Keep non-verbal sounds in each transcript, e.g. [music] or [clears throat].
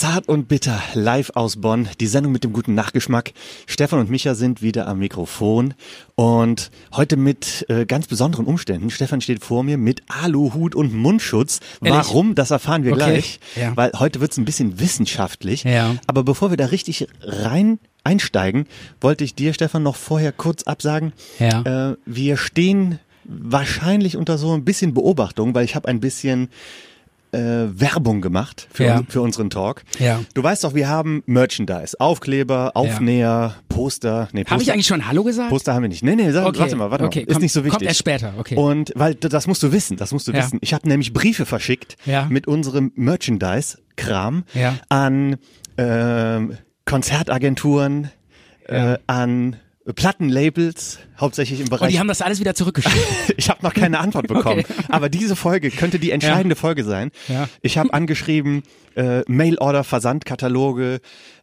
zart und bitter, live aus Bonn, die Sendung mit dem guten Nachgeschmack. Stefan und Micha sind wieder am Mikrofon und heute mit äh, ganz besonderen Umständen. Stefan steht vor mir mit Aluhut und Mundschutz. Ehrlich? Warum, das erfahren wir Okay, gleich, ja. weil heute wird's ein bisschen wissenschaftlich. Ja. Aber bevor wir da richtig rein einsteigen, wollte ich dir, Stefan, noch vorher kurz absagen. Ja. Äh, wir stehen wahrscheinlich unter so ein bisschen Beobachtung, weil ich habe ein bisschen äh, Werbung gemacht für, Ja. un- für unseren Talk. Ja. Du weißt doch, wir haben Merchandise, Aufkleber, Aufnäher, Poster. Nee, Poster, Habe ich eigentlich schon Hallo gesagt? Poster haben wir nicht. Nee, nee, sag, Okay, warte mal, warte okay, mal. Ist kommt- nicht so wichtig. kommt erst später, okay. Und weil das musst du wissen, das musst du Ja. wissen. Ich habe nämlich Briefe verschickt Ja. mit unserem Merchandise-Kram Ja. an ähm, Konzertagenturen, äh, an Plattenlabels, hauptsächlich im Bereich Und die haben das alles wieder zurückgeschickt. [laughs] ich habe noch keine [laughs] Antwort bekommen. Okay. Aber diese Folge könnte die entscheidende Folge sein. Ja. Ich habe angeschrieben, äh, Mailorder, Versandkataloge,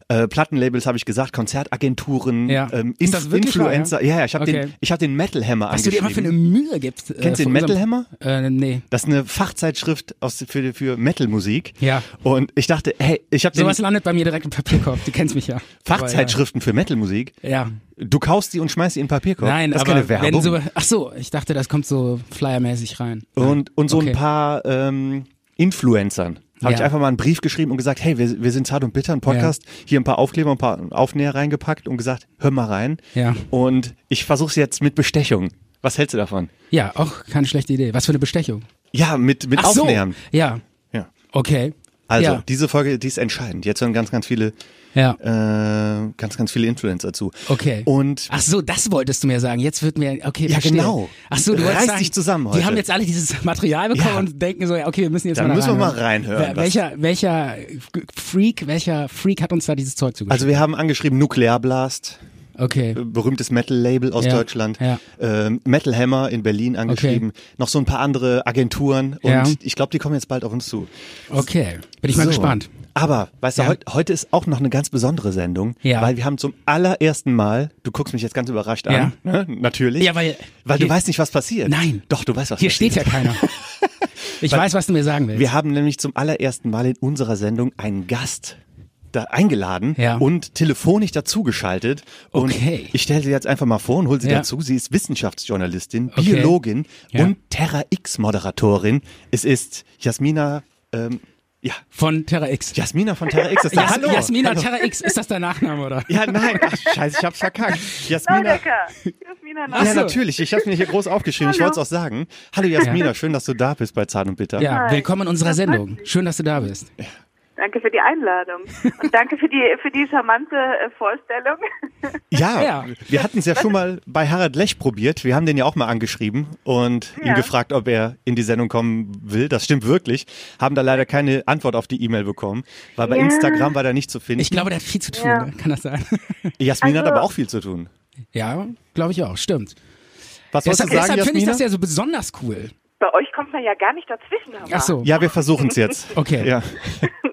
äh, Plattenlabels habe ich gesagt, Konzertagenturen, Ja. ähm, Ist das wirklich Influencer. Ja, ja, ich habe Okay. den, ich habe den Metal Hammer Was du dir immer für eine Mühe gibst. Äh, Kennst du den Metal Hammer? Äh, nee. Das ist eine Fachzeitschrift aus, für, für Metal-Musik. Ja. Und ich dachte, hey, ich habe den Sowas landet bei mir direkt im Papierkorb. Du kennst mich ja. Fachzeitschriften für Metal-Musik. Ja. ja. Du kaufst die und schmeißt die in den Papierkorb. Nein, das ist aber keine Werbung. wenn so, ach so, ich dachte, das kommt so flyermäßig rein. Und, und so Okay. ein paar ähm, Influencern. Habe ich Ja. einfach mal einen Brief geschrieben und gesagt, hey, wir, wir sind zart und bitter, ein Podcast, hier ein paar Aufkleber, ein paar Aufnäher reingepackt und gesagt, hör mal rein. Ja. Und ich versuche es jetzt mit Bestechung. Was hältst du davon? Ja, auch keine schlechte Idee. Was für eine Bestechung. Ja, mit, mit Ach so. Aufnähern. Ja, Ja. okay. Also, ja. diese Folge, die ist entscheidend. Jetzt hören ganz, ganz viele, ja. äh, ganz, ganz viele Influencer zu. Okay. Und Ach so, das wolltest du mir sagen. Jetzt wird mir, okay, Ja, verstehe. genau. Ach so, du Reiß sagen, dich zusammen heute. Die haben jetzt alle dieses [laughs] Material bekommen Ja. und denken so, ja, okay, wir müssen jetzt Dann mal müssen wir mal reinhören. reinhören, welcher, welcher Freak, welcher Freak hat uns da dieses Zeug zugeschickt? also wir haben angeschrieben Nuklearblast, okay. berühmtes Metal-Label aus Ja, Deutschland, ja. ähm, Metal Hammer in Berlin angeschrieben, noch so ein paar andere Agenturen und Ja. ich glaube, die kommen jetzt bald auf uns zu. Okay. Bin ich mal So. gespannt. Aber, weißt du, Ja. heut, heute ist auch noch eine ganz besondere Sendung, Ja. weil wir haben zum allerersten Mal, du guckst mich jetzt ganz überrascht an, ne? natürlich, Ja, weil- weil du hier- weißt nicht, was passiert. Nein. Doch, du weißt, was Hier passiert. steht ja keiner. [laughs] Ich weiß, was du mir sagen willst. Wir haben nämlich zum allerersten Mal in unserer Sendung einen Gast da eingeladen Ja. und telefonisch dazugeschaltet. Und Okay. ich stelle sie jetzt einfach mal vor und hole sie Ja. dazu. Sie ist Wissenschaftsjournalistin, Okay. Biologin Ja. und Terra X-Moderatorin. Es ist Jasmina, ähm, ja, Von Terra X. Jasmina von Terra X. Ist da. Jas Hallo. Jasmina Hallo. Terra X, ist das dein Nachname, oder? Ja, nein, ach, scheiße, ich hab's verkackt. Jasmina. Jasmina Ach Ja, so. natürlich. Ich habe mir hier groß aufgeschrieben. Ich Hallo. wollte es auch sagen. Hallo Jasmina, schön, dass du da bist bei Zart und Bitter. Ja, Hi. willkommen in unserer Sendung. Schön, dass du da bist. Danke für die Einladung. Und danke für die, für die charmante äh, Vorstellung. [laughs] Ja, Ja. wir hatten es ja schon mal bei Harald Lech probiert. Wir haben den ja auch mal angeschrieben und ihn Ja. gefragt, ob er in die Sendung kommen will. Das stimmt wirklich. Haben da leider keine Antwort auf die E-Mail bekommen, weil bei Ja. Instagram war da nicht zu finden. Ich glaube, der hat viel zu tun, Ja. ne? kann das sein? [laughs] Jasmin hat Also- aber auch viel zu tun. Ja, glaube ich auch, stimmt. Was wolltest Deshalb, du sagen, deshalb finde ich das ja so besonders cool. Bei euch kommt man ja gar nicht dazwischen. Hammer. Ach so. ja, wir versuchen es jetzt. Okay. Ja. [laughs]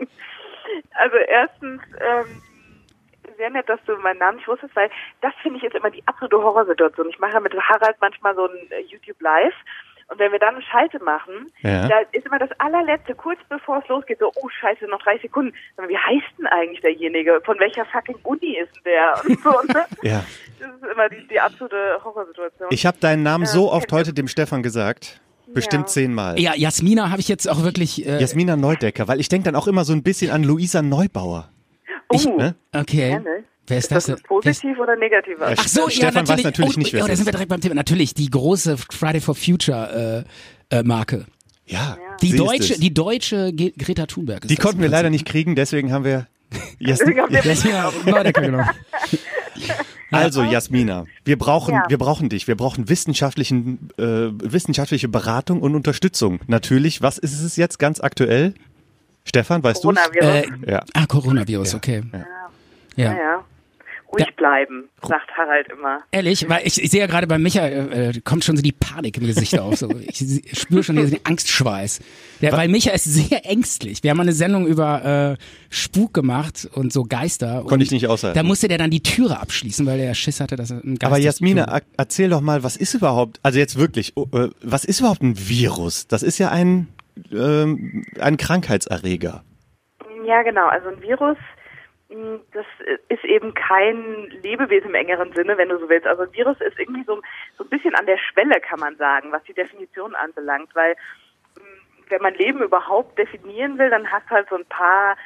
Also erstens, ähm, sehr nett, dass du meinen Namen nicht wusstest, weil das finde ich jetzt immer die absolute Horrorsituation. Ich mache ja mit Harald manchmal so ein äh, YouTube Live. Und wenn wir dann eine Schalte machen, Ja. da ist immer das allerletzte, kurz bevor es losgeht, so, oh scheiße, noch drei Sekunden. Aber Wie heißt denn eigentlich derjenige? Von welcher fucking Uni ist denn der? Und so, ne? [laughs] ja. Das ist immer die, die absolute Horrorsituation. Ich habe deinen Namen so oft heute dem Stefan gesagt. Bestimmt Ja. zehnmal. Ja, Jasmina habe ich jetzt auch wirklich. Äh, Jasmina Neudecker, weil ich denke dann auch immer so ein bisschen an Luisa Neubauer. oh, ich- Ne? okay. gerne. Wer ist Ist das das? positiv oder negativ? Ach so, Stefan ja, weiß natürlich. natürlich oh, nicht, wer oh, da sind ist. wir direkt beim Thema. Natürlich, die große Friday for Future äh, äh, Marke. Ja. Die deutsche, die deutsche Ge Greta Thunberg. Ist Die konnten wir leider nicht kriegen, deswegen haben wir [laughs] [laughs] Jasmina Neudecker genommen. [laughs] Also Jasmina, wir brauchen, Ja. wir brauchen dich. Wir brauchen wissenschaftlichen, äh, wissenschaftliche Beratung und Unterstützung. Natürlich. Was ist es jetzt ganz aktuell? Stefan, weißt du? Coronavirus. Äh, Ja. Ah, Coronavirus, okay. Ja. Ja. Ja, ja. ruhig bleiben, sagt Harald immer. Ehrlich, weil ich, ich sehe ja gerade bei Micha, äh, kommt schon so die Panik im Gesicht auf. So. Ich spüre schon hier den Angstschweiß. Der, weil Micha ist sehr ängstlich. Wir haben mal eine Sendung über äh, Spuk gemacht und so Geister. Konnte ich nicht aushalten. Da musste der dann die Türe abschließen, weil er Schiss hatte, dass er ein Geist Aber Jasmina, er- erzähl doch mal, was ist überhaupt, also jetzt wirklich, oh, äh, was ist überhaupt ein Virus? Das ist ja ein, ähm, ein Krankheitserreger. Ja, genau. Also ein Virus, das ist eben kein Lebewesen im engeren Sinne, wenn du so willst. Also ein Virus ist irgendwie so, so ein bisschen an der Schwelle, kann man sagen, was die Definition anbelangt, weil mh, wenn man Leben überhaupt definieren will, dann hast du halt so ein paar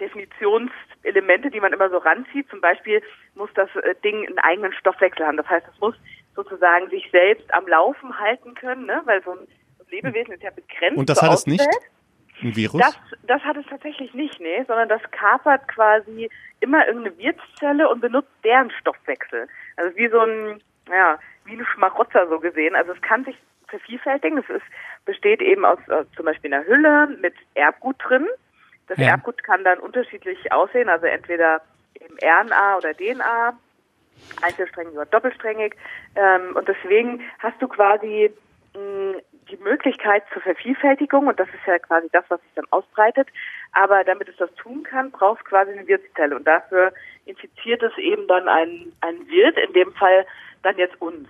Definitionselemente, die man immer so ranzieht. Zum Beispiel muss das äh, Ding einen eigenen Stoffwechsel haben. Das heißt, es muss sozusagen sich selbst am Laufen halten können, ne? weil so ein Lebewesen ist ja begrenzt. Und das hat es nicht? Außenwelt. Ein Virus? Das, das hat es tatsächlich nicht, nee, sondern das kapert quasi immer irgendeine Wirtszelle und benutzt deren Stoffwechsel. Also wie so ein, ja, wie ein Schmarotzer so gesehen. Also es kann sich vervielfältigen. Es ist, besteht eben aus äh, zum Beispiel einer Hülle mit Erbgut drin. Das Ja. Erbgut kann dann unterschiedlich aussehen, also entweder eben RNA oder DNA, einzelsträngig oder doppelsträngig. Ähm, und deswegen hast du quasi mh, die Möglichkeit zur Vervielfältigung und das ist ja quasi das, was sich dann ausbreitet. Aber damit es das tun kann, braucht es quasi eine Wirtszelle und dafür infiziert es eben dann ein, ein Wirt, in dem Fall dann jetzt uns.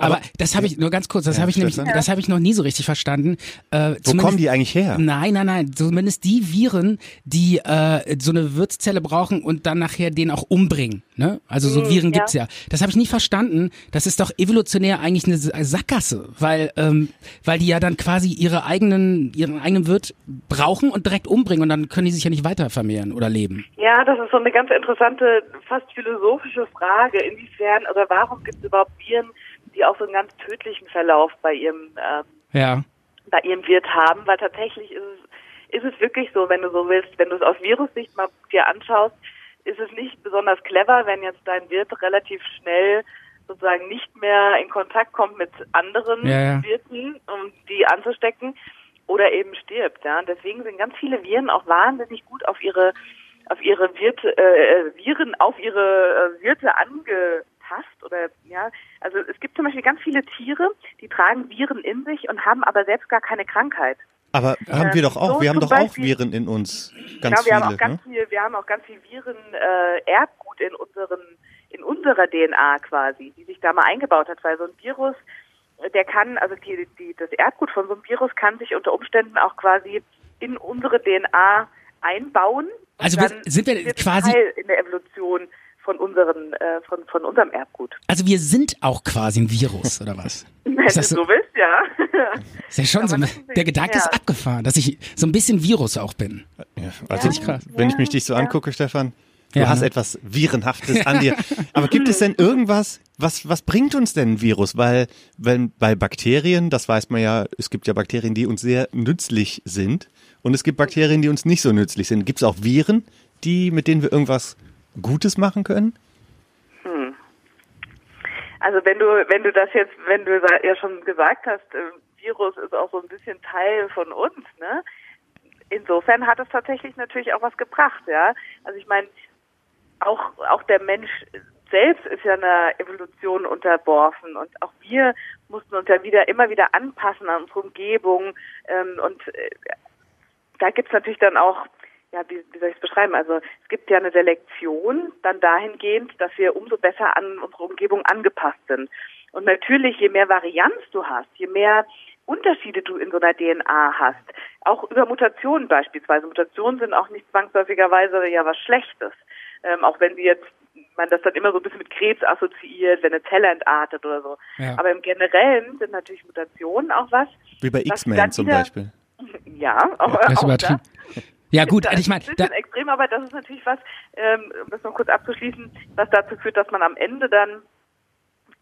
Aber das habe ich nur ganz kurz, das Ja, habe ich nämlich, Stefan? das habe ich noch nie so richtig verstanden. Äh, Wo kommen die eigentlich her? Nein, nein, nein. Zumindest die Viren, die äh, so eine Wirtszelle brauchen und dann nachher den auch umbringen. Ne? Also so Mm, Viren ja. gibt's ja. Das habe ich nie verstanden. Das ist doch evolutionär eigentlich eine Sa- Sackgasse, weil ähm, weil die ja dann quasi ihre eigenen ihren eigenen Wirt brauchen und direkt umbringen und dann können die sich ja nicht weiter vermehren oder leben. Ja, das ist so eine ganz interessante, fast philosophische Frage. Inwiefern oder warum gibt es überhaupt Viren, die auch so einen ganz tödlichen Verlauf bei ihrem ähm, Ja. bei ihrem Wirt haben? Weil tatsächlich ist es, ist es wirklich so, wenn du so willst, wenn du es aus Virussicht mal dir anschaust, ist es nicht besonders clever, wenn jetzt dein Wirt relativ schnell sozusagen nicht mehr in Kontakt kommt mit anderen Ja, ja. Wirten, um die anzustecken oder eben stirbt. Ja, und deswegen sind ganz viele Viren auch wahnsinnig gut auf ihre auf ihre Wirte, äh, Viren auf ihre äh, Wirte angepasst oder ja, also es gibt zum Beispiel ganz viele Tiere, die tragen Viren in sich und haben aber selbst gar keine Krankheit. Aber haben wir doch auch, so wir haben doch auch Beispiel- Viren in uns. Ganz genau, wir haben viele. auch ganz ne? viel, wir haben auch ganz viel Viren äh, Erbgut in unseren in unserer DNA quasi, die sich da mal eingebaut hat, weil so ein Virus, der kann, also die, die, das Erbgut von so einem Virus kann sich unter Umständen auch quasi in unsere DNA einbauen. Also sind wir quasi- Teil in der Evolution von unseren, äh, von, von unserem Erbgut. Also wir sind auch quasi ein Virus oder was? [laughs] Wenn Ist du das so- so willst, ja. Ist ja schon so. so Der? Gedanke Ja. ist abgefahren, dass ich so ein bisschen Virus auch bin. Ja, also ich krass. wenn ich mich dich so Ja. angucke, Stefan, du Ja, hast ne? etwas Virenhaftes an dir. [laughs] Aber gibt es denn irgendwas, was, was bringt uns denn ein Virus? Weil, wenn bei Bakterien, das weiß man ja, es gibt ja Bakterien, die uns sehr nützlich sind. Und es gibt Bakterien, die uns nicht so nützlich sind. Gibt es auch Viren, die, mit denen wir irgendwas Gutes machen können? Also wenn du, wenn du das jetzt, wenn du ja schon gesagt hast, äh, Virus ist auch so ein bisschen Teil von uns, ne? Insofern hat es tatsächlich natürlich auch was gebracht, ja. Also ich meine, auch auch der Mensch selbst ist ja einer Evolution unterworfen und auch wir mussten uns ja wieder immer wieder anpassen an unsere Umgebung ähm, und äh, da gibt's natürlich dann auch, ja, wie, wie soll ich es beschreiben? Also es gibt ja eine Selektion dann dahingehend, dass wir umso besser an unsere Umgebung angepasst sind. Und natürlich, je mehr Varianz du hast, je mehr Unterschiede du in so einer DNA hast, auch über Mutationen beispielsweise. Mutationen sind auch nicht zwangsläufigerweise ja was Schlechtes. Ähm, auch wenn sie jetzt, man das dann immer so ein bisschen mit Krebs assoziiert, wenn eine Zelle entartet oder so. Ja. Aber im Generellen sind natürlich Mutationen auch was. Wie bei X-Men zum Beispiel. [laughs] Ja, auch, Das ist auch das. Ja gut, Das ich meine, ist ein da, bisschen extrem, aber das ist natürlich was, ähm, um das noch kurz abzuschließen, was dazu führt, dass man am Ende dann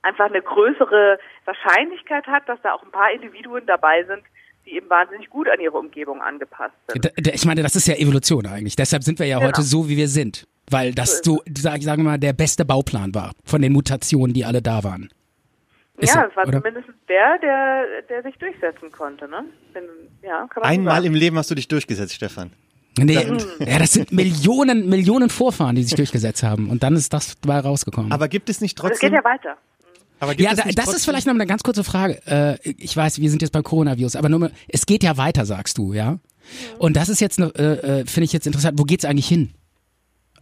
einfach eine größere Wahrscheinlichkeit hat, dass da auch ein paar Individuen dabei sind, die eben wahnsinnig gut an ihre Umgebung angepasst sind. da, da, ich meine, das ist ja Evolution eigentlich. Deshalb sind wir ja Genau. heute so, wie wir sind. Weil das so, sag, sagen wir mal, der beste Bauplan war von den Mutationen, die alle da waren. Ist ja, so, es war oder? zumindest der, der, der sich durchsetzen konnte, ne? Wenn, ja, kann man so Einmal sagen. im Leben hast du dich durchgesetzt, Stefan. Nee, ja, das sind Millionen, Millionen Vorfahren, die sich durchgesetzt haben. Und dann ist das dabei rausgekommen. Aber gibt es nicht trotzdem... geht ja weiter. aber gibt ja, es da, nicht das ist vielleicht noch eine ganz kurze Frage. Äh, ich weiß, wir sind jetzt beim Coronavirus, aber nur mal, es geht ja weiter, sagst du, ja? Und das ist jetzt, ne, äh, äh, finde ich jetzt interessant. Wo geht's eigentlich hin?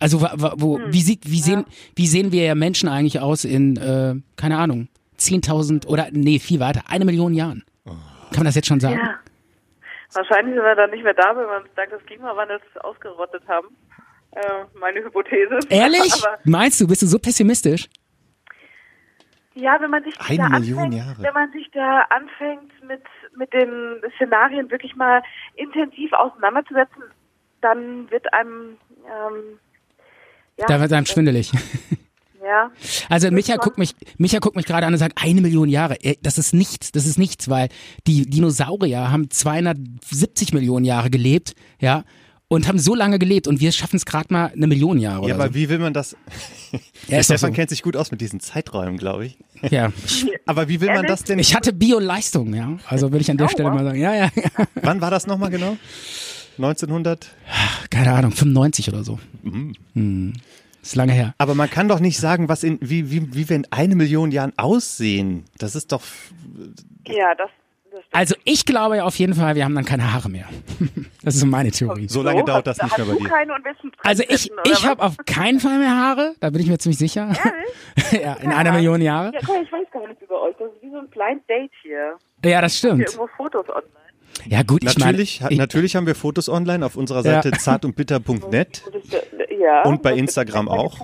Also, wo, wie sieht, wie sehen, wie sehen wir Menschen eigentlich aus in, äh, keine Ahnung, 10.000 oder, nee, viel weiter, eine Million Jahren? Kann man das jetzt schon sagen? Ja. Wahrscheinlich sind wir dann nicht mehr da, wenn wir uns dank des Klimawandels ausgerottet haben. Äh, meine Hypothese. [laughs] Ehrlich? Aber Meinst du, bist du so pessimistisch? ja, wenn man sich Eine da Million anfängt, Jahre. wenn man sich da anfängt mit mit den Szenarien wirklich mal intensiv auseinanderzusetzen, dann wird einem ähm, ja, Da wird einem schwindelig. [laughs] [laughs] ja, Also Micha guckt mich, Micha guckt mich gerade an und sagt, eine Million Jahre. Äh, Das ist nichts, das ist nichts, weil die Dinosaurier haben 270 Millionen Jahre gelebt, ja, und haben so lange gelebt und wir schaffen es gerade mal eine Million Jahre Ja, oder aber so. wie will man das... Ja, Stefan so. kennt sich gut aus mit diesen Zeiträumen, glaube ich. Ja. Aber wie will man das denn... Ich hatte Bio-Leistung, ja. Also will ich an der Stelle mal sagen. Ja, ja, ja. [laughs] Wann war das nochmal genau? 1900? Keine Ahnung, 95 oder so. Hm. Ist lange her. Aber man kann doch nicht sagen, was in, wie, wie, wie wir in eine Million Jahren aussehen. Das ist doch... ja, das. Also ich glaube ja auf jeden Fall, wir haben dann keine Haare mehr. [laughs] Das ist so meine Theorie. So lange dauert das nicht mehr bei dir. Also ich, ich habe auf keinen Fall mehr Haare, da bin ich mir ziemlich sicher. [laughs] ja, in einer Million Jahre. Ja, ich weiß gar nicht über euch. Das ist wie so ein Blind Date hier. Ja, das Hier stimmt. irgendwo Fotos online. Ja gut, ich Natürlich, meine, ha- natürlich haben wir Fotos online auf unserer Seite [laughs] Ja. zartundbitter.net ja, und bei Instagram auch.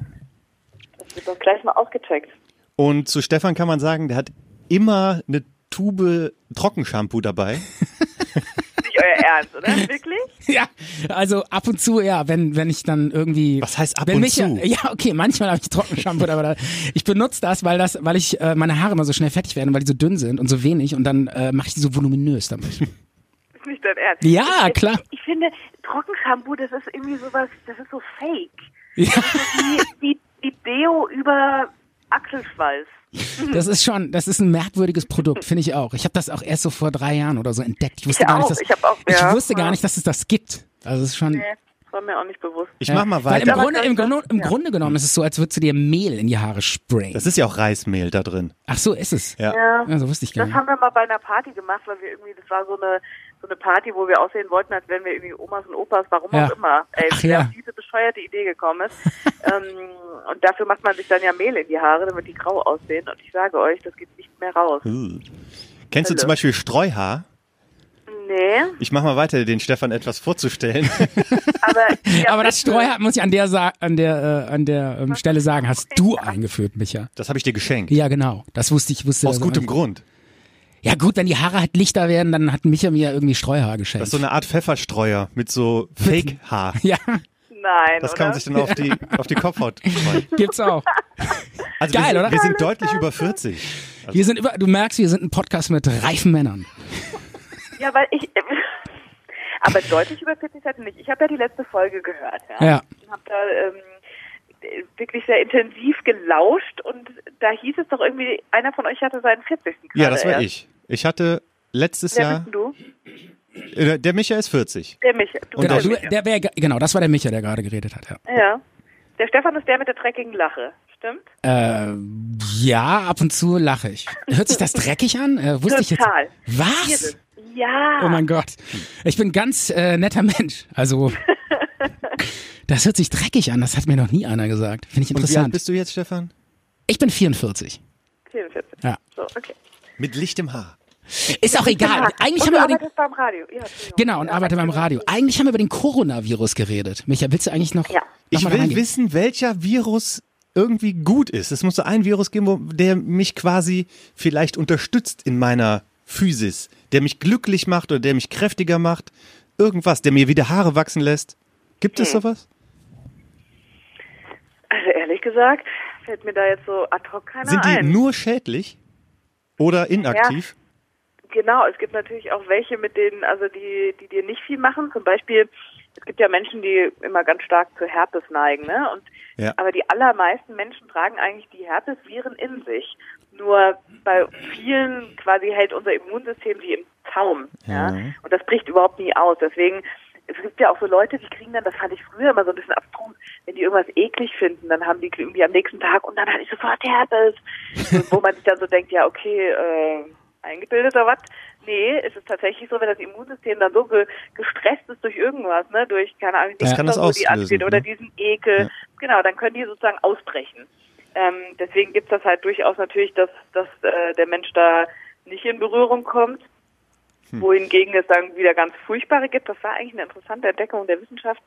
Das wird doch gleich mal ausgecheckt. Und zu Stefan kann man sagen, der hat immer eine Tube Trockenshampoo dabei. [laughs] Nicht euer Ernst, oder? [laughs] Wirklich? ja, also ab und zu, ja, wenn wenn ich dann irgendwie Was heißt ab wenn und mich, zu? Ja, okay, manchmal habe ich Trockenshampoo, aber da, ich benutze das, weil das, weil ich äh, meine Haare immer so schnell fertig werden, weil die so dünn sind und so wenig und dann äh, mache ich die so voluminös damit. Ist nicht dein Ernst. Ja, ich, klar. Ich, ich finde, Trockenshampoo, das ist irgendwie sowas, das ist so fake. ja, Wie, wie, wie Deo über Achselschweiß. [laughs] das ist schon, das ist ein merkwürdiges Produkt, finde ich auch. Ich habe das auch erst so vor drei Jahren oder so entdeckt. Ich wusste Ich gar nicht, auch. dass Ich auch- ich ja, wusste gar ja. nicht, dass es das gibt. Also es ist schon. Nee, das war mir auch nicht bewusst. Ich Ja. mach mal Weil im, weiter. Grunde, im, das- Grunde, im ja. Grunde genommen ist es so, als würdest du dir Mehl in die Haare sprayen. Das ist ja auch Reismehl da drin. Ach so, ist es. Ja. Ja. Ja, so wusste ich gar Das nicht. haben wir mal bei einer Party gemacht, weil wir irgendwie, das war so eine so eine Party, wo wir aussehen wollten, als wären wir irgendwie Omas und Opas, warum Ja. auch immer. Ey, Ach ja. auf diese bescheuerte Idee gekommen ist. [laughs] ähm, und dafür macht man sich dann ja Mehl in die Haare, damit die grau aussehen. Und ich sage euch, das geht nicht mehr raus. Uh. Kennst du Hallo. zum Beispiel Streuhaar? Nee, Ich mach mal weiter, den Stefan etwas vorzustellen. [laughs] aber [laughs] ja, Aber das. Streuhaar muss ich an der, Sa an der, äh, an der ähm, Stelle sagen, hast du eingeführt, Micha. Das habe ich dir geschenkt. Ja, genau. Das wusste ich, wusste Aus gutem. Grund. Ja gut, wenn die Haare halt lichter werden, dann hat Micha mir irgendwie Streuhaar Das geschenkt. ist so eine Art Pfefferstreuer mit so Fake-Haar. [laughs] ja, Nein, Das oder? kann man sich dann auf die, auf die Kopfhaut streuen. gibt's auch. [laughs] Also Geil, wir, sind, oder? wir sind deutlich über 40. Also, Wir sind über, du merkst, wir sind ein Podcast mit reifen Männern. Ja, weil ich. [laughs] aber deutlich über 40 Seiten nicht. Ich habe ja die letzte Folge gehört. Ja. Ja. Und habe da ähm, wirklich sehr intensiv gelauscht und da hieß es doch irgendwie, einer von euch hatte seinen 40. ja, das war erst. ich. Ich hatte letztes Wer Jahr, du? äh, der Micha ist 40. Der Micha. Du Genau, der Micha. der wär, genau, das war der Micha, der gerade geredet hat, ja. Ja. Der Stefan ist der mit der dreckigen Lache. Stimmt? Äh, ja, ab und zu lache ich. Hört sich das [laughs] dreckig an? Äh, wusste ich jetzt. Total. Was? Ja. Oh mein Gott. Ich bin ein ganz äh, netter Mensch. Also, [laughs] das hört sich dreckig an. Das hat mir noch nie einer gesagt. Finde ich Und wie alt interessant. bist du jetzt, Stefan? Ich bin 44. 44. Ja. So, okay. Mit lichtem Haar. Ist auch egal. Eigentlich und haben wir über den, beim Radio. Ja, Entschuldigung. genau, und arbeite beim Radio. Eigentlich haben wir über den Coronavirus geredet. Micha, willst du eigentlich noch? Ja. noch Ich mal will wissen, welcher Virus irgendwie gut ist. Es muss so ein Virus geben, wo, der mich quasi vielleicht unterstützt in meiner Physis, der mich glücklich macht oder der mich kräftiger macht. Irgendwas, der mir wieder Haare wachsen lässt. Gibt Hm. es sowas? Also ehrlich gesagt, fällt mir da jetzt so ad hoc keiner Sind die ein. nur schädlich oder inaktiv? Genau, es gibt natürlich auch welche, mit denen, also die, die dir nicht viel machen. Zum Beispiel, es gibt ja Menschen, die immer ganz stark zu Herpes neigen, ne? Und Ja. aber die allermeisten Menschen tragen eigentlich die Herpesviren in sich. Nur bei vielen quasi hält unser Immunsystem die im Zaum. Ja. Ja. Und das bricht überhaupt nie aus. Deswegen gibt ja auch so Leute, die kriegen dann, das fand ich früher immer so ein bisschen abstrus, wenn die irgendwas eklig finden, dann haben die irgendwie am nächsten Tag und dann hatte ich sofort Herpes. [laughs] wo man sich dann so denkt, ja, okay, äh, eingebildet oder was? Nee, es ist tatsächlich so, wenn das Immunsystem dann so ge gestresst ist durch irgendwas, ne, durch, keine Ahnung, Das die kann das Stoffe, die anstehen oder ne? diesen Ekel, Ja. genau, dann können die sozusagen ausbrechen. Ähm, deswegen gibt es das halt durchaus natürlich, dass, dass äh, der Mensch da nicht in Berührung kommt. Hm. Wohingegen es dann wieder ganz furchtbare gibt. Das war eigentlich eine interessante Entdeckung der Wissenschaft.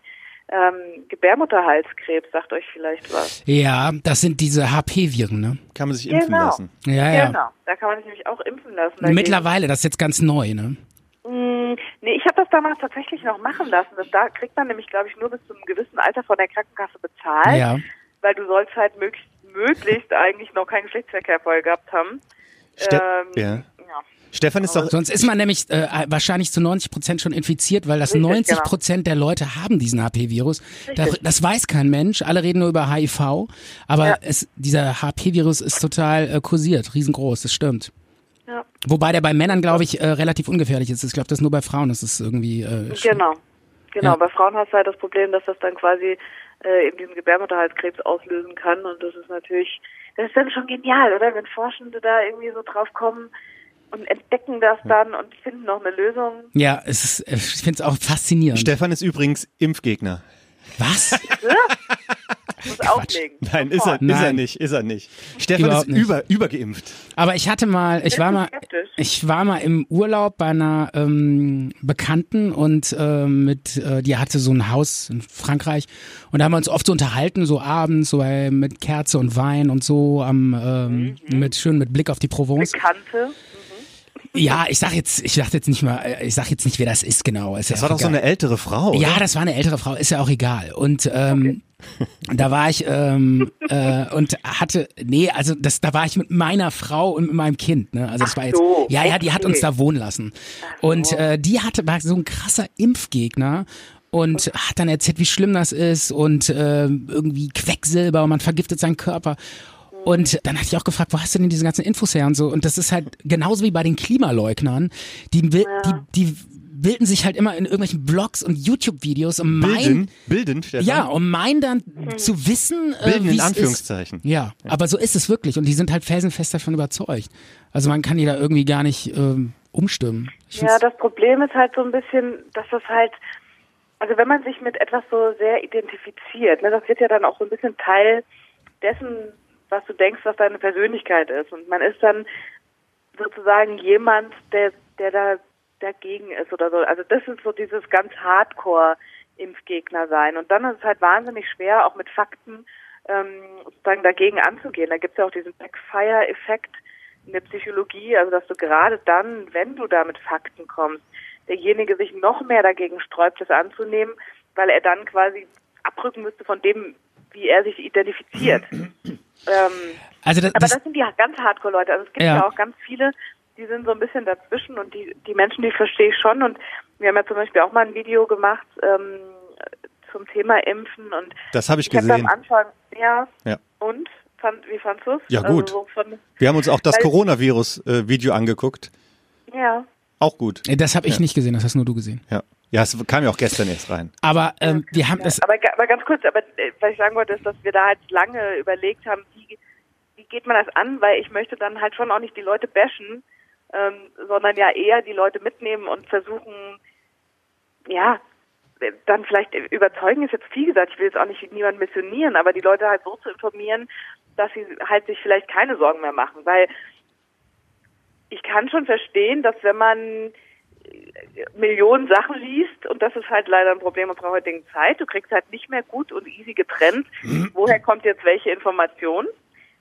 Ähm, Gebärmutterhalskrebs, sagt euch vielleicht was. Ja, das sind diese HP-Viren, ne? Kann man sich impfen Genau. lassen. Ja, ja. Genau, da kann man sich nämlich auch impfen lassen. dagegen. Mittlerweile, das ist jetzt ganz neu, ne? Mm, Nee, ich habe das damals tatsächlich noch machen lassen. Das, da kriegt man nämlich, glaube ich, nur bis zu einem gewissen Alter von der Krankenkasse bezahlt, Ja. weil du sollst halt möglichst, möglichst eigentlich noch keinen Geschlechtsverkehr vorher gehabt haben. Ste Ähm, ja. ja. Stefan ist doch, Sonst ist man nämlich äh, wahrscheinlich zu 90 Prozent schon infiziert, weil das Richtig, 90 Prozent der Leute haben diesen HP-Virus. Da, Richtig. das weiß kein Mensch. Alle reden nur über HIV, aber Ja. es, dieser HP-Virus ist total äh, kursiert, riesengroß. Das stimmt. Ja. Wobei der bei Männern, glaube ich, äh, relativ ungefährlich ist. Ich glaube, das ist nur bei Frauen. Das ist irgendwie. Äh, Genau. Genau, Ja. bei Frauen hast du halt das Problem, dass das dann quasi äh, eben diesen Gebärmutterhalskrebs auslösen kann und das ist natürlich, das ist dann schon genial, oder? Wenn Forschende da irgendwie so drauf kommen und entdecken das dann und finden noch eine Lösung. Ja, es ist, äh, ich finde es auch faszinierend. Stefan ist übrigens Impfgegner. Was? [laughs] Muss auflegen. Nein, ist er, Sofort. ist er Nein. nicht, ist er nicht. Stefan Überhaupt ist nicht. über, übergeimpft. Aber ich hatte mal, ich war mal, skeptisch? ich war mal im Urlaub bei einer ähm, Bekannten und ähm, mit, äh, die hatte so ein Haus in Frankreich und da haben wir uns oft so unterhalten, so abends, so äh, mit Kerze und Wein und so, am ähm, Mhm. mit schön mit Blick auf die Provence. Bekannte. Ja, ich sag jetzt, ich sag jetzt nicht mal, äh, ich sag jetzt nicht, wer das ist genau. Ist Das ja war doch so egal. eine ältere Frau. Oder? Ja, das war eine ältere Frau, ist ja auch egal. Und ähm, da war ich ähm, äh, und hatte, nee, also das, da war ich mit meiner Frau und mit meinem Kind. Ne? Also das war jetzt, so, ja, ja, die hat okay. uns da wohnen lassen. Und äh, die hatte war so ein krasser Impfgegner. Und hat dann erzählt, wie schlimm das ist und äh, irgendwie Quecksilber und man vergiftet seinen Körper. Und dann hatte ich auch gefragt, wo hast du denn diese ganzen Infos her und so? Und das ist halt genauso wie bei den Klimaleugnern. Die, will, die, die bilden sich halt immer in irgendwelchen Blogs und YouTube-Videos und meinen, Bilden, ja, um meinen dann zu wissen, äh, Bilden in Anführungszeichen. Ist. Ja, aber so ist es wirklich und die sind halt felsenfest davon überzeugt. Also man kann die da irgendwie gar nicht ähm, umstimmen. Ich Ja, das Problem ist halt so ein bisschen, dass das halt, also wenn man sich mit etwas so sehr identifiziert, ne, das wird ja dann auch so ein bisschen Teil dessen, was du denkst, was deine Persönlichkeit ist. Und man ist dann sozusagen jemand, der, der da dagegen ist oder so. Also das ist so dieses ganz Hardcore-Impfgegner sein. Und dann ist es halt wahnsinnig schwer, auch mit Fakten ähm, sozusagen dagegen anzugehen. Da gibt es ja auch diesen Backfire-Effekt in der Psychologie, also dass du gerade dann, wenn du da mit Fakten kommst, derjenige sich noch mehr dagegen sträubt, das anzunehmen, weil er dann quasi abrücken müsste von dem, wie er sich identifiziert. [clears throat] ähm, also das, aber das, das sind die ganz Hardcore-Leute. Also es gibt Ja. ja. auch ganz viele, die sind so ein bisschen dazwischen und die, die Menschen, die verstehe ich schon. Und wir haben ja zum Beispiel auch mal ein Video gemacht ähm, zum Thema Impfen und Das habe ich ich gesehen. am Anfang, ja, Ja. und? Fand, wie fandst du es? Ja, gut. Also so von, Wir haben uns auch das Coronavirus-Video angeguckt. ja. Auch gut. das habe ich nicht gesehen, das hast nur du gesehen. Ja. Ja, es kam ja auch gestern erst rein. Aber ähm, wir haben das, Aber, ga- aber ganz kurz, aber äh, was ich sagen wollte, ist, dass wir da halt lange überlegt haben, wie, wie geht man das an, weil ich möchte dann halt schon auch nicht die Leute bashen, ähm, sondern ja eher die Leute mitnehmen und versuchen, ja, äh, dann vielleicht überzeugen ist jetzt viel gesagt, ich will jetzt auch nicht niemanden missionieren, aber die Leute halt so zu informieren, dass sie halt sich vielleicht keine Sorgen mehr machen, weil ich kann schon verstehen, dass wenn man äh, Millionen Sachen liest und das ist halt leider ein Problem unserer heutigen Zeit. Du kriegst halt nicht mehr gut und easy getrennt, woher kommt jetzt welche Information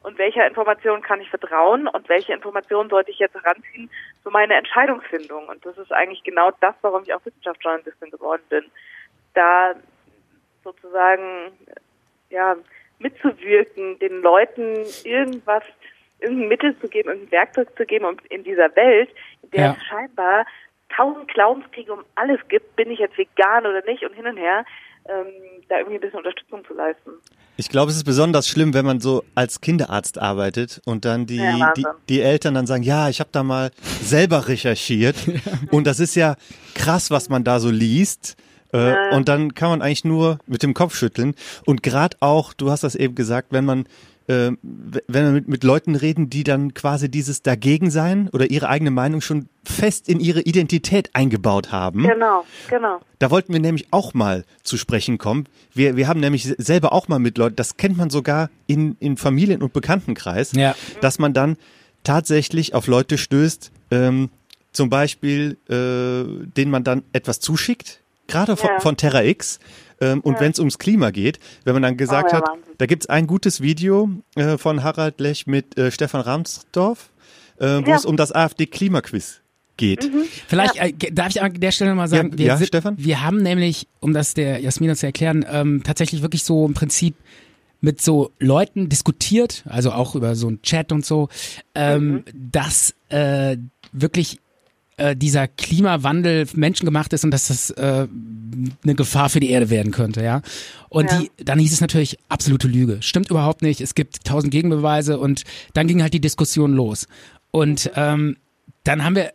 und welcher Information kann ich vertrauen und welche Information sollte ich jetzt heranziehen für meine Entscheidungsfindung. Und das ist eigentlich genau das, warum ich auch Wissenschaftsjournalistin geworden bin. Da sozusagen ja mitzuwirken, den Leuten irgendwas, irgendein Mittel zu geben, irgendein Werkzeug zu geben und in dieser Welt, in der Ja. es scheinbar tausend Glaubenskriege um alles gibt, bin ich jetzt vegan oder nicht und hin und her, ähm, da irgendwie ein bisschen Unterstützung zu leisten. Ich glaube, es ist besonders schlimm, wenn man so als Kinderarzt arbeitet und dann die, Ja, die, die Eltern dann sagen, ja, ich habe da mal selber recherchiert. [laughs] Und das ist ja krass, was man da so liest. Äh, ja. Und dann kann man eigentlich nur mit dem Kopf schütteln. Und gerade auch, du hast das eben gesagt, wenn man äh, wenn wir mit, mit Leuten reden, die dann quasi dieses Dagegen-Sein oder ihre eigene Meinung schon fest in ihre Identität eingebaut haben. Genau, genau. Da wollten wir nämlich auch mal zu sprechen kommen. Wir, wir haben nämlich selber auch mal mit Leuten, das kennt man sogar in, in Familien- und Bekanntenkreis, Ja. dass man dann tatsächlich auf Leute stößt, ähm, zum Beispiel, äh, denen man dann etwas zuschickt, gerade von, Ja. von Terra X. Ähm, und wenn es ums Klima geht, wenn man dann gesagt Oh ja, hat, Wahnsinn. da gibt's ein gutes Video äh, von Harald Lech mit äh, Stefan Ramsdorf, äh, wo Ja. Mhm. es um das AfD-Klimaquiz geht. Vielleicht äh, darf ich an der Stelle mal sagen, Ja, wir, ja, sind- Stefan? wir haben nämlich, um das der Jasmina zu erklären, ähm, tatsächlich wirklich so im Prinzip mit so Leuten diskutiert, also auch über so einen Chat und so, ähm, dass äh, wirklich äh, dieser Klimawandel menschengemacht ist und dass das äh, eine Gefahr für die Erde werden könnte, ja. Und Ja. die, dann hieß es natürlich absolute Lüge. Stimmt überhaupt nicht. Es gibt tausend Gegenbeweise und dann ging halt die Diskussion los. Und ähm, dann haben wir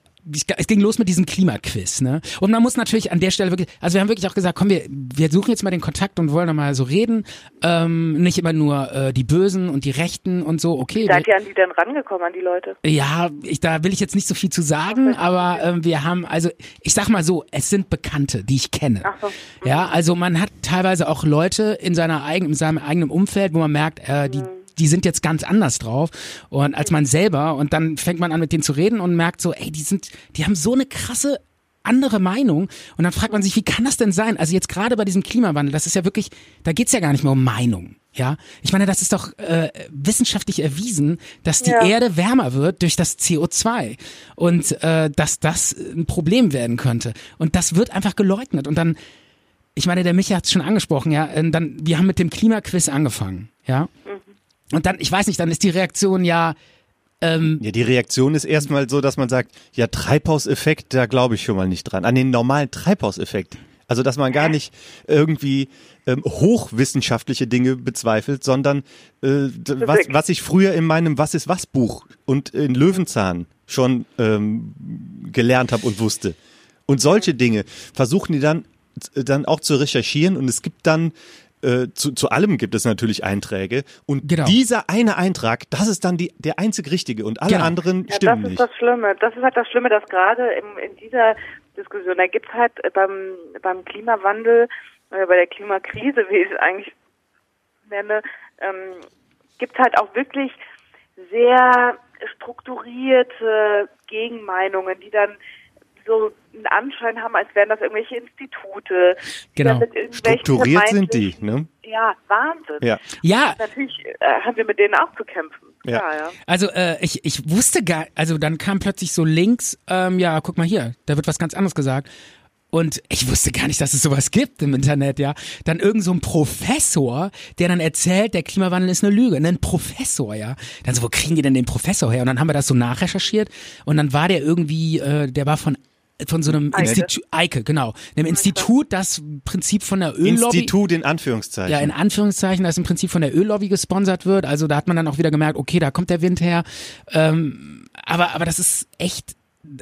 es ging los mit diesem Klimaquiz, ne? Und man muss natürlich an der Stelle wirklich, also wir haben wirklich auch gesagt, komm, wir, wir suchen jetzt mal den Kontakt und wollen noch mal so reden, ähm, nicht immer nur äh, die Bösen und die Rechten und so, okay. Seid wir, ihr an die denn rangekommen, an die Leute? ja, ich, da will ich jetzt nicht so viel zu sagen, aber ähm, wir haben, also ich sag mal so, es sind Bekannte, die ich kenne. Ach so. Ja, also man hat teilweise auch Leute in seiner eigenen, in seinem eigenen Umfeld, wo man merkt, äh, die, die sind jetzt ganz anders drauf und als man selber und dann fängt man an mit denen zu reden und merkt so, ey, die sind, die haben so eine krasse andere Meinung und dann fragt man sich, wie kann das denn sein? Also jetzt gerade bei diesem Klimawandel, das ist ja wirklich, da geht's ja gar nicht mehr um Meinung. Ja, ich meine, das ist doch äh, wissenschaftlich erwiesen, dass die Ja. Erde wärmer wird durch das CO2 und äh, dass das ein Problem werden könnte. Und das wird einfach geleugnet. Und dann, ich meine, der Micha hat es schon angesprochen, ja, dann, wir haben mit dem Klimaquiz angefangen, ja. Und dann, ich weiß nicht, dann ist die Reaktion ja, ähm, Ja, die Reaktion ist erstmal so, dass man sagt, ja, Treibhauseffekt, da glaube ich schon mal nicht dran. An den normalen Treibhauseffekt. Also, dass man gar nicht irgendwie ähm, hochwissenschaftliche Dinge bezweifelt, sondern äh, was, was ich früher in meinem Was ist was Buch und in Löwenzahn schon ähm, gelernt habe und wusste. Und solche Dinge versuchen die dann, dann auch zu recherchieren und es gibt dann äh, zu, zu allem gibt es natürlich Einträge und Genau. dieser eine Eintrag, das ist dann die, der einzig richtige und alle Genau. anderen Ja, stimmen das ist nicht. das Schlimme. Das ist halt das Schlimme, dass gerade im, in dieser Diskussion, da gibt's halt äh, beim, beim Klimawandel, äh, bei der Klimakrise, wie ich es eigentlich nenne, ähm, gibt's halt auch wirklich sehr strukturierte Gegenmeinungen, die dann so einen Anschein haben, als wären das irgendwelche Institute. Genau. Strukturiert sind die, ne? Ja, Wahnsinn. Ja. ja, Natürlich äh, haben wir mit denen auch zu kämpfen. Ja. Ja, ja. Also äh, ich, ich wusste gar, also dann kam plötzlich so links, ähm, ja, guck mal hier, da wird was ganz anderes gesagt. Und ich wusste gar nicht, dass es sowas gibt im Internet, ja. Dann irgend so ein Professor, der dann erzählt, der Klimawandel ist eine Lüge. Ein Professor, ja. Dann so, wo kriegen die denn den Professor her? Und dann haben wir das so nachrecherchiert und dann war der irgendwie, äh, der war von von so einem Eike. Institut, Eike, genau, einem Institut, das im Prinzip von der Öllobby, Institut in Anführungszeichen. ja, in Anführungszeichen, das im Prinzip von der Öllobby gesponsert wird. Also da hat man dann auch wieder gemerkt, okay, da kommt der Wind her. Ähm, aber, aber das ist echt,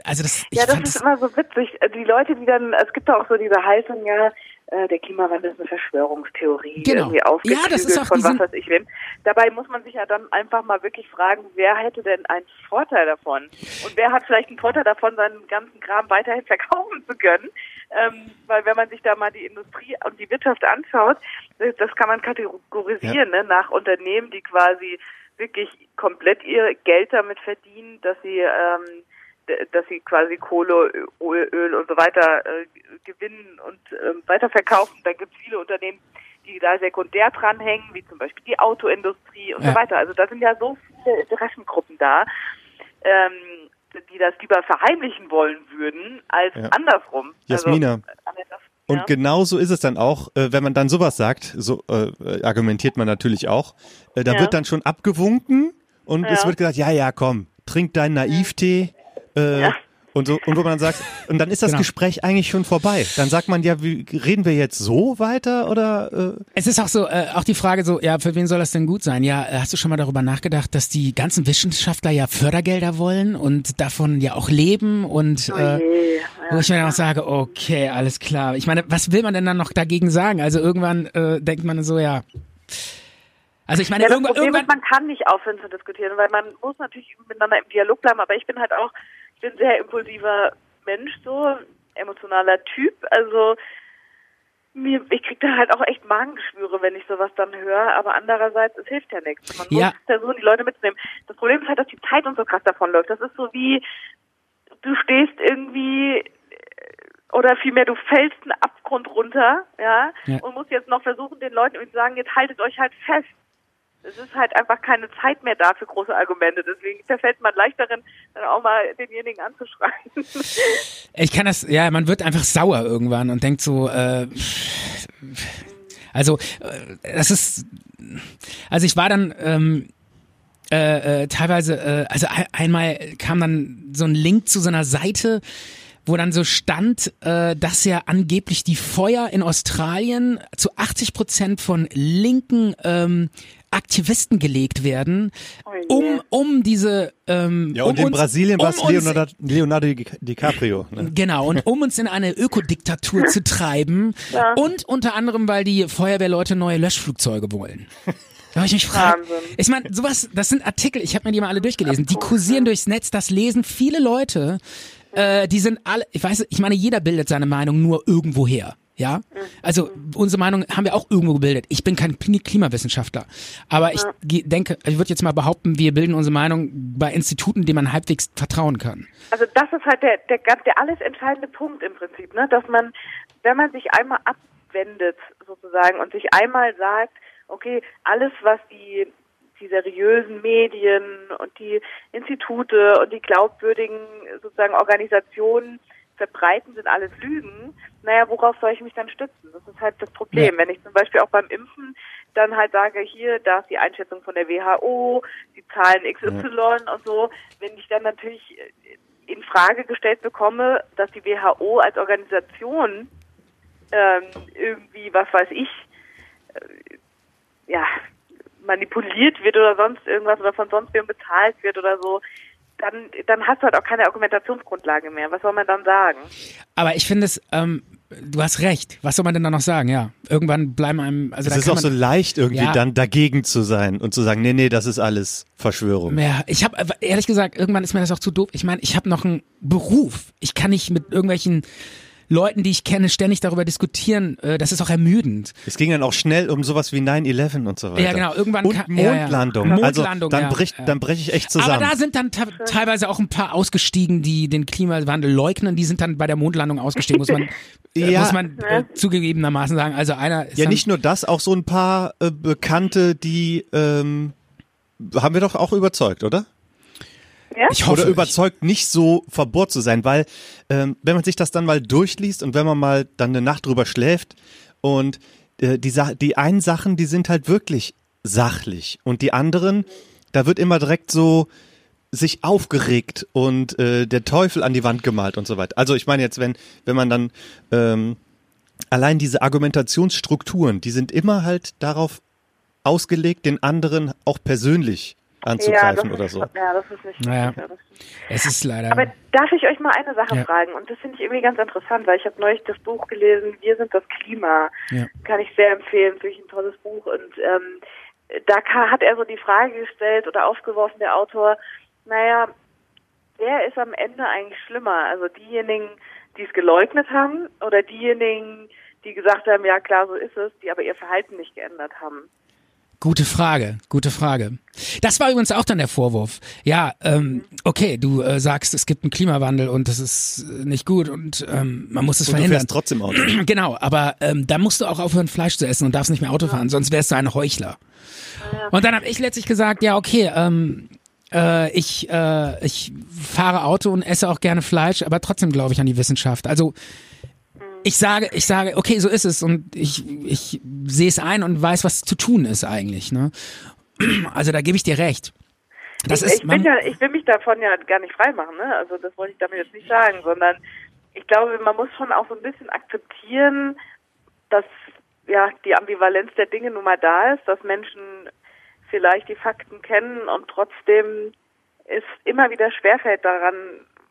also das, ich Ja, das fand ist immer so witzig. Die Leute, die dann, es gibt auch so diese Haltung, ja, der Klimawandel ist eine Verschwörungstheorie, Genau. irgendwie Ja, das ist auch von was weiß ich wem. Dabei muss man sich ja dann einfach mal wirklich fragen, wer hätte denn einen Vorteil davon? Und wer hat vielleicht einen Vorteil davon, seinen ganzen Kram weiterhin [laughs] verkaufen zu können? Ähm, weil wenn man sich da mal die Industrie und die Wirtschaft anschaut, das das kann man kategorisieren ne, nach Unternehmen, die quasi wirklich komplett ihr Geld damit verdienen, dass sie ähm, dass sie quasi Kohle, Öl, und so weiter äh, gewinnen und ähm, weiterverkaufen. Da gibt es viele Unternehmen, die da sekundär dranhängen, wie zum Beispiel die Autoindustrie und Ja. so weiter. Also da sind ja so viele Interessengruppen da, ähm, die das lieber verheimlichen wollen würden, als Ja. andersrum. Jasmina. Also, anders- Und ja. genau so ist es dann auch, äh, wenn man dann sowas sagt, so äh, argumentiert man natürlich auch, äh, da Ja. wird dann schon abgewunken und es Ja. wird gesagt, ja, ja, komm, trink deinen Naiv-Tee äh, Ja. und so und wo man sagt, und dann ist das Genau. Gespräch eigentlich schon vorbei. Dann sagt man ja, wie, reden wir jetzt so weiter oder äh, Es ist auch so, äh, auch die Frage so, ja, für wen soll das denn gut sein? Ja, äh, hast du schon mal darüber nachgedacht, dass die ganzen Wissenschaftler ja Fördergelder wollen und davon ja auch leben und Oh äh, je, Wo ich mir dann auch sage, okay, alles klar. Ich meine, was will man denn dann noch dagegen sagen? Also irgendwann äh, denkt man so, ja. Also ich meine, Ja, das irgendwann, Problem ist, irgendwann man kann nicht aufhören zu diskutieren, weil man muss natürlich miteinander im Dialog bleiben, aber ich bin halt auch, bin ein sehr impulsiver Mensch, so emotionaler Typ, also mir, ich krieg da halt auch echt Magengeschwüre, wenn ich sowas dann höre, aber andererseits, es hilft ja nichts. Man Ja. muss versuchen, die Leute mitzunehmen. Das Problem ist halt, dass die Zeit uns so krass davonläuft. Das ist so wie, du stehst irgendwie, äh, oder vielmehr, du fällst einen Abgrund runter, ja, Ja. und musst jetzt noch versuchen, den Leuten irgendwie zu sagen, jetzt haltet euch halt fest. Es ist halt einfach keine Zeit mehr da für große Argumente. Deswegen verfällt man leicht darin, dann auch mal denjenigen anzuschreien. [laughs] Ich kann das, ja, man wird einfach sauer irgendwann und denkt so, äh, also äh, das ist, also ich war dann ähm, äh, äh, teilweise, äh, also ein, einmal kam dann so ein Link zu so einer Seite, wo dann so stand, äh, dass ja angeblich die Feuer in Australien zu 80 Prozent von linken ähm, Aktivisten gelegt werden, Oh um um diese ähm, Ja, um und in uns- Brasilien war es um Leonardo, Leonardo Di- DiCaprio. Ne? Genau, und um uns in eine Ökodiktatur zu treiben [laughs] Ja. und unter anderem, weil die Feuerwehrleute neue Löschflugzeuge wollen. Da ich mich. Wahnsinn. Ich meine, sowas, das sind Artikel, ich habe mir die mal alle durchgelesen, die kursieren durchs Netz, das lesen viele Leute, äh, die sind alle, ich weiß, ich meine, jeder bildet seine Meinung nur irgendwo her. Ja, also unsere Meinung haben wir auch irgendwo gebildet. Ich bin kein Kli- Klimawissenschaftler, aber ich denke, ich würde jetzt mal behaupten, wir bilden unsere Meinung bei Instituten, denen man halbwegs vertrauen kann. Also das ist halt der, der, ganz- der alles entscheidende Punkt im Prinzip, ne? dass man, wenn man sich einmal abwendet sozusagen und sich einmal sagt, okay, alles was die, die seriösen Medien und die Institute und die glaubwürdigen sozusagen Organisationen verbreiten, sind alles Lügen. Naja, worauf soll ich mich dann stützen? Das ist halt das Problem. Ja. Wenn ich zum Beispiel auch beim Impfen dann halt sage, hier, da ist die Einschätzung von der WHO, die Zahlen XY und so, wenn ich dann natürlich in Frage gestellt bekomme, dass die WHO als Organisation ähm, irgendwie, was weiß ich, äh, ja, manipuliert wird oder sonst irgendwas oder von sonst wem bezahlt wird oder so, dann, dann hast du halt auch keine Argumentationsgrundlage mehr. Was soll man dann sagen? Aber ich finde es, ähm, du hast recht. Was soll man denn da noch sagen? Ja, irgendwann bleiben einem, also Es da ist kann auch man, so leicht irgendwie Ja. dann dagegen zu sein und zu sagen, nee, nee, das ist alles Verschwörung. Ja, ich habe ehrlich gesagt, irgendwann ist mir das auch zu doof. Ich meine, ich habe noch einen Beruf. Ich kann nicht mit irgendwelchen Leuten, die ich kenne, ständig darüber diskutieren. Äh, Das ist auch ermüdend. Es ging dann auch schnell um sowas wie 9-11 und so weiter. Ja, genau, irgendwann Und kam- ja, ja. Mondlandung. Mondlandung, also dann ja, bricht, ja. dann breche ich echt zusammen. Aber da sind dann te teilweise auch ein paar ausgestiegen, die den Klimawandel leugnen. Die sind dann bei der Mondlandung ausgestiegen, muss man, äh, [laughs] Ja. muss man äh, zugegebenermaßen sagen. Also einer ist ja, nicht nur das, auch so ein paar äh, Bekannte, die ähm, haben wir doch auch überzeugt, oder? Ja? ich hoffe, Oder überzeugt, nicht so verbohrt zu sein, weil ähm, wenn man sich das dann mal durchliest und wenn man mal dann eine Nacht drüber schläft und äh, die, Sa die einen Sachen, die sind halt wirklich sachlich und die anderen, da wird immer direkt so sich aufgeregt und äh, der Teufel an die Wand gemalt und so weiter. Also ich meine jetzt, wenn wenn man dann ähm, allein diese Argumentationsstrukturen, die sind immer halt darauf ausgelegt, den anderen auch persönlich anzugreifen das oder so. Ja, das ist nicht Naja. ja, es ist leider. Aber darf ich euch mal eine Sache Ja. fragen? Und das finde ich irgendwie ganz interessant, weil ich habe neulich das Buch gelesen, Wir sind das Klima. Ja. Kann ich sehr empfehlen, ist wirklich ein tolles Buch. Und ähm, da ka- hat er so die Frage gestellt oder aufgeworfen, der Autor, naja, wer ist am Ende eigentlich schlimmer? Also diejenigen, die es geleugnet haben oder diejenigen, die gesagt haben, ja klar, so ist es, die aber ihr Verhalten nicht geändert haben? Gute Frage, gute Frage. Das war übrigens auch dann der Vorwurf. Ja, ähm, okay, du äh, sagst, es gibt einen Klimawandel und das ist äh, nicht gut und ähm, man muss es Und du verhindern. fährst trotzdem Auto. [clears throat] Genau, aber ähm, da musst du auch aufhören, Fleisch zu essen und darfst nicht mehr Auto fahren, sonst wärst du ein Heuchler. Und dann habe ich letztlich gesagt, ja, okay, ähm, äh, ich, äh, ich fahre Auto und esse auch gerne Fleisch, aber trotzdem glaube ich an die Wissenschaft. Also ich sage, ich sage, okay, so ist es und ich, ich sehe es ein und weiß, was zu tun ist eigentlich. Ne? Also da gebe ich dir recht. Das ich, ist, ich, bin ja, ich will mich davon ja gar nicht freimachen, ne? Also das wollte ich damit jetzt nicht sagen, sondern ich glaube, man muss schon auch so ein bisschen akzeptieren, dass ja die Ambivalenz der Dinge nun mal da ist, dass Menschen vielleicht die Fakten kennen und trotzdem es immer wieder schwerfällt daran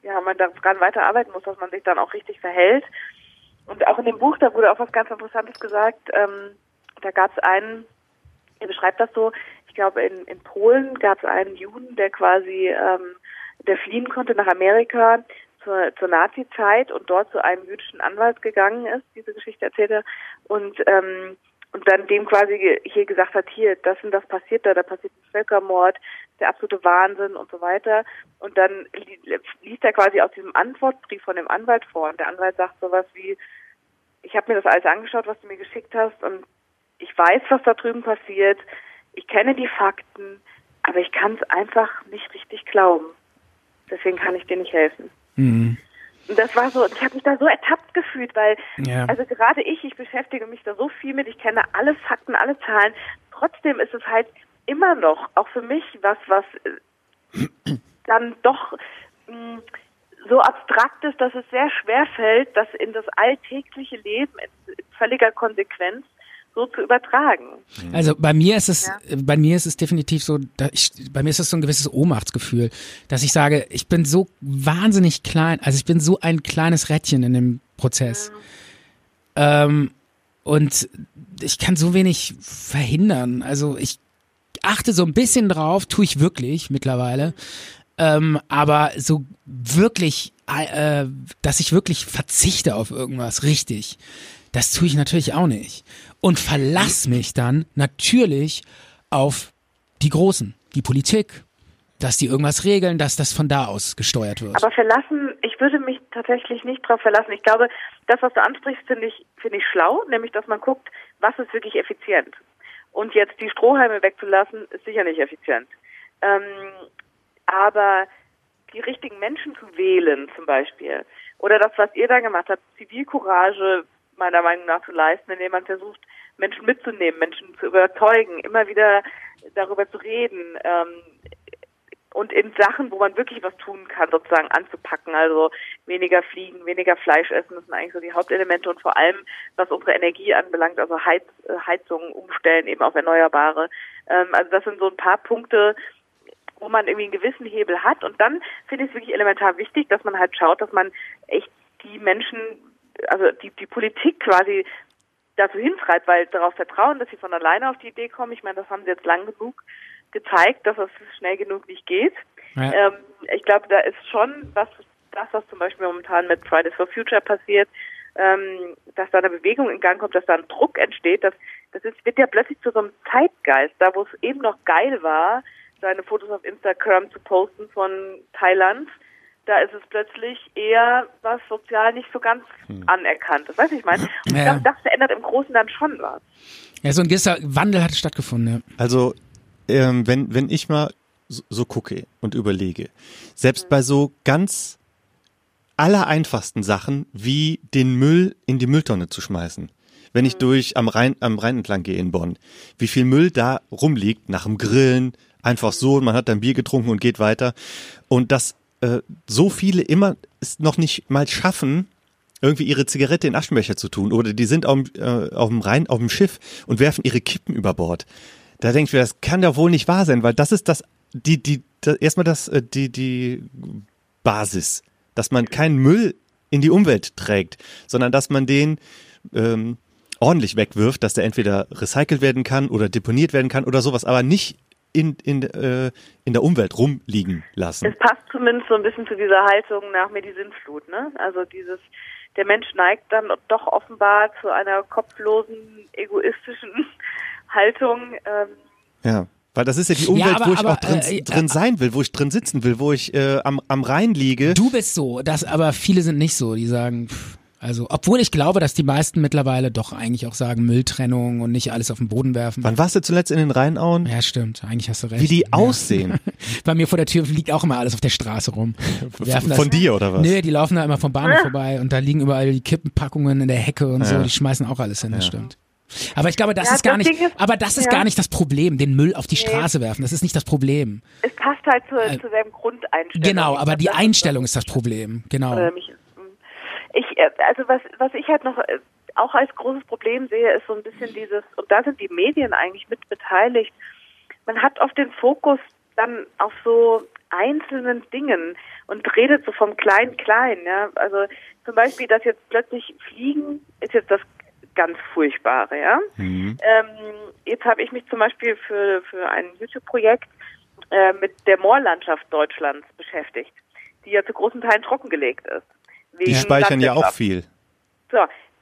ja, man daran weiterarbeiten muss, dass man sich dann auch richtig verhält. Und auch in dem Buch, da wurde auch was ganz Interessantes gesagt. Ähm, da gab es einen, er beschreibt das so, ich glaube in, in Polen gab es einen Juden, der quasi, ähm, der fliehen konnte nach Amerika zur, zur Nazi-Zeit und dort zu einem jüdischen Anwalt gegangen ist, diese Geschichte erzählt er, und ähm, und dann dem quasi hier gesagt hat, hier, das und das passiert da, da passiert ein Völkermord, der absolute Wahnsinn und so weiter. Und dann liest er quasi aus diesem Antwortbrief von dem Anwalt vor und der Anwalt sagt sowas wie, ich habe mir das alles angeschaut, was du mir geschickt hast und ich weiß, was da drüben passiert, ich kenne die Fakten, aber ich kann es einfach nicht richtig glauben. Deswegen kann ich dir nicht helfen. Mhm. Und das war so, ich habe mich da so ertappt gefühlt, weil, Ja. also gerade ich, ich beschäftige mich da so viel mit, ich kenne alle Fakten, alle Zahlen. Trotzdem ist es halt immer noch, auch für mich, was, was äh, dann doch mh, so abstrakt ist, dass es sehr schwer fällt, das in das alltägliche Leben in, völliger Konsequenz so zu übertragen. Also bei mir ist es, Ja. bei mir ist es definitiv so, da ich, bei mir ist es so ein gewisses Ohnmachtsgefühl, dass ich sage, ich bin so wahnsinnig klein, also ich bin so ein kleines Rädchen in dem Prozess. Ähm, und ich kann so wenig verhindern. Also ich achte so ein bisschen drauf, tue ich wirklich mittlerweile. Ähm, aber so wirklich, äh, dass ich wirklich verzichte auf irgendwas, richtig, das tue ich natürlich auch nicht. Und verlass mich dann natürlich auf die Großen, die Politik, dass die irgendwas regeln, dass das von da aus gesteuert wird. Aber verlassen, ich würde mich tatsächlich nicht drauf verlassen. Ich glaube, das, was du ansprichst, finde ich, finde ich schlau, nämlich, dass man guckt, was ist wirklich effizient. Und jetzt die Strohhalme wegzulassen, ist sicher nicht effizient. Ähm, aber die richtigen Menschen zu wählen, zum Beispiel, oder das, was ihr da gemacht habt, Zivilcourage meiner Meinung nach zu leisten, indem man versucht, Menschen mitzunehmen, Menschen zu überzeugen, immer wieder darüber zu reden, ähm, und in Sachen, wo man wirklich was tun kann, sozusagen anzupacken. Also weniger fliegen, weniger Fleisch essen, das sind eigentlich so die Hauptelemente und vor allem, was unsere Energie anbelangt, also Heiz, äh, Heizungen umstellen eben auf Erneuerbare. Ähm, also das sind so ein paar Punkte, wo man irgendwie einen gewissen Hebel hat. Und dann finde ich es wirklich elementar wichtig, dass man halt schaut, dass man echt die Menschen, also die, die Politik quasi dazu hintreibt, weil darauf vertrauen, dass sie von alleine auf die Idee kommen. Ich meine, das haben sie jetzt lang genug gezeigt, dass es schnell genug nicht geht. Ja. Ähm, ich glaube, da ist schon was, das, was zum Beispiel momentan mit Fridays for Future passiert, ähm, dass da eine Bewegung in Gang kommt, dass da ein Druck entsteht, das, das ist, wird ja plötzlich zu so einem Zeitgeist, da wo es eben noch geil war, seine Fotos auf Instagram zu posten von Thailand, da ist es plötzlich eher was sozial nicht so ganz anerkannt. Das weiß ich meine. Und ich [laughs] Ja. glaube, das verändert im Großen dann schon was. ja, so ein gewisser Wandel hat stattgefunden. Ja. Also, ähm, wenn, wenn ich mal so, so gucke und überlege, selbst bei so ganz allereinfachsten Sachen wie den Müll in die Mülltonne zu schmeißen. Wenn ich durch am Rhein, am Rhein entlang gehe in Bonn, wie viel Müll da rumliegt nach dem Grillen, einfach so, man hat dann Bier getrunken und geht weiter. Und dass äh, so viele immer es noch nicht mal schaffen, irgendwie ihre Zigarette in Aschenbecher zu tun oder die sind auf, dem, äh, auf dem Rhein, auf dem Schiff und werfen ihre Kippen über Bord. Da denke ich mir, das kann doch wohl nicht wahr sein, weil das ist das, die, die, das, erstmal das, äh, die, die Basis, dass man keinen Müll in die Umwelt trägt, sondern dass man den ähm, ordentlich wegwirft, dass der entweder recycelt werden kann oder deponiert werden kann oder sowas, aber nicht in, in, äh, in der Umwelt rumliegen lassen. Es passt zumindest so ein bisschen zu dieser Haltung nach mir die Sinnflut, ne? Also dieses, der Mensch neigt dann doch offenbar zu einer kopflosen, egoistischen [laughs] Haltung. Ähm, Ja, weil das ist ja die Umwelt, aber- wo ich aber, auch drin, äh, drin äh, sein will, wo ich drin sitzen will, wo ich äh, am, am Rhein liege. Du bist so, das, aber viele sind nicht so, die sagen, pff, also, obwohl ich glaube, dass die meisten mittlerweile doch eigentlich auch sagen Mülltrennung und nicht alles auf den Boden werfen. Wann warst du zuletzt in den Rheinauen? Ja, stimmt, eigentlich hast du recht. Wie die ja. aussehen. [laughs] Bei mir vor der Tür liegt auch immer alles auf der Straße rum. [laughs] Werfen Von dir oder was? Nö, die laufen da immer vom Bahnhof vorbei und da liegen überall die Kippenpackungen in der Hecke und so, Ja. die schmeißen auch alles hin, das stimmt. Aber ich glaube, das Ja, ist gar das nicht, ist- aber das ist ja. gar nicht das Problem, den Müll auf die Straße werfen. Das ist nicht das Problem. es passt halt zu, zu seinem Grundeinstellung. Äh, Genau, aber die Einstellung ist das Problem. Genau. Oder mich, ich, äh, also was, was ich halt noch äh, auch als großes Problem sehe, ist so ein bisschen dieses, und da sind die Medien eigentlich mit beteiligt. Man hat oft den Fokus dann auf so einzelnen Dingen und redet so vom Klein-Klein. Ja? Also zum Beispiel, dass jetzt plötzlich Fliegen ist jetzt das ganz Furchtbare. Ja? Ähm, jetzt habe ich mich zum Beispiel für, für ein YouTube-Projekt äh, mit der Moorlandschaft Deutschlands beschäftigt, die ja zu großen Teilen trockengelegt ist. Die speichern ja auch viel. So,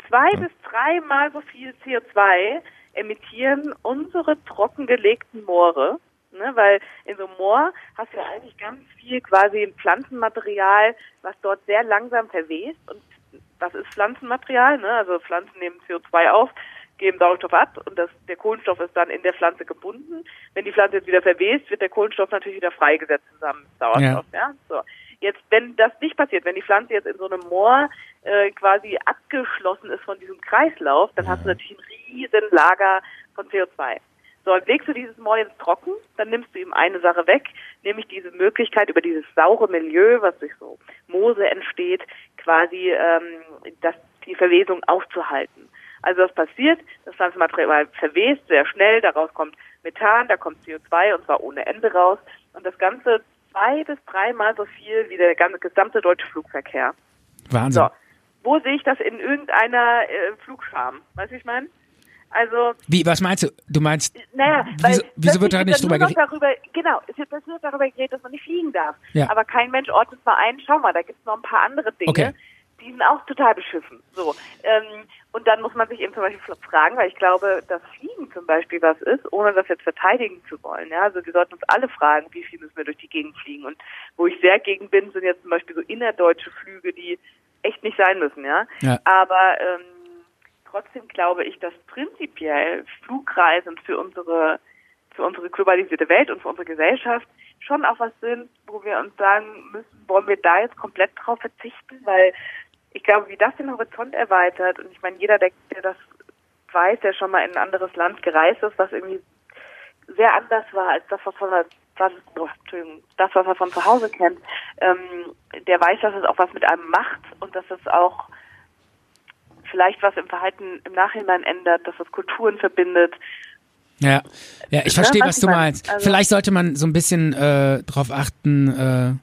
zwei bis dreimal so viel CO2 emittieren unsere trockengelegten Moore, ne, weil in so einem Moor hast du ja eigentlich ganz viel quasi Pflanzenmaterial, was dort sehr langsam verwest und das ist Pflanzenmaterial, ne, also Pflanzen nehmen CO2 auf, geben Sauerstoff ab und das, der Kohlenstoff ist dann in der Pflanze gebunden. Wenn die Pflanze jetzt wieder verwest, wird der Kohlenstoff natürlich wieder freigesetzt zusammen mit Sauerstoff. Ja. So. Jetzt, wenn das nicht passiert, wenn die Pflanze jetzt in so einem Moor äh, quasi abgeschlossen ist von diesem Kreislauf, dann hast du natürlich ein riesen Lager von CO2. So, legst du dieses Moor jetzt trocken, dann nimmst du ihm eine Sache weg, nämlich diese Möglichkeit über dieses saure Milieu, was durch so Moose entsteht, quasi ähm, das, die Verwesung aufzuhalten. Also was passiert? Das Pflanzenmaterial verwest sehr schnell, daraus kommt Methan, da kommt CO2 und zwar ohne Ende raus. Und das Ganze zwei bis dreimal so viel wie der ganze gesamte deutsche Flugverkehr. Wahnsinn. So, wo sehe ich das in irgendeiner äh, Flugscham? Weißt du, wie ich meine? Also, Wie, was meinst du? Du meinst, naja, wieso, wieso wird da nicht drüber geredet? darüber Genau, es wird nur darüber geredet, dass man nicht fliegen darf. Ja. Aber kein Mensch ordnet mal ein, schau mal, da gibt es noch ein paar andere Dinge, Okay. die sind auch total beschissen. So. Ähm, und dann muss man sich eben zum Beispiel fragen, weil ich glaube, dass Fliegen zum Beispiel was ist, ohne das jetzt verteidigen zu wollen. Ja? Also wir sollten uns alle fragen, wie viel müssen wir durch die Gegend fliegen. Und wo ich sehr gegen bin, sind jetzt zum Beispiel so innerdeutsche Flüge, die echt nicht sein müssen, ja. Ja. Aber ähm, trotzdem glaube ich, dass prinzipiell Flugreisen für unsere für unsere globalisierte Welt und für unsere Gesellschaft schon auch was sind, wo wir uns sagen müssen, wollen wir da jetzt komplett drauf verzichten, weil ich glaube, wie das den Horizont erweitert und ich meine, jeder, der, der das weiß, der schon mal in ein anderes Land gereist ist, was irgendwie sehr anders war als das, was von der, was, oh, Entschuldigung, das, was er von zu Hause kennt, ähm, der weiß, dass es auch was mit einem macht und dass es auch vielleicht was im Verhalten im Nachhinein ändert, dass es Kulturen verbindet. Ja, ja, ich Ja, verstehe, was was ich du meinst. Also- Vielleicht sollte man so ein bisschen äh, drauf achten,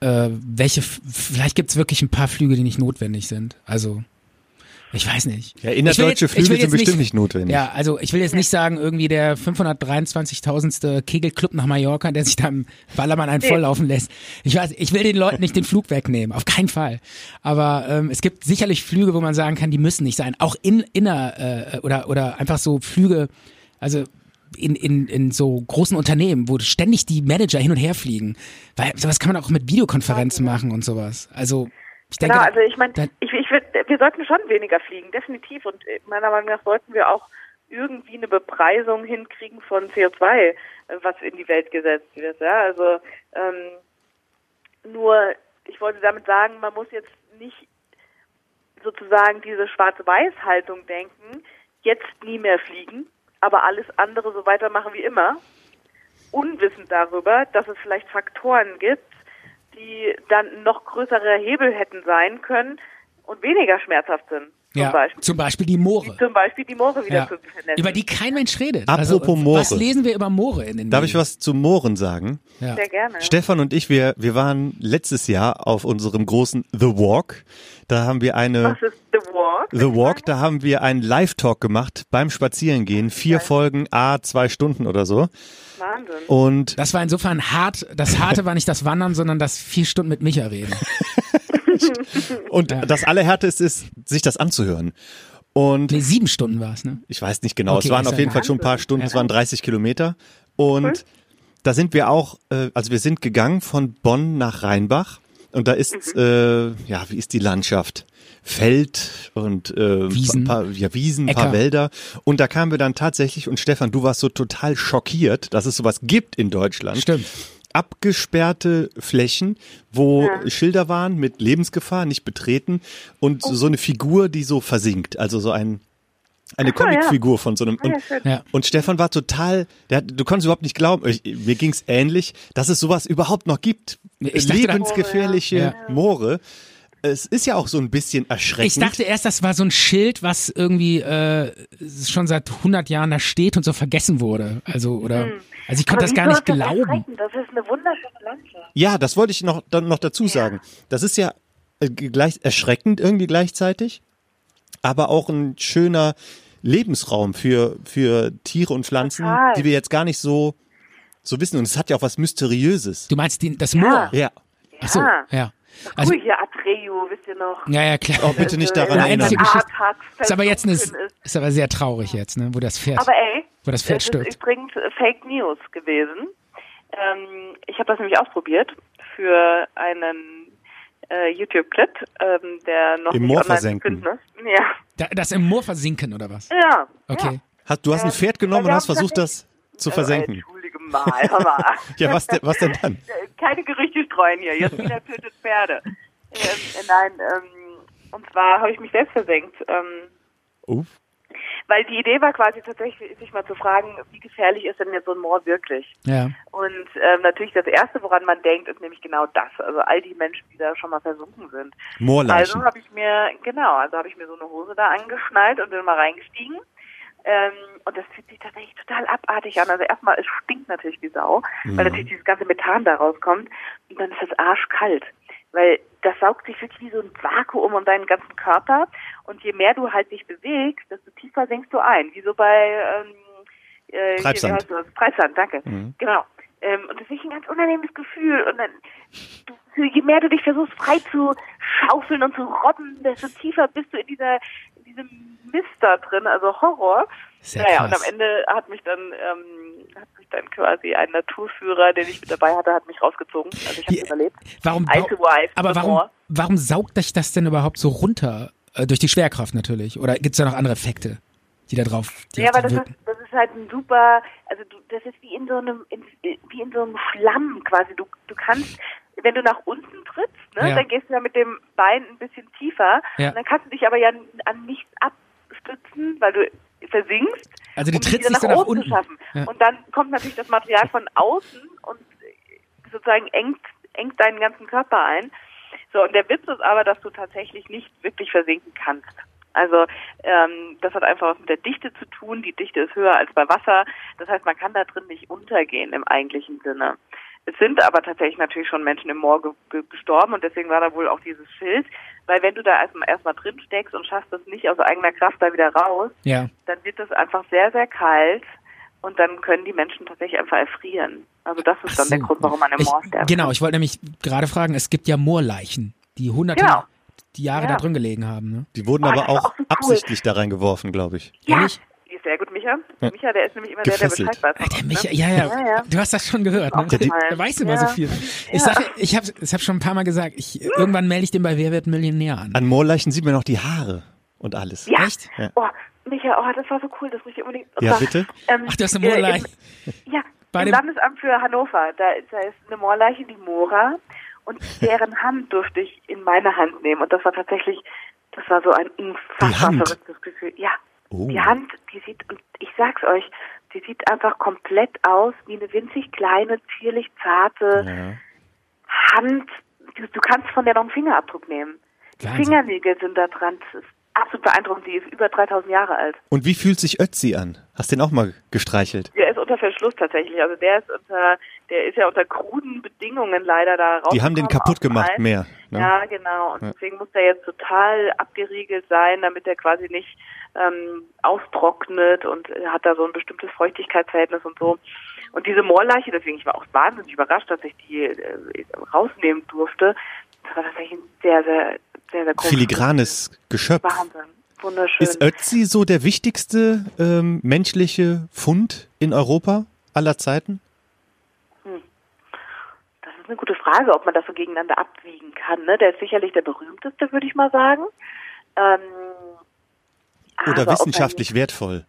äh, welche, vielleicht gibt's wirklich ein paar Flüge, die nicht notwendig sind. Also, ich weiß nicht. Ja, innerdeutsche Flüge sind bestimmt nicht notwendig. Ja, also ich will jetzt nicht sagen, irgendwie der 523.000. Kegelclub nach Mallorca, der sich da im Ballermann einen volllaufen lässt. Ich weiß, ich will den Leuten nicht den Flug wegnehmen, auf keinen Fall. Aber ähm, es gibt sicherlich Flüge, wo man sagen kann, die müssen nicht sein. Auch in inner äh, oder oder einfach so Flüge, also in, in, in so großen Unternehmen, wo ständig die Manager hin und her fliegen. Weil sowas kann man auch mit Videokonferenzen machen und sowas. Also ich denke, genau, also ich meine, ich, ich würd, wir sollten schon weniger fliegen, definitiv. Und äh, meiner Meinung nach sollten wir auch irgendwie eine Bepreisung hinkriegen von CO2, äh, was in die Welt gesetzt wird. Ja, also ähm, nur, ich wollte damit sagen, man muss jetzt nicht sozusagen diese Schwarz-Weiß-Haltung denken, jetzt nie mehr fliegen, aber alles andere so weitermachen wie immer, unwissend darüber, dass es vielleicht Faktoren gibt, die dann noch größere Hebel hätten sein können und weniger schmerzhaft sind. Zum ja, Beispiel. zum Beispiel die Moore. Zum Beispiel die Moore wieder Ja. zu vernetzen. Über die kein Mensch redet. Apropos also, Moore. Was lesen wir über Moore in den Darf ich Medien? was zu Mooren sagen? Ja. Sehr gerne. Stefan und ich, wir, wir waren letztes Jahr auf unserem großen The Walk. Da haben wir eine, Was ist The Walk? The Walk, da haben wir einen Live-Talk gemacht beim Spazierengehen. Vier Folgen, a zwei Stunden oder so. Wahnsinn. Und Das war insofern hart. Das Harte war nicht das Wandern, sondern das vier Stunden mit Micha reden. [laughs] Und das Allerhärteste ist, sich das anzuhören. Und Nee, sieben Stunden war es, ne? ich weiß nicht genau, Okay, es waren auf ja jeden Fall schon ein paar Stunden, Ja. es waren 30 Kilometer. Und da sind wir auch, äh, also wir sind gegangen von Bonn nach Rheinbach. Und da ist, Mhm. äh, ja, wie ist die Landschaft? Feld und äh, Wiesen. Paar, ja, Wiesen, paar Äcker. Wälder. Und da kamen wir dann tatsächlich, und Stefan, du warst so total schockiert, dass es sowas gibt in Deutschland. Stimmt. Abgesperrte Flächen, wo Schilder waren mit Lebensgefahr, nicht betreten und Oh. so eine Figur, die so versinkt. Also so ein, eine so, ja. Comicfigur von so einem. Ah, ja, Und, schön. Ja. und Stefan war total, der, du konntest überhaupt nicht glauben, ich, mir ging's ähnlich, dass es sowas überhaupt noch gibt. Ich dachte, da- Lebensgefährliche Ja. Moore. es ist ja auch so ein bisschen erschreckend. Ich dachte erst, das war so ein Schild, was irgendwie äh, schon seit 100 Jahren da steht und so vergessen wurde. Also oder also ich konnte das gar nicht das glauben. Das ist eine wunderschöne Landschaft. ja, das wollte ich noch, dann noch dazu sagen. Das ist ja äh, gleich erschreckend irgendwie gleichzeitig, aber auch ein schöner Lebensraum für, für Tiere und Pflanzen, Total. die wir jetzt gar nicht so, so wissen. Und es hat ja auch was Mysteriöses. Du meinst die, das Moor? Ja. Ach so, Ja. ja. Also cool, hier Atreo, wisst ihr noch? ja, ja klar. Oh, bitte nicht daran Eine erinnern. einzige Geschichte. Artag Ist aber jetzt eine, ist aber sehr traurig jetzt, ne, wo das Pferd, Aber ey, wo das Pferd es stirbt. ist übrigens äh, Fake News gewesen. Ähm, ich habe das nämlich ausprobiert für einen äh, YouTube-Clip, ähm, der noch Im Moor versenken. Ja, Da, das im Moor versinken oder was? ja. Okay. Hast, du hast ein Ähm, Pferd genommen wir und hast versucht, das zu Ja. versenken. Äh, Entschuldige mal, mal. [laughs] Ja, was, denn- was denn dann? Äh, Keine Gerüchte streuen hier. Jasmina [laughs] tötet Pferde. Ähm, äh, nein, ähm, und zwar habe ich mich selbst versenkt. Ähm, Uff. Weil die Idee war quasi tatsächlich, sich mal zu fragen, wie gefährlich ist denn jetzt so ein Moor wirklich? Ja. Und ähm, natürlich das Erste, woran man denkt, ist nämlich genau das. Also all die Menschen, die da schon mal versunken sind. Moorleichen. Also habe ich mir, genau, also habe ich mir so eine Hose da angeschnallt und bin mal reingestiegen. Ähm, und das fühlt sich tatsächlich total abartig an. Also erstmal, es stinkt natürlich wie Sau, weil natürlich dieses ganze Methan da rauskommt. Und dann ist das arschkalt. Weil das saugt sich wirklich wie so ein Vakuum um deinen ganzen Körper. Und je mehr du halt dich bewegst, desto tiefer sinkst du ein. Wie so bei ähm, äh, hier, Treibsand. das? Treibsand, danke. Mhm. Genau. Ähm, und das ist wirklich ein ganz unangenehmes Gefühl. Und dann, du, je mehr du dich versuchst frei zu schaufeln und zu robben, desto tiefer bist du in dieser, in diesem Mist da drin, also Horror. Sehr naja, und krass. am Ende hat mich dann, ähm, hat mich dann quasi ein Naturführer, den ich mit dabei hatte, hat mich rausgezogen. Also ich habe überlebt. Warum, Wife, aber warum, warum saugt dich das denn überhaupt so runter? Äh, durch die Schwerkraft natürlich. Oder gibt's da noch andere Effekte, die da drauf, die Ja, aber das ist, das ist halt ein super, also du, das ist wie in so einem, in, wie in so einem Schlamm quasi. Du, du kannst, wenn du nach unten trittst, ne, Ja. dann gehst du ja mit dem Bein ein bisschen tiefer. Ja. Und dann kannst du dich aber ja an nichts abstützen, weil du versinkst. Also du um dich nach dann nach oben zu schaffen. Ja. Und dann kommt natürlich das Material von außen und sozusagen engt, engt deinen ganzen Körper ein. So, und der Witz ist aber, dass du tatsächlich nicht wirklich versinken kannst. Also ähm, das hat einfach was mit der Dichte zu tun. Die Dichte ist höher als bei Wasser. Das heißt, man kann da drin nicht untergehen im eigentlichen Sinne. Es sind aber tatsächlich natürlich schon Menschen im Moor ge ge gestorben und deswegen war da wohl auch dieses Schild. Weil wenn du da erstmal erstmal drin steckst und schaffst es nicht aus eigener Kraft da wieder raus, Ja. dann wird es einfach sehr, sehr kalt und dann können die Menschen tatsächlich einfach erfrieren. Also das ist Ach dann der so. Grund, warum man im Moor sterben genau, ich wollte nämlich gerade fragen, es gibt ja Moorleichen, die hunderte Genau. die Jahre Ja. da drin gelegen haben. Ne? Die wurden Oh, aber das auch auch so cool. absichtlich da reingeworfen, glaube ich. Ja, Ehrlich? Micha. Ja. Micha, der ist nämlich immer der, der Gefesselt. Bescheid weiß. Der Micha, ja, ja, Ja, ja. du hast das schon gehört. Ne? Mal. Der weiß immer Ja. so viel. Ich Ja. sage, ich habe ich hab schon ein paar Mal gesagt, ich, irgendwann melde ich den bei Wer wird Millionär an. An Moorleichen sieht man noch die Haare und alles. Ja. Echt? Ja. Oh, Micha, oh, das war so cool, das muss ich unbedingt. und Ja, zwar, bitte? Ähm, Ach, du hast eine äh, Moorleiche. im- Ja, Bei im dem- Landesamt für Hannover, da, da ist eine Moorleiche, die Mora, und deren [laughs] Hand durfte ich in meine Hand nehmen. Und das war tatsächlich, das war so ein unfassbar verrücktes Gefühl. Ja, Oh. die Hand, die sieht, und ich sag's euch, die sieht einfach komplett aus wie eine winzig kleine, zierlich zarte Ja. Hand. Du, du kannst von der noch einen Fingerabdruck nehmen. Die Wahnsinn. Fingernägel sind da dran. Das ist absolut beeindruckend. Die ist über 3000 Jahre alt. Und wie fühlt sich Ötzi an? Hast den auch mal gestreichelt? Der ist unter Verschluss tatsächlich. Also der ist unter, der ist ja unter kruden Bedingungen leider da raus. Die haben den kaputt gemacht, mehr. Ne? Ja, genau. Und Ja. deswegen muss der jetzt total abgeriegelt sein, damit er quasi nicht ähm, austrocknet und hat da so ein bestimmtes Feuchtigkeitsverhältnis und so. Und diese Moorleiche, deswegen ich war auch wahnsinnig überrascht, dass ich die äh, rausnehmen durfte. Das war tatsächlich ein sehr, sehr, sehr, sehr großes Filigranes Geschöpf. Wahnsinn. Wunderschön. Ist Ötzi so der wichtigste ähm, menschliche Fund in Europa aller Zeiten? Das ist eine gute Frage, ob man das so gegeneinander abwiegen kann. Ne? Der ist sicherlich der berühmteste, würde ich mal sagen. Ähm, Oder wissenschaftlich wertvoll?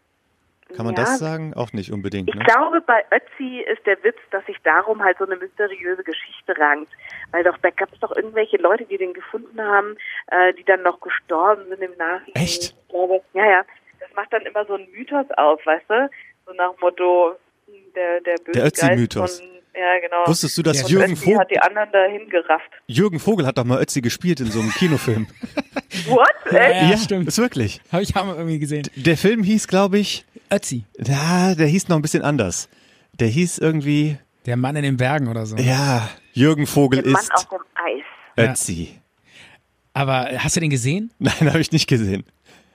Kann man Ja, das sagen? Auch nicht unbedingt. Ich Ne? glaube, bei Ötzi ist der Witz, dass sich darum halt so eine mysteriöse Geschichte rankt. Weil doch, da gab es doch irgendwelche Leute, die den gefunden haben, äh, die dann noch gestorben sind im Nachhinein. Echt? Ich glaube, ja, ja. Das macht dann immer so einen Mythos auf, weißt du? So nach dem Motto, hm, der, der böse Der Ötzi-Mythos. Von Ja, genau. Wusstest du, dass Ja, Jürgen, Vogel, hat die anderen dahin gerafft. Jürgen Vogel hat doch mal Ötzi gespielt in so einem Kinofilm? [laughs] What? Echt? Ja, stimmt. Ist wirklich. Habe ich auch mal irgendwie gesehen. Der Film hieß, glaube ich, Ötzi, ja, der hieß noch ein bisschen anders. Der hieß irgendwie, der Mann in den Bergen oder so. ja, Jürgen Vogel Der Mann ist auf dem Eis. Ja. Ötzi. Aber hast du den gesehen? Nein, habe ich nicht gesehen.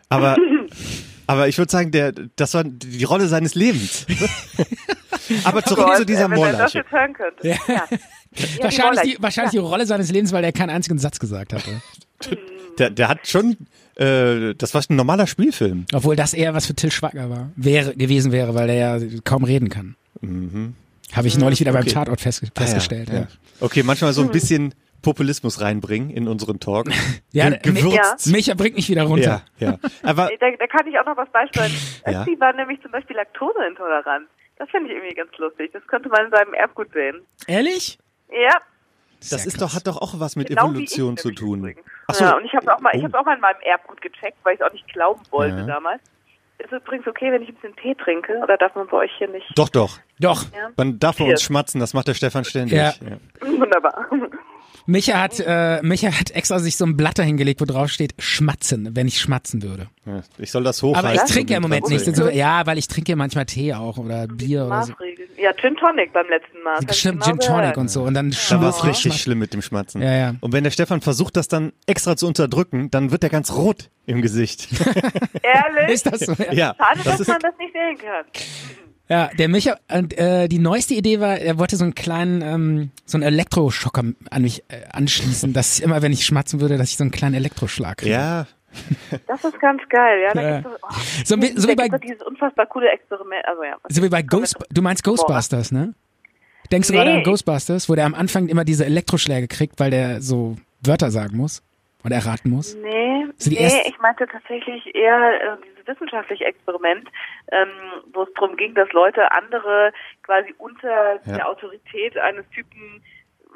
Aber, [laughs] aber ich würde sagen, der, das war die Rolle seines Lebens. [laughs] [laughs] aber zurück Gott, zu dieser ey, wenn er das jetzt hören könnte. Ja. Ja. [laughs] Ja, wahrscheinlich Moorleiche. die, wahrscheinlich die Rolle seines Lebens, weil der keinen einzigen Satz gesagt hatte. [laughs] Der, der hat schon, äh, das war ein normaler Spielfilm. Obwohl das eher was für Till Schweiger war, wäre gewesen wäre, weil der ja kaum reden kann. Habe ich neulich wieder beim Mhm. Okay. Tatort festge festgestellt. Ah, ja, ja. ja. Okay, manchmal so ein bisschen Populismus reinbringen in unseren Talk. Ja, Ge- gewürzt. Micha bringt mich wieder runter. Ja, ja. Aber Da, da kann ich auch noch was beisteuern. Ja. Ötzi war nämlich zum Beispiel laktoseintolerant. Das finde ich irgendwie ganz lustig. Das könnte man in seinem Erbgut sehen. Ehrlich? Ja, das ist doch, hat doch auch was mit genau Evolution zu tun. übrigens. Ach so. Ja, und ich habe auch mal, ich Oh. habe auch mal in meinem Erbgut gecheckt, weil ich es auch nicht glauben wollte Ja. damals. Ist es übrigens okay, wenn ich ein bisschen Tee trinke? Oder darf man bei euch hier nicht? Doch, doch. Doch. Ja. Man darf bei uns schmatzen, das macht der Stefan ständig. Ja. [laughs] Wunderbar. Micha hat, äh, Micha hat extra sich so ein Blatt dahingelegt, wo drauf steht, schmatzen, wenn ich schmatzen würde. Ja. Ich soll das hochhalten. Aber ich trinke den im Moment nicht. Insofern- Ja, weil ich trinke manchmal Tee auch oder Bier oder so. Ja, Gin Tonic beim letzten Mal. Stimmt, genau Gin Tonic und so. Und dann Da war es richtig schlimm mit dem Schmatzen. Ja, ja. Und wenn der Stefan versucht, das dann extra zu unterdrücken, dann wird er ganz rot im Gesicht. Ehrlich? [laughs] Ist das so? Ja. ja, Schade, das dass ist, man das nicht sehen kann. Ja, der Micha, und, äh, die neueste Idee war, er wollte so einen kleinen, ähm, so einen Elektroschocker an mich äh, anschließen, dass ich immer, wenn ich schmatzen würde, dass ich so einen kleinen Elektroschlag kriege. ja, [laughs] Das ist ganz geil, ja. Da Ja. gibt's doch, oh, So wie- so wie bei- dieses unfassbar coole Experiment. Also ja. So wie bei Ghost, du meinst Ghostbusters, ne? Denkst du Nee. gerade an Ghostbusters, wo der am Anfang immer diese Elektroschläge kriegt, weil der so Wörter sagen muss und erraten muss? Nee, So nee, ich meinte tatsächlich eher äh, dieses wissenschaftliche Experiment, ähm, wo es darum ging, dass Leute andere quasi unter Ja. der Autorität eines Typen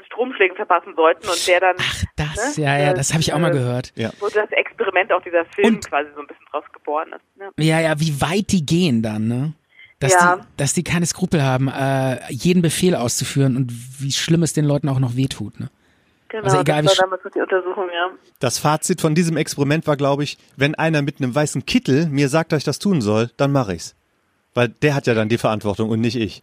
Stromschlägen verpassen sollten und der dann Ach, das, Ne? ja, ja, Äh, das habe ich auch mal äh, gehört. ja. wo das Experiment auch dieser Film Und- quasi so ein bisschen draus geboren ist. Ne? Ja, ja, wie weit die gehen dann, ne? Dass, Ja. die, dass die keine Skrupel haben, äh, jeden Befehl auszuführen und wie schlimm es den Leuten auch noch wehtut, ne? Genau, Also egal, das war damals so die Untersuchung, ja. Das Fazit von diesem Experiment war, glaube ich, wenn einer mit einem weißen Kittel mir sagt, dass ich das tun soll, dann mache ich's. Weil der hat ja dann die Verantwortung und nicht ich.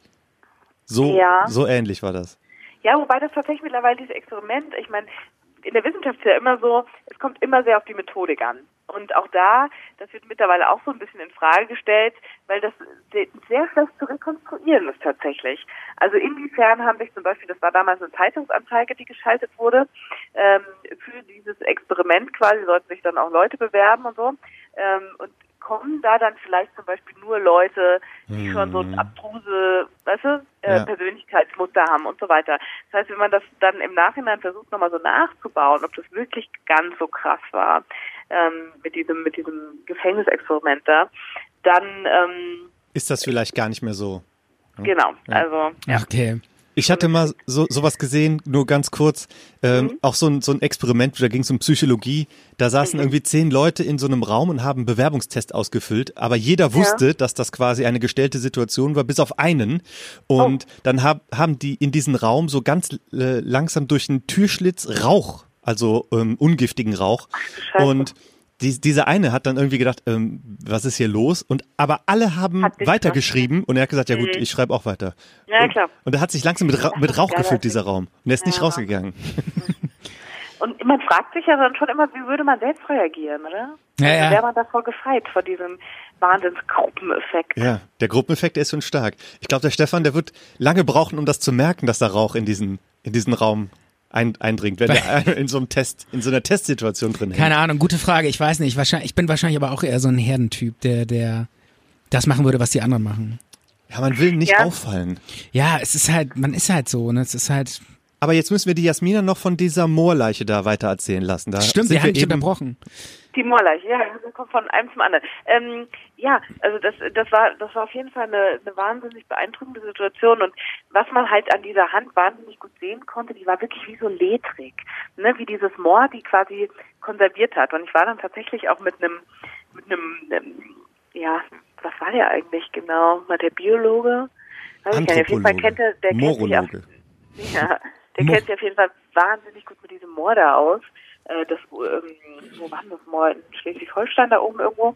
So, Ja. so ähnlich war das. Ja, wobei das tatsächlich mittlerweile dieses Experiment, ich meine, in der Wissenschaft ist ja immer so, es kommt immer sehr auf die Methodik an. Und auch da, das wird mittlerweile auch so ein bisschen in Frage gestellt, weil das sehr, schlecht zu rekonstruieren ist tatsächlich. Also inwiefern haben sich zum Beispiel, das war damals eine Zeitungsanzeige, die geschaltet wurde, ähm, für dieses Experiment quasi sollten sich dann auch Leute bewerben und so. Ähm, und kommen da dann vielleicht zum Beispiel nur Leute, die schon so ein abstruse, weißt du, äh, Ja. Persönlichkeitsmuster haben und so weiter. Das heißt, wenn man das dann im Nachhinein versucht, nochmal so nachzubauen, ob das wirklich ganz so krass war, ähm, mit diesem, mit diesem Gefängnisexperiment da, dann, ähm, Ist das vielleicht gar nicht mehr so? genau, also, ja. Okay. Ich hatte mal so sowas gesehen, nur ganz kurz, ähm, Mhm. auch so ein, so ein Experiment, da ging es um Psychologie. Da saßen Mhm. irgendwie zehn Leute in so einem Raum und haben einen Bewerbungstest ausgefüllt, aber jeder wusste, dass das quasi eine gestellte Situation war, bis auf einen. Und Oh. dann hab, haben die in diesen Raum so ganz äh, langsam durch einen Türschlitz Rauch, also ähm, ungiftigen Rauch. Scheiße. Und die, dieser eine hat dann irgendwie gedacht, ähm, was ist hier los? Und aber alle haben weitergeschrieben und er hat gesagt, ja gut, Mhm. ich schreibe auch weiter. Ja, und, klar. Und er hat sich langsam mit, Ra mit Rauch gefüllt, dieser Raum. Und er ist nicht Ja. rausgegangen. [laughs] Und man fragt sich ja dann schon immer, wie würde man selbst reagieren, oder? Ja, also ja. Wäre man davor gefeit, vor diesem Wahnsinnsgruppeneffekt. Ja, der Gruppeneffekt der ist schon stark. Ich glaube, der Stefan, der wird lange brauchen, um das zu merken, dass da Rauch in diesen, in diesen Raum ein, eindringt, wenn er [laughs] in so einem Test, in so einer Testsituation drin hängt. Keine Ahnung, gute Frage. Ich weiß nicht. Wahrscheinlich, ich bin wahrscheinlich aber auch eher so ein Herdentyp, der, der das machen würde, was die anderen machen. Ja, man will nicht Ja. auffallen. Ja, es ist halt, man ist halt so, ne? Es ist halt, Aber jetzt müssen wir die Jasmina noch von dieser Moorleiche da weiter erzählen lassen. Da stimmt, sie haben wir mich eben, unterbrochen. Die Moorleiche, ja, das kommt von einem zum anderen. Ähm, ja, also das, das war, das war auf jeden Fall eine, eine wahnsinnig beeindruckende Situation und was man halt an dieser Hand wahnsinnig gut sehen konnte, die war wirklich wie so ledrig, ne, wie dieses Moor, die quasi konserviert hat. Und ich war dann tatsächlich auch mit einem, mit einem, ähm, ja, was war der eigentlich genau? War der Biologe? Weiß ich gar nicht. Auf jeden Fall Anthropologe, kennt er, der kennt sich auf, Morologe. Ja, der kennt sich auf jeden Fall wahnsinnig gut mit diesem Moor da aus. Äh, das, ähm, wo war denn das Moor? In Schleswig-Holstein da oben irgendwo.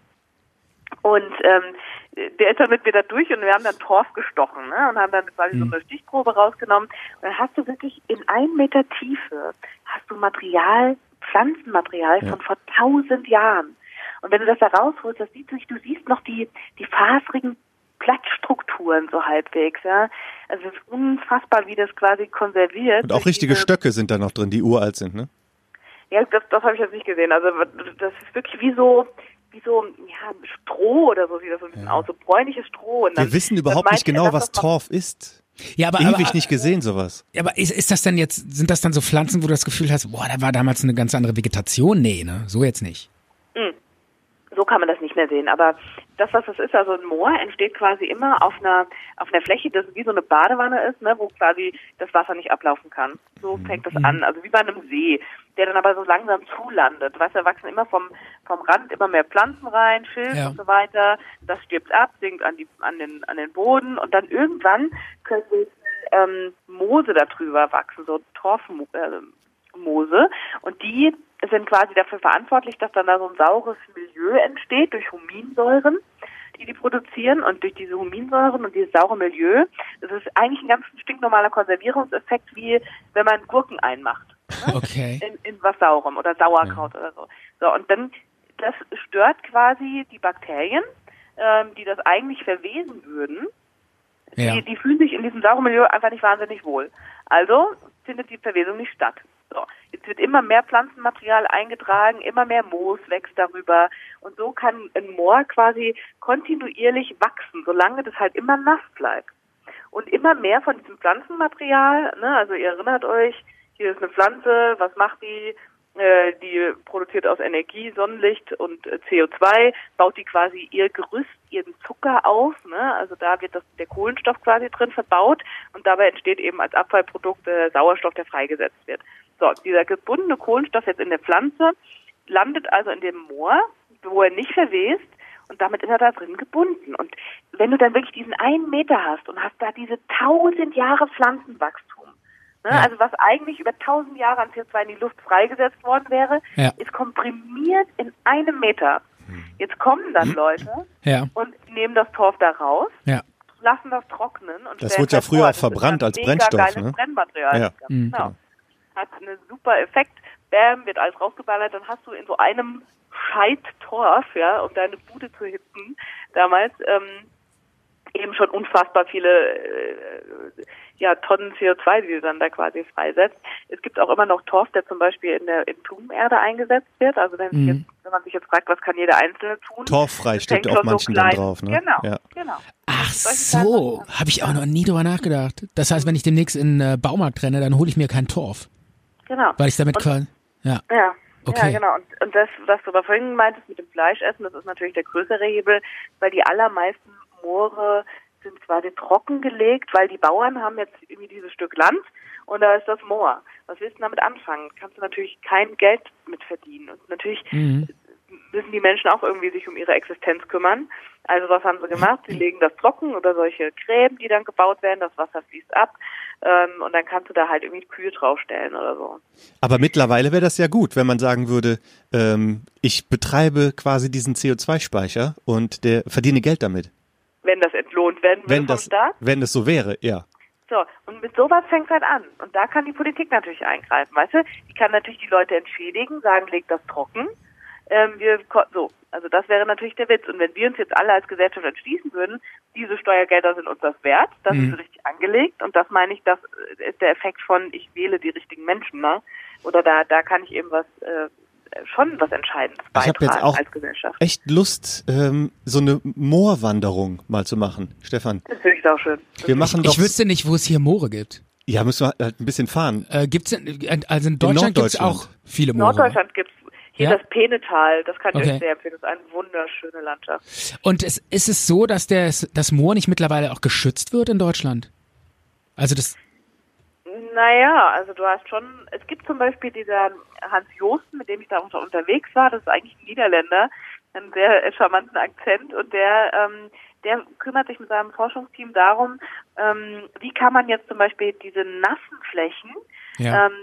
Und ähm, der ist dann mit mir da durch und wir haben dann Torf gestochen ne? und haben dann quasi so eine Stichprobe rausgenommen. Und dann hast du wirklich in einem Meter Tiefe hast du Material, Pflanzenmaterial von vor tausend Jahren. Und wenn du das da rausholst, das siehst du, du siehst noch die, die faserigen Blattstrukturen so halbwegs, ja. Also es ist unfassbar, wie das quasi konserviert. Und auch richtige diese- Stöcke sind da noch drin, die uralt sind, ne? Ja, das, das habe ich jetzt nicht gesehen. Also das ist wirklich wie so, wie so ja, Stroh oder so sieht das so ein bisschen aus, so bräunliches Stroh. Und dann, Wir wissen überhaupt nicht genau, was Torf ist. Ja, aber, Ewig aber, nicht gesehen, sowas. aber ist, ist das denn jetzt, sind das dann so Pflanzen, wo du das Gefühl hast, boah, da war damals eine ganz andere Vegetation? Nee, ne? So jetzt nicht. So kann man das nicht mehr sehen. Aber das, was das ist, also ein Moor entsteht quasi immer auf einer auf einer Fläche, das wie so eine Badewanne ist, ne, wo quasi das Wasser nicht ablaufen kann. So fängt das an, also wie bei einem See, der dann aber so langsam zulandet. Weißt du, da wachsen immer vom vom Rand immer mehr Pflanzen rein, Schilf Ja. und so weiter. Das stirbt ab, sinkt an die an den an den Boden und dann irgendwann können ähm, Moose darüber wachsen, so Torfmoose. Äh. Und die sind quasi dafür verantwortlich, dass dann da so ein saures Milieu entsteht durch Huminsäuren, die die produzieren. Und durch diese Huminsäuren und dieses saure Milieu, das ist eigentlich ein ganz stinknormaler Konservierungseffekt, wie wenn man Gurken einmacht Okay. in, in was Saurem oder Sauerkraut oder so. So, und dann, das stört quasi die Bakterien, ähm, die das eigentlich verwesen würden. Ja. Die, die fühlen sich in diesem sauren Milieu einfach nicht wahnsinnig wohl. Also findet die Verwesung nicht statt. So, jetzt wird immer mehr Pflanzenmaterial eingetragen, immer mehr Moos wächst darüber und so kann ein Moor quasi kontinuierlich wachsen, solange das halt immer nass bleibt. Und immer mehr von diesem Pflanzenmaterial, ne, also ihr erinnert euch, hier ist eine Pflanze, was macht die? Äh, die produziert aus Energie, Sonnenlicht und äh, CO2, baut die quasi ihr Gerüst, ihren Zucker auf, ne? Also da wird das, der Kohlenstoff quasi drin verbaut und dabei entsteht eben als Abfallprodukt äh, Sauerstoff, der freigesetzt wird. So, dieser gebundene Kohlenstoff jetzt in der Pflanze landet also in dem Moor, wo er nicht verwest und damit ist er da drin gebunden. Und wenn du dann wirklich diesen einen Meter hast und hast da diese tausend Jahre Pflanzenwachstum, ne, Ja. also was eigentlich über tausend Jahre an CO2 in die Luft freigesetzt worden wäre, Ja. ist komprimiert in einem Meter. Jetzt kommen dann Leute Ja. und nehmen das Torf da raus, Ja. lassen das trocknen und Das wurde ja früher auch verbrannt als Brennstoff, ne? Brennmaterial. Ja. Ganz Mhm. genau. Hat einen super Effekt. Bam, wird alles rausgeballert, dann hast du in so einem Scheiß-Torf, ja, um deine Bude zu hitzen, damals, ähm, eben schon unfassbar viele äh, ja, Tonnen CO2, die du dann da quasi freisetzt. Es gibt auch immer noch Torf, der zum Beispiel in der in Blumenerde eingesetzt wird. Also wenn, sich Mhm. jetzt, wenn man sich jetzt fragt, was kann jeder Einzelne tun? Torffrei steht auf schon so manchen dann drauf, ne? Genau, Ja. genau. Ach so, habe ich auch noch nie drüber nachgedacht. Das heißt, wenn ich demnächst in den äh, Baumarkt renne, dann hole ich mir keinen Torf, Genau. weil ich damit Und- quasi, ja. Ja, Okay. ja genau. Und, und das, was du aber vorhin meintest mit dem Fleischessen, das ist natürlich der größere Hebel, weil die allermeisten Moore sind quasi trockengelegt, weil die Bauern haben jetzt irgendwie dieses Stück Land und da ist das Moor. Was willst du damit anfangen? Kannst du natürlich kein Geld mit verdienen. Und natürlich Mhm. Müssen die Menschen auch irgendwie sich um ihre Existenz kümmern. Also was haben sie gemacht? Sie [laughs] legen das trocken oder solche Gräben, die dann gebaut werden, das Wasser fließt ab ähm, und dann kannst du da halt irgendwie Kühe draufstellen oder so. Aber mittlerweile wäre das ja gut, wenn man sagen würde, ähm, ich betreibe quasi diesen CO2-Speicher und der verdiene Geld damit. Wenn das entlohnt werden will Wenn das, Staat. wenn das so wäre, ja. So, und mit sowas fängt halt an. Und da kann die Politik natürlich eingreifen, weißt du? Die kann natürlich die Leute entschädigen, sagen, legt das trocken. Ähm, wir so, also das wäre natürlich der Witz. Und wenn wir uns jetzt alle als Gesellschaft entschließen würden, diese Steuergelder sind uns das wert, das Mhm. ist richtig angelegt und das meine ich, das ist der Effekt von ich wähle die richtigen Menschen, ne? Oder da da kann ich eben was äh, schon was Entscheidendes Ich beitragen jetzt auch- als Gesellschaft. Echt Lust, ähm, so eine Moorwanderung mal zu machen, Stefan. Das finde ich auch schön. Wir machen doch, Ich wüsste nicht, wo es hier Moore gibt. ja, müssen wir halt ein bisschen fahren. Äh, gibt's denn, äh, also in Deutschland gibt es Norddeutschland. auch viele Moore. Norddeutschland gibt's hier Ja? das Penetal, das kann ich Okay. euch sehr empfehlen, das ist eine wunderschöne Landschaft. Und es, ist es so, dass der, das Moor nicht mittlerweile auch geschützt wird in Deutschland? Also das, Naja, also du hast schon, es gibt zum Beispiel dieser Hans Josten, mit dem ich da unter, unterwegs war, das ist eigentlich ein Niederländer, einen sehr charmanten Akzent und der, ähm, der kümmert sich mit seinem Forschungsteam darum, ähm, wie kann man jetzt zum Beispiel diese nassen Flächen Ja. ähm,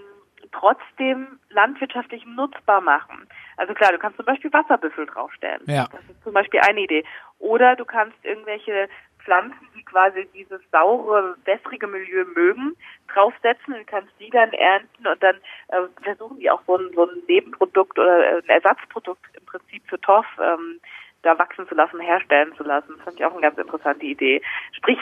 trotzdem landwirtschaftlich nutzbar machen. Also klar, du kannst zum Beispiel Wasserbüffel draufstellen. Ja. Das ist zum Beispiel eine Idee. Oder du kannst irgendwelche Pflanzen, die quasi dieses saure, wässrige Milieu mögen, draufsetzen und kannst die dann ernten und dann äh, versuchen die auch so ein, so ein Nebenprodukt oder äh, ein Ersatzprodukt im Prinzip für Torf ähm, da wachsen zu lassen, herstellen zu lassen. Das fand ich auch eine ganz interessante Idee. Sprich,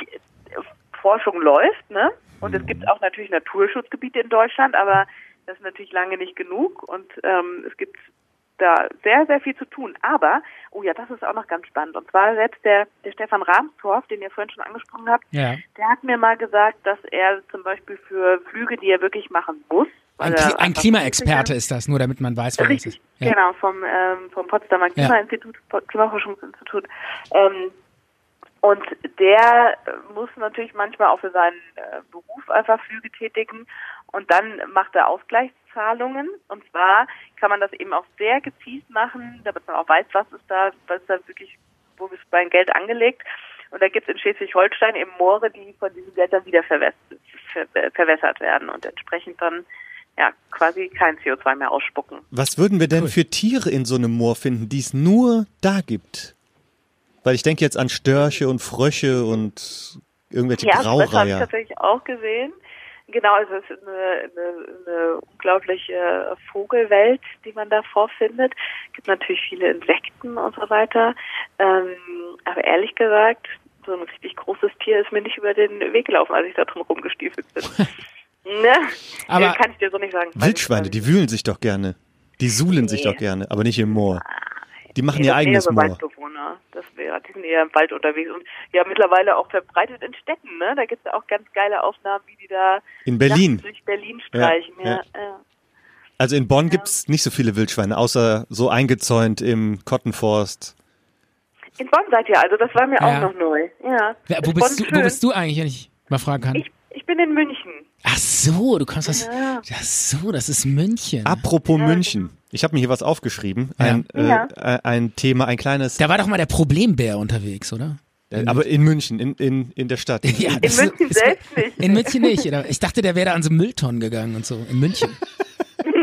Forschung läuft, ne? Und es gibt auch natürlich Naturschutzgebiete in Deutschland, aber das ist natürlich lange nicht genug und ähm, es gibt da sehr, sehr viel zu tun. Aber, oh ja, das ist auch noch ganz spannend. Und zwar selbst der, der Stefan Rahmstorff, den ihr vorhin schon angesprochen habt, Ja. der hat mir mal gesagt, dass er zum Beispiel für Flüge, die er wirklich machen muss, Ein, Kli ein Klimaexperte ist das, nur damit man weiß, wer das ist. Ja. genau, vom, ähm, vom Potsdamer Ja. Klimainstitut, Klimaforschungsinstitut. Ähm, und der muss natürlich manchmal auch für seinen äh, Beruf einfach Flüge tätigen und dann macht er Ausgleichszahlungen. Und zwar kann man das eben auch sehr gezielt machen, damit man auch weiß, was ist da, was ist da wirklich, wo ist mein Geld angelegt. Und da gibt es in Schleswig-Holstein eben Moore, die von diesem Geld dann wieder verwäss ver verwässert werden und entsprechend dann ja quasi kein CO2 mehr ausspucken. Was würden wir denn für Tiere in so einem Moor finden, die es nur da gibt? Weil ich denke jetzt an Störche und Frösche und irgendwelche Ja, das habe ich Graureiher. tatsächlich auch gesehen. Genau, also es ist eine, eine, eine unglaubliche Vogelwelt, die man da vorfindet. Es gibt natürlich viele Insekten und so weiter. Ähm, aber ehrlich gesagt, so ein richtig großes Tier ist mir nicht über den Weg gelaufen, als ich da drum rumgestiefelt bin. [laughs] ne? Aber- kann ich dir so nicht sagen. Wildschweine, die wühlen sich doch gerne. Die suhlen sich Nee. doch gerne, aber nicht im Moor. Die machen ihr das eigenes Moor. Waldbewohner. Das wäre, die sind eher im Wald unterwegs und ja mittlerweile auch verbreitet in Städten, ne? Da gibt es ja auch ganz geile Aufnahmen, wie die da In Berlin. durch Berlin streichen, Ja, ja. ja. ja. Also in Bonn gibt's nicht so viele Wildschweine, außer so eingezäunt im Kottenforst. In Bonn seid ihr, also das war mir Ja. auch noch neu. Ja. Wo, Ist bist du, wo bist du eigentlich, wenn ich mal fragen kann? Ich, ich bin in München. Ach so, du kommst aus. Ja. Ach so, das ist München. Apropos München. Ich habe mir hier was aufgeschrieben. Ein, Ja. äh, ein Thema, ein kleines, Da war doch mal der Problembär unterwegs, oder? äh, aber in München, in, in, in der Stadt. [laughs] Ja, In München ist- selbst nicht. In München nicht. Oder? Ich dachte, der wäre da an so Mülltonnen gegangen und so. In München. [laughs]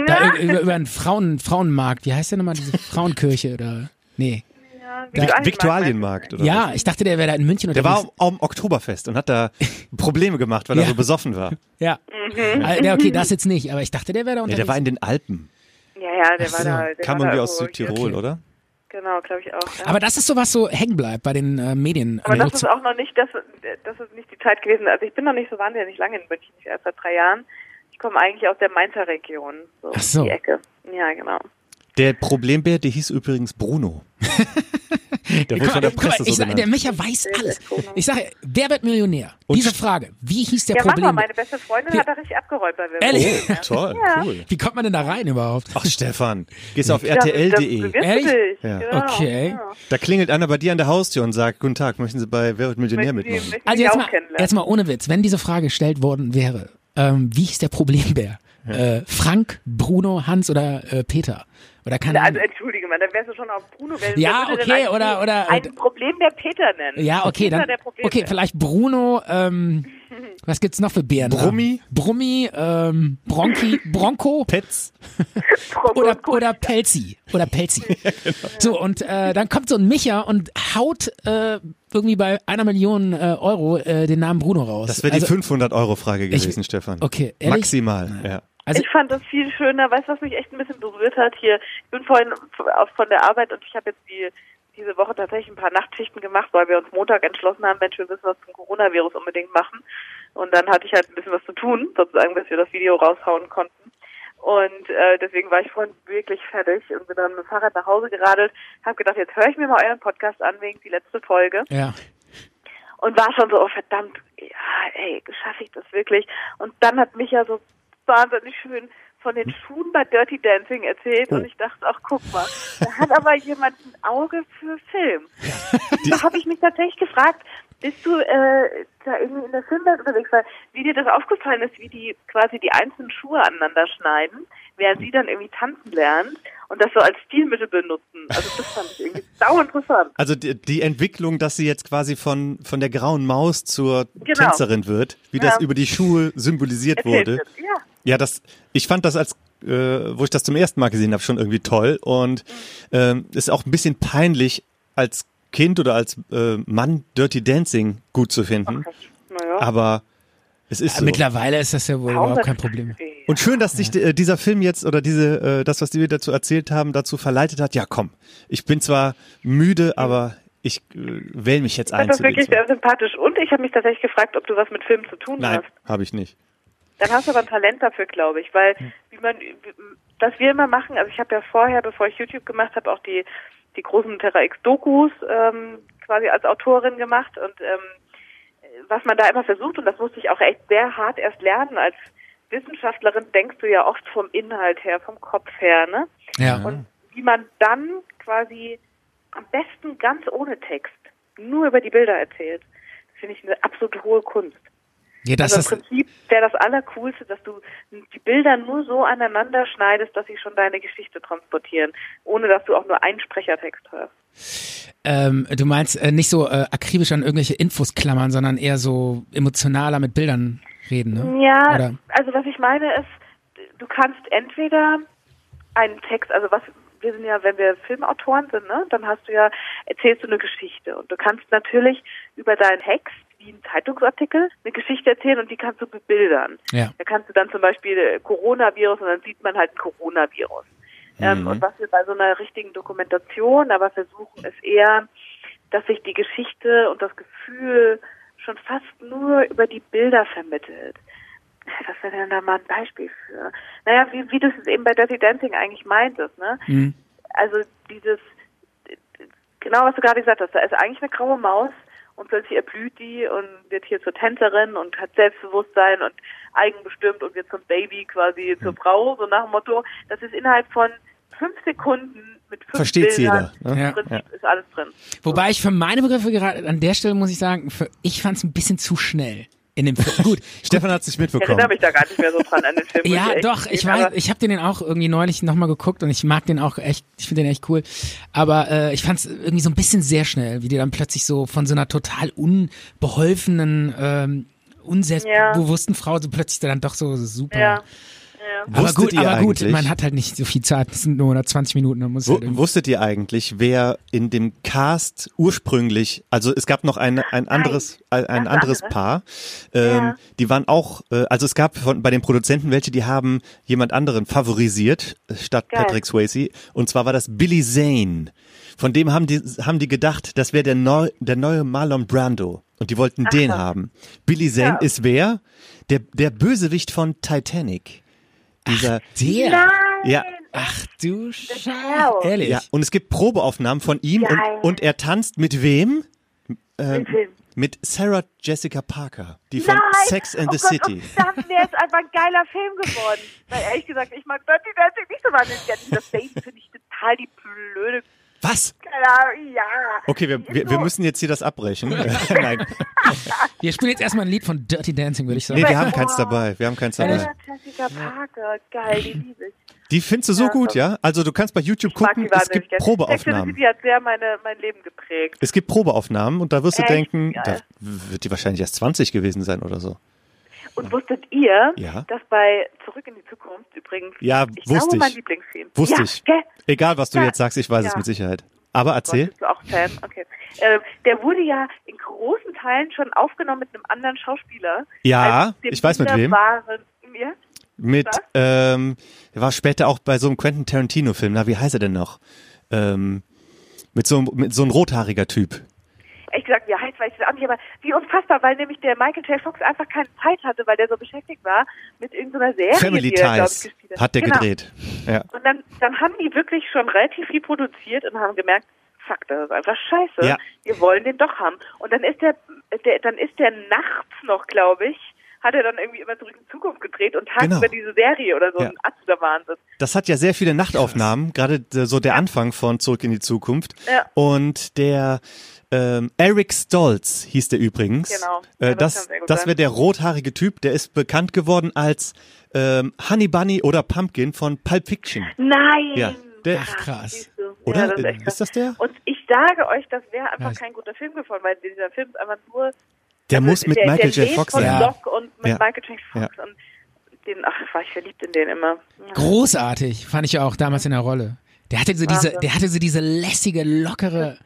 Da über, über, über einen Frauen, Frauenmarkt. Wie heißt der nochmal? Diese Frauenkirche oder? Nee. Ja, Vikt- Viktualienmarkt, oder? Ja, ich dachte, der wäre da in München Der war am Oktoberfest und hat da [laughs] Probleme gemacht, weil er Ja. so besoffen war. [laughs] Ja. Mhm. Ja, okay, das jetzt nicht, aber ich dachte, der wäre da Ja, unterwegs. der war in den Alpen. Ja, ja, der Ach war so. da. Der Kam war da irgendwie aus irgendwo Südtirol, okay. oder? Genau, glaube ich auch. Ja. aber das ist so was so hängen bleibt bei den äh, Medien. Aber Also das ist auch noch nicht, das, das ist nicht die Zeit gewesen. Also ich bin noch nicht so wahnsinnig lange in München, ich erst seit drei Jahren. Ich komme eigentlich aus der Mainzer Region, so, Ach so. die Ecke. Ja, genau. Der Problembär, der hieß übrigens Bruno. [laughs] der wurde von der Guck mal, Presse ich so sag, der. Micha weiß alles. Ich sage, wer wird Millionär? Und- Diese Frage. Wie hieß der Ja, mal, Problem? meine beste Freundin Wie- hat da richtig abgeräumt bei Wer Ehrlich? Oh, toll, Ja. cool. Wie kommt man denn da rein überhaupt? Ach, Stefan, gehst auf rtl.de. Ehrlich? Ja. Genau, Okay. Ja. Da klingelt einer bei dir an der Haustür und sagt, guten Tag, möchten Sie bei Wer wird Millionär Möchten mitmachen? Sie Also jetzt mal, jetzt mal ohne Witz, wenn diese Frage gestellt worden wäre, ähm, wie hieß der Problembär? Äh, Frank, Bruno, Hans oder äh, Peter? Oder keine Also entschuldige mal, dann wärst du schon auf Bruno. Wer, Ja, okay, oder- oder- ein Problem der Peter nennen. Ja, okay, dann. Okay, vielleicht Bruno, ähm, [laughs] was gibt's noch für Bären? Brummi? Brummi, ähm, Bronchi, Bronco [laughs] Pets? oder, oder Pelzi. Oder Pelzi. [laughs] genau. So, und äh, dann kommt so ein Micha und haut äh, irgendwie bei einer Million äh, Euro äh, den Namen Bruno raus. Das wäre die also, 500-Euro-Frage gewesen, Stefan. Okay, ehrlich? Maximal, ja. Also, ich fand das viel schöner. Weißt du, was mich echt ein bisschen berührt hat hier? Ich bin vorhin von der Arbeit und ich habe jetzt die diese Woche tatsächlich ein paar Nachtschichten gemacht, weil wir uns Montag entschlossen haben, Mensch, wir müssen was zum Coronavirus unbedingt machen. Und dann hatte ich halt ein bisschen was zu tun, sozusagen, bis wir das Video raushauen konnten. Und äh, deswegen war ich vorhin wirklich fertig und bin dann mit dem Fahrrad nach Hause geradelt, habe gedacht, jetzt höre ich mir mal euren Podcast an wegen die letzte Folge ja. und war schon so, oh verdammt, ja, ey, schaffe ich das wirklich? Und dann hat mich ja so wahnsinnig schön von den Schuhen bei Dirty Dancing erzählt und ich dachte, ach guck mal, da hat aber jemand ein Auge für Film. [laughs] da habe ich mich tatsächlich gefragt, bist du äh, da irgendwie in der Filmwelt unterwegs, weil wie dir das aufgefallen ist, wie die quasi die einzelnen Schuhe aneinander schneiden, während sie dann irgendwie tanzen lernt und das so als Stilmittel benutzen. Also das fand ich irgendwie sau interessant. Also die, die Entwicklung, dass sie jetzt quasi von, von der grauen Maus zur Genau. Tänzerin wird, wie das Ja. über die Schuhe symbolisiert Erzählt wurde. Ja. Ja, das, ich fand das als, äh, wo ich das zum ersten Mal gesehen habe, schon irgendwie toll und ähm, ist auch ein bisschen peinlich als Kind oder als äh, Mann Dirty Dancing gut zu finden. Naja. Aber es ist so. Mittlerweile ist das ja wohl überhaupt kein Problem. Und schön, dass sich äh, dieser Film jetzt oder diese, äh, das, was die wir dazu erzählt haben, dazu verleitet hat. Ja, komm, ich bin zwar müde, aber ich äh, wähle mich jetzt Ich fand ein das den wirklich sehr sympathisch und ich habe mich tatsächlich gefragt, ob du was mit Filmen zu tun Nein, hast. habe ich nicht. Dann hast du aber ein Talent dafür, glaube ich, weil wie man, was wir immer machen, also ich habe ja vorher, bevor ich YouTube gemacht habe, auch die die großen Terra X Dokus ähm, quasi als Autorin gemacht und ähm, was man da immer versucht und das musste ich auch echt sehr hart erst lernen als Wissenschaftlerin denkst du ja oft vom Inhalt her, vom Kopf her, ne? Ja. Und wie man dann quasi am besten ganz ohne Text nur über die Bilder erzählt, das finde ich eine absolute hohe Kunst. Ja, das also im Prinzip wäre das Allercoolste, dass du die Bilder nur so aneinander schneidest, dass sie schon deine Geschichte transportieren, ohne dass du auch nur einen Sprechertext hörst. ähm, du meinst äh, nicht so äh, akribisch an irgendwelche Infos klammern, sondern eher so emotionaler mit Bildern reden, ne? Ja, Oder? also was ich meine ist, du kannst entweder einen Text, also was wir sind ja, wenn wir Filmautoren sind, ne, dann hast du ja, erzählst du eine Geschichte und du kannst natürlich über deinen Text wie ein Zeitungsartikel eine Geschichte erzählen und die kannst du bebildern. Ja. Da kannst du dann zum Beispiel äh, Coronavirus und dann sieht man halt ein Coronavirus. Ähm, und was wir bei so einer richtigen Dokumentation aber versuchen, ist eher, dass sich die Geschichte und das Gefühl schon fast nur über die Bilder vermittelt. Was wäre denn da mal ein Beispiel für? Naja, wie, wie du es eben bei Dirty Dancing eigentlich meintest, ne? Mhm. Also dieses, genau was du gerade gesagt hast, da ist eigentlich eine graue Maus und plötzlich erblüht die und wird hier zur Tänzerin und hat Selbstbewusstsein und eigenbestimmt und wird zum Baby quasi zur Frau, so nach dem Motto. Das ist innerhalb von fünf Sekunden mit fünf Versteht's Bildern. jeder. Ne? Ja. Im Prinzip ist alles drin. Wobei ich für meine Begriffe gerade an der Stelle muss ich sagen, für, ich fand es ein bisschen zu schnell in dem Film. Gut, [laughs] Stefan hat sich Ich mitbekommen. erinnere mich da gar nicht mehr so dran an den Film. Ja, ich doch, ich weiß, ich habe den auch irgendwie neulich nochmal geguckt und ich mag den auch echt, ich finde den echt cool. Aber äh, ich fand es irgendwie so ein bisschen sehr schnell, wie die dann plötzlich so von so einer total unbeholfenen, ähm, unselbstbewussten Frau so plötzlich dann doch so super. Ja. Aber Wusstet gut, ihr aber gut, eigentlich- man hat halt nicht so viel Zeit, das sind nur 120 Minuten, dann muss halt wusstet ihr eigentlich, wer in dem Cast ursprünglich, also es gab noch ein, ein anderes, ein, ein anderes andere. Paar, ähm, Ja. die waren auch, äh, also es gab von, bei den Produzenten welche, die haben jemand anderen favorisiert äh, statt Geil. Patrick Swayze und zwar war das Billy Zane. Von dem haben die, haben die gedacht, das wäre der, neu, der neue Marlon Brando und die wollten den haben. Billy Zane Ja. ist wer? Der, der Bösewicht von Titanic. Dieser, Der. Nein! ja, Ach du Scheiße. Kerl. Ehrlich. Ja, und es gibt Probeaufnahmen von ihm und, und er tanzt mit wem? Ähm, Mit wem? mit Sarah Jessica Parker, die von Nein! Sex and oh the Gott, City. Oh, das wäre jetzt einfach ein geiler Film geworden. Weil ehrlich gesagt, ich mag Dirty Dancing nicht so wahnsinnig gerne. Das Date finde ich total die blöde. Was? Ahnung, ja. Okay, wir, Die wir, wir müssen jetzt hier das abbrechen. [laughs] [laughs] Nein, Wir spielen jetzt erstmal ein Lied von Dirty Dancing, würde ich sagen. nee, wir haben keins dabei. Wir haben keins dabei. Jessica Parker, geil, die liebe ich. Die findest du so Ja, gut, ja? Also du kannst bei YouTube gucken, die es gibt Probeaufnahmen. City hat sehr meine, mein Leben geprägt. Es gibt Probeaufnahmen und da wirst du Echt? denken, da wird die wahrscheinlich erst 20 gewesen sein oder so. Und wusstet ihr, Ja. dass bei Zurück in die Zukunft übrigens, Ja, ich wusste glaube, mein ich. Lieblingsfilm. Wusste ja, ich. Gell? Egal, was du Ja. jetzt sagst, ich weiß es mit Sicherheit. Aber Gott, erzähl. bist du auch Fan? Okay. Ähm, der wurde ja in großen Teilen schon aufgenommen mit einem anderen Schauspieler. Ja, ich weiß mit wem. wunderbaren- Ja? Mit, Was? ähm, er war später auch bei so einem Quentin Tarantino-Film, na, wie heißt er denn noch? Ähm, mit so, einem- mit so einem rothaariger Typ. Ehrlich gesagt, wie heißt, weiß ich auch nicht, aber wie unfassbar, weil nämlich der Michael J. Fox einfach keine Zeit hatte, weil der so beschäftigt war mit irgendeiner Serie, Family die er, glaub ich, Ties gespielt hat der genau. gedreht. Ja. Und dann, dann haben die wirklich schon relativ viel produziert und haben gemerkt, fuck, das ist einfach scheiße. Ja. Wir wollen den doch haben. Und dann ist der, der dann ist der nachts noch, glaube ich, hat er dann irgendwie immer zurück in die Zukunft gedreht und tagsüber Genau. diese Serie oder so Ja. ein absoluter Wahnsinn. Das hat ja sehr viele Nachtaufnahmen, gerade so der Anfang von Zurück in die Zukunft. Ja. Und der ähm, Eric Stolz hieß der übrigens. Genau. Äh, Ja, das das wäre der rothaarige Typ, der ist bekannt geworden als ähm, Honey Bunny oder Pumpkin von Pulp Fiction. Nein! Ja, der- Ach, krass. Oder? Ja, das ist, echt krass. ist das der? Und ich sage euch, das wäre einfach Ja, kein guter Film geworden, weil dieser Film ist einfach nur. Der also muss mit der, Michael der J. Fox sein. Ja. Und mit Ja. Michael J. Fox und den, ach, war ich verliebt in den immer. Ja. Großartig, fand ich auch damals in der Rolle. Der hatte so diese, Wahnsinn. der hatte so diese lässige, lockere,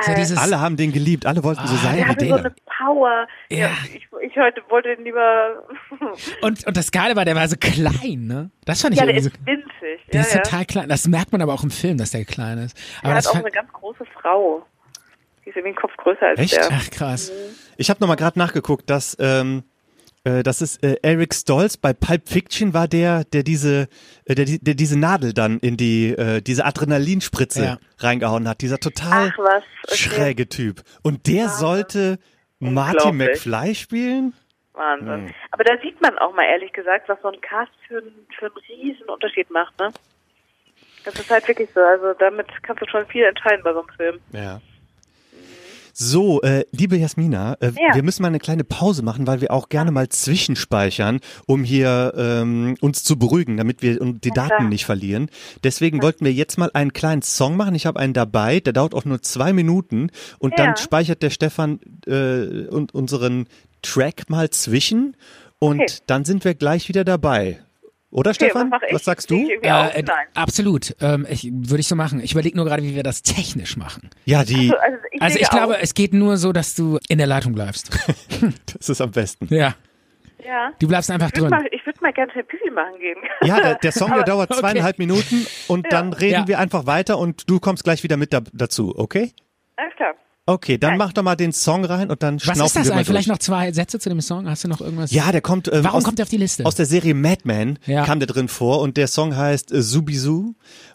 so dieses, Alle haben den geliebt, alle wollten so Ah, sein Der wie den. so eine Power. Ja. Ja. ich, ich heute wollte den lieber. [laughs] und, und das Geile war, der war so klein, ne? Das fand ich ja, der irgendwie so, ist winzig. der ja, ist ja. total klein. Das merkt man aber auch im Film, dass der klein ist. Aber Er das hat auch eine ganz große Frau. Die ist irgendwie einen Kopf größer als Echt? der. ach krass. Ich habe nochmal gerade nachgeguckt, dass ähm, äh, das ist äh, Eric Stolz bei Pulp Fiction war der, der diese, äh, der, die- der diese Nadel dann in die äh, diese Adrenalinspritze Ja. reingehauen hat. Dieser total Ach was. Okay. schräge Typ. Und der sollte Marty. McFly spielen? Wahnsinn. Aber da sieht man auch mal ehrlich gesagt, was so ein Cast für, einen- für einen riesen Unterschied macht, ne? Das ist halt wirklich so. Also damit kannst du schon viel entscheiden bei so einem Film. Ja. So, äh, liebe Jasmina, äh, Ja. wir müssen mal eine kleine Pause machen, weil wir auch gerne mal zwischenspeichern, um hier ähm, uns zu beruhigen, damit wir die. Daten nicht verlieren. Deswegen wollten wir jetzt mal einen kleinen Song machen. Ich habe einen dabei, der dauert auch nur zwei Minuten und dann speichert der Stefan äh, und unseren Track mal zwischen und Okay. dann sind wir gleich wieder dabei. Oder Okay, Stefan? was, was sagst du? Äh, Nein. absolut. Ähm, ich, Würde ich so machen. Ich überlege nur gerade, wie wir das technisch machen. Ja, die, Also, also ich, Also ich glaube, es geht nur so, dass du in der Leitung bleibst. [laughs] das ist am besten. ja. ja. Du bleibst einfach Ich würde drin. mal, ich würd mal gerne Pipi machen gehen. Ja, der, der Song, der dauert okay. zweieinhalb Minuten und dann reden Ja. wir einfach weiter und du kommst gleich wieder mit da, dazu, okay? Alles klar. Okay, dann Nein. mach doch mal den Song rein und dann Was schnaufen ist das wir mal eigentlich? Vielleicht noch zwei Sätze zu dem Song? Hast du noch irgendwas? Ja, der kommt ähm, Warum aus, kommt der auf die Liste? aus der Serie Madman Ja. kam der drin vor und der Song heißt äh,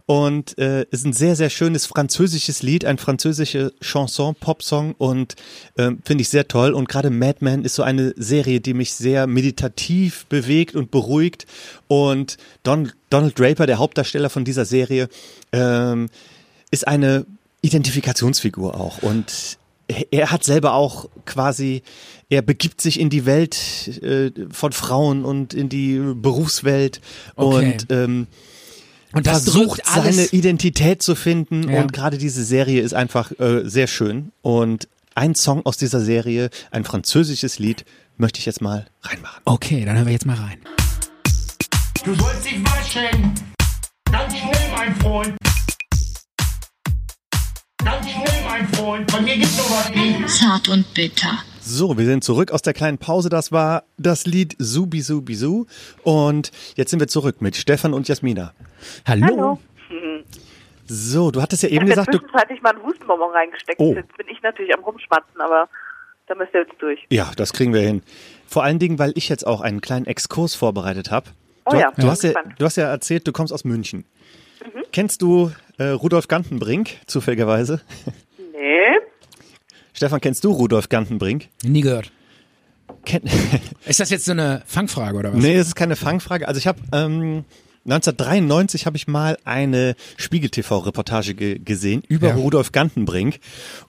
und äh, ist ein sehr sehr schönes französisches Lied, ein französische Chanson, Popsong und ähm, finde ich sehr toll und gerade Madman ist so eine Serie, die mich sehr meditativ bewegt und beruhigt und Don, Donald Draper, der Hauptdarsteller von dieser Serie, ähm, ist eine Identifikationsfigur auch und er hat selber auch quasi, er begibt sich in die Welt äh, von Frauen und in die Berufswelt Okay. und ähm, und das versucht alles. seine Identität zu finden Ja. und gerade diese Serie ist einfach äh, sehr schön und ein Song aus dieser Serie, ein französisches Lied, möchte ich jetzt mal reinmachen. Okay, dann hören wir jetzt mal rein. Du sollst dich waschen. Ganz schnell, mein Freund. Ganz schnell, mein Freund. Von mir gibt's sowas nicht. Zart und bitter. So, wir sind zurück aus der kleinen Pause. Das war das Lied Subi Subi Su. Und jetzt sind wir zurück mit Stefan und Jasmina. Hallo. Hallo. So, du hattest ja Ich eben habe gesagt, du, zwischenzeitlich mal einen Hustenbonbon reingesteckt. Oh. Jetzt bin ich natürlich am Rumschmatzen, aber da müsst ihr jetzt durch. ja, das kriegen wir hin. Vor allen Dingen, weil ich jetzt auch einen kleinen Exkurs vorbereitet habe. Oh Du, ja, du, hast ja, du hast ja erzählt, du kommst aus München. Mhm. Kennst du äh, Rudolf Gantenbrink, zufälligerweise? [laughs] Nee. Stefan, kennst du Rudolf Gantenbrink? Nie gehört. Ken [laughs] Ist das jetzt so eine Fangfrage oder was? nee, das ist keine Fangfrage. Also ich habe ähm, 1993 habe ich mal eine Spiegel-TV-Reportage ge gesehen über Ja. Rudolf Gantenbrink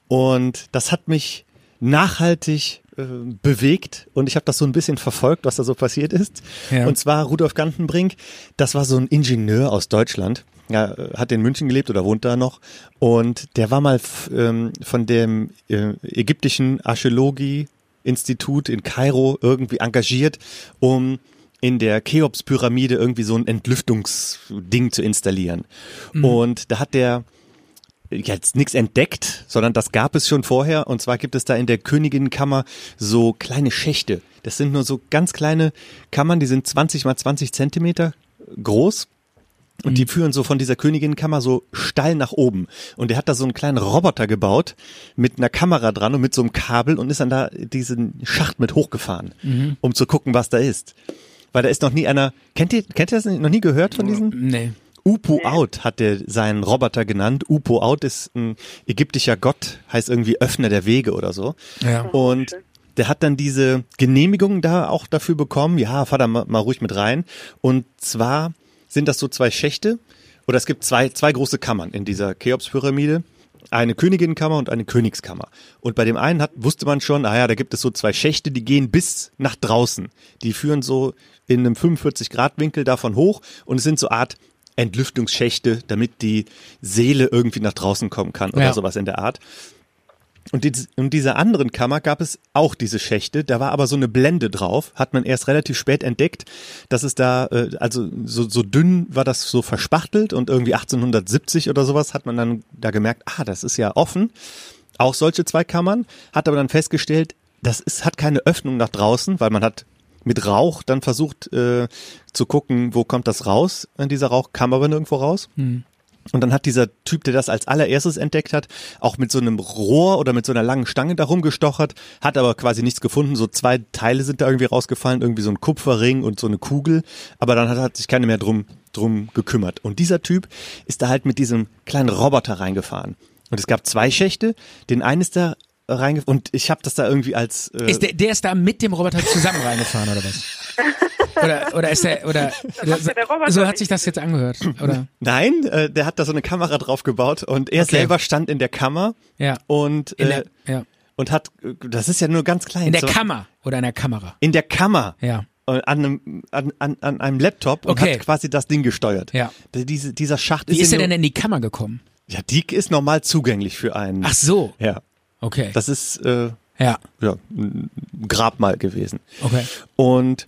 und das hat mich nachhaltig äh, bewegt und ich habe das so ein bisschen verfolgt, was da so passiert ist. Ja. Und zwar Rudolf Gantenbrink, das war so ein Ingenieur aus Deutschland. Ja, hat in München gelebt oder wohnt da noch. Und der war mal ähm, von dem äh, ägyptischen Archäologie-Institut in Kairo irgendwie engagiert, um in der Cheops-Pyramide irgendwie so ein Entlüftungsding zu installieren. Und da hat der jetzt nichts entdeckt, sondern das gab es schon vorher. Und zwar gibt es da in der Königinnenkammer so kleine Schächte. Das sind nur so ganz kleine Kammern, die sind 20 mal 20 Zentimeter groß. Und die führen so von dieser Königinnenkammer so steil nach oben. Und er hat da so einen kleinen Roboter gebaut mit einer Kamera dran und mit so einem Kabel und ist dann da diesen Schacht mit hochgefahren, um zu gucken, was da ist. Weil da ist noch nie einer, kennt ihr, kennt ihr das noch nie gehört von diesen? Nee. Upo Out hat er seinen Roboter genannt. Upo Out ist ein ägyptischer Gott, heißt irgendwie Öffner der Wege oder so. Ja. Und der hat dann diese Genehmigung da auch dafür bekommen. Ja, fahr da mal, mal ruhig mit rein. Und zwar sind das so zwei Schächte oder es gibt zwei, zwei große Kammern in dieser Cheops-Pyramide. Eine Königinnenkammer und eine Königskammer. Und bei dem einen hat, wusste man schon, ah ja, da gibt es so zwei Schächte, die gehen bis nach draußen. Die führen so in einem 45-Grad-Winkel davon hoch und es sind so Art Entlüftungsschächte, damit die Seele irgendwie nach draußen kommen kann oder Ja. sowas in der Art. Und in dieser anderen Kammer gab es auch diese Schächte, da war aber so eine Blende drauf, hat man erst relativ spät entdeckt, dass es da, äh, also so, so dünn war das so verspachtelt und irgendwie 1870 oder sowas hat man dann da gemerkt, ah, das ist ja offen. Auch solche zwei Kammern, hat aber dann festgestellt, das ist, hat keine Öffnung nach draußen, weil man hat mit Rauch dann versucht äh, zu gucken, wo kommt das raus in dieser Rauch, kam aber nirgendwo raus. Und dann hat dieser Typ, der das als allererstes entdeckt hat, auch mit so einem Rohr oder mit so einer langen Stange da rumgestochert, hat aber quasi nichts gefunden. So zwei Teile sind da irgendwie rausgefallen, irgendwie so ein Kupferring und so eine Kugel. Aber dann hat, hat sich keiner mehr drum, drum gekümmert. Und dieser Typ ist da halt mit diesem kleinen Roboter reingefahren. Und es gab zwei Schächte. Den einen ist da reingefahren. Und ich habe das da irgendwie als... Äh, Ist der, der ist da mit dem Roboter zusammen reingefahren oder was? [laughs] Oder, oder ist der, oder, [laughs] der Roboter so hat sich das jetzt angehört, oder? Nein, äh, der hat da so eine Kamera drauf gebaut und er Okay. selber stand in der Kammer Ja. und, äh, der, ja. und hat, das ist ja nur ganz klein. In der so, Kammer oder in der Kamera. In der Kammer. Ja. Äh, An einem, an, an, an einem Laptop und Okay. hat quasi das Ding gesteuert. Ja. Diese, dieser Schacht Wie ist, ist ja er denn in die Kammer gekommen? Ja, die ist normal zugänglich für einen. Ach so. Ja. Okay. Das ist äh, ja. ja, ein Grabmal gewesen. Okay. Und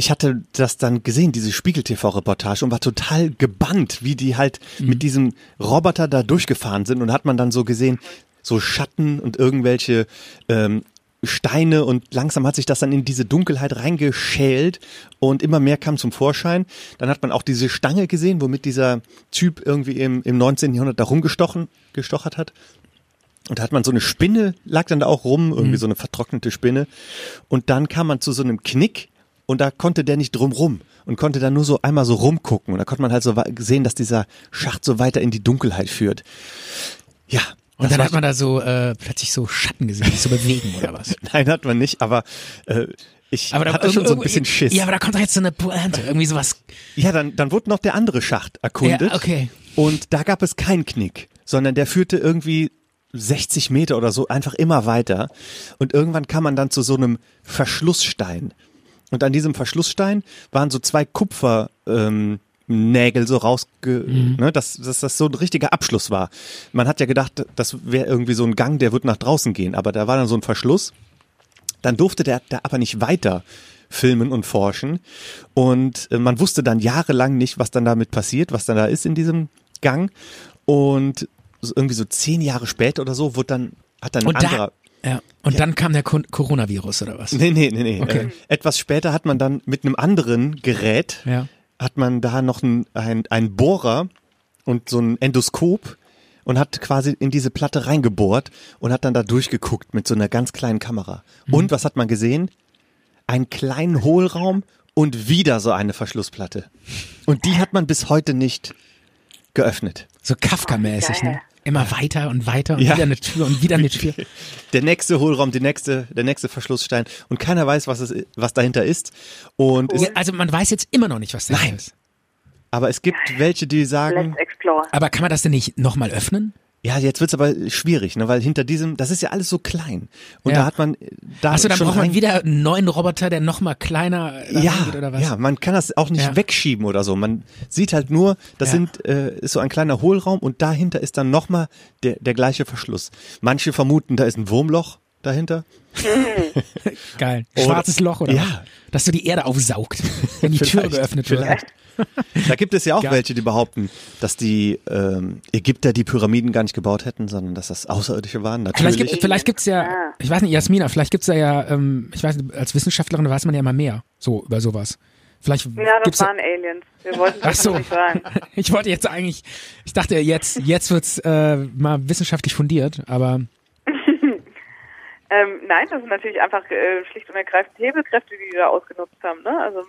ich hatte das dann gesehen, diese Spiegel-TV-Reportage und war total gebannt, wie die halt Mhm. mit diesem Roboter da durchgefahren sind und hat man dann so gesehen, so Schatten und irgendwelche ähm, Steine und langsam hat sich das dann in diese Dunkelheit reingeschält und immer mehr kam zum Vorschein. Dann hat man auch diese Stange gesehen, womit dieser Typ irgendwie im, im 19. Jahrhundert da rumgestochen, gestochert hat. Und da hat man so eine Spinne, lag dann da auch rum, irgendwie so eine vertrocknete Spinne. Und dann kam man zu so einem Knick und da konnte der nicht drum rum und konnte dann nur so einmal so rumgucken. Und da konnte man halt so sehen, dass dieser Schacht so weiter in die Dunkelheit führt. Ja. Und dann hat man da so äh, plötzlich so Schatten gesehen, die sich so [laughs] bewegen oder was? [laughs] Nein, hat man nicht, aber äh, ich Aber da hatte schon so ein bisschen Schiss. Ja, aber da kommt doch jetzt so eine Pointe, irgendwie sowas. Ja, dann, dann wurde noch der andere Schacht erkundet. Ja, okay. Und da gab es keinen Knick, sondern der führte irgendwie 60 Meter oder so einfach immer weiter. Und irgendwann kam man dann zu so einem Verschlussstein. Und an diesem Verschlussstein waren so zwei Kupfer, ähm, Nägel so rausge, ne, dass, dass das so ein richtiger Abschluss war. Man hat ja gedacht, das wäre irgendwie so ein Gang, der wird nach draußen gehen, aber da war dann so ein Verschluss. Dann durfte der, der aber nicht weiter filmen und forschen. Und äh, man wusste dann jahrelang nicht, was dann damit passiert, was dann da ist in diesem Gang. Und irgendwie so zehn Jahre später oder so wurde dann, hat dann ein Und anderer. Ja. Und dann kam der Coronavirus oder was? Nee, nee, nee, nee. Okay. Äh, etwas später hat man dann mit einem anderen Gerät, Ja. hat man da noch ein, ein, ein Bohrer und so ein Endoskop und hat quasi in diese Platte reingebohrt und hat dann da durchgeguckt mit so einer ganz kleinen Kamera. Mhm. Und was hat man gesehen? Einen kleinen Hohlraum und wieder so eine Verschlussplatte. Und die hat man bis heute nicht geöffnet. So Kafka-mäßig, ne? Immer weiter und weiter und Ja. wieder eine Tür und wieder eine [laughs] Tür. Der nächste Hohlraum, die nächste, der nächste Verschlussstein und keiner weiß, was es, was dahinter ist. Und es, Ja, also man weiß jetzt immer noch nicht, was da Nein. ist. aber es gibt welche, die sagen, Let's explore. Aber kann man das denn nicht nochmal öffnen? Ja, jetzt wird's aber schwierig, ne, weil hinter diesem, das ist ja alles so klein. Und Ja. da hat man da Achso, dann schon braucht man wieder einen neuen Roboter, der nochmal kleiner ja, reingeht oder was? ja, man kann das auch nicht Ja. wegschieben oder so. Man sieht halt nur, das Ja. sind äh, ist so ein kleiner Hohlraum und dahinter ist dann nochmal der der gleiche Verschluss. Manche vermuten, da ist ein Wurmloch dahinter. [laughs] Geil. Oder- Schwarzes Loch oder Ja. was? Dass du die Erde aufsaugt, [laughs] wenn die Tür Vielleicht, geöffnet wird. vielleicht. Da gibt es ja auch Geil. welche, die behaupten, dass die ähm, Ägypter die Pyramiden gar nicht gebaut hätten, sondern dass das Außerirdische waren. Natürlich. Vielleicht, gibt, vielleicht gibt's ja, Ah. ich weiß nicht, Jasmina, vielleicht gibt's da ja, ähm, ich weiß nicht, als Wissenschaftlerin weiß man ja immer mehr, so über sowas. Vielleicht Ja, das gibt's waren Aliens. Wir wollten Ach das so. nicht sagen. [laughs] Ich wollte jetzt eigentlich, ich dachte jetzt, jetzt wird's äh, mal wissenschaftlich fundiert, aber Ähm, nein, das sind natürlich einfach äh, schlicht und ergreifend Hebelkräfte, die die da ausgenutzt haben. Ne? Also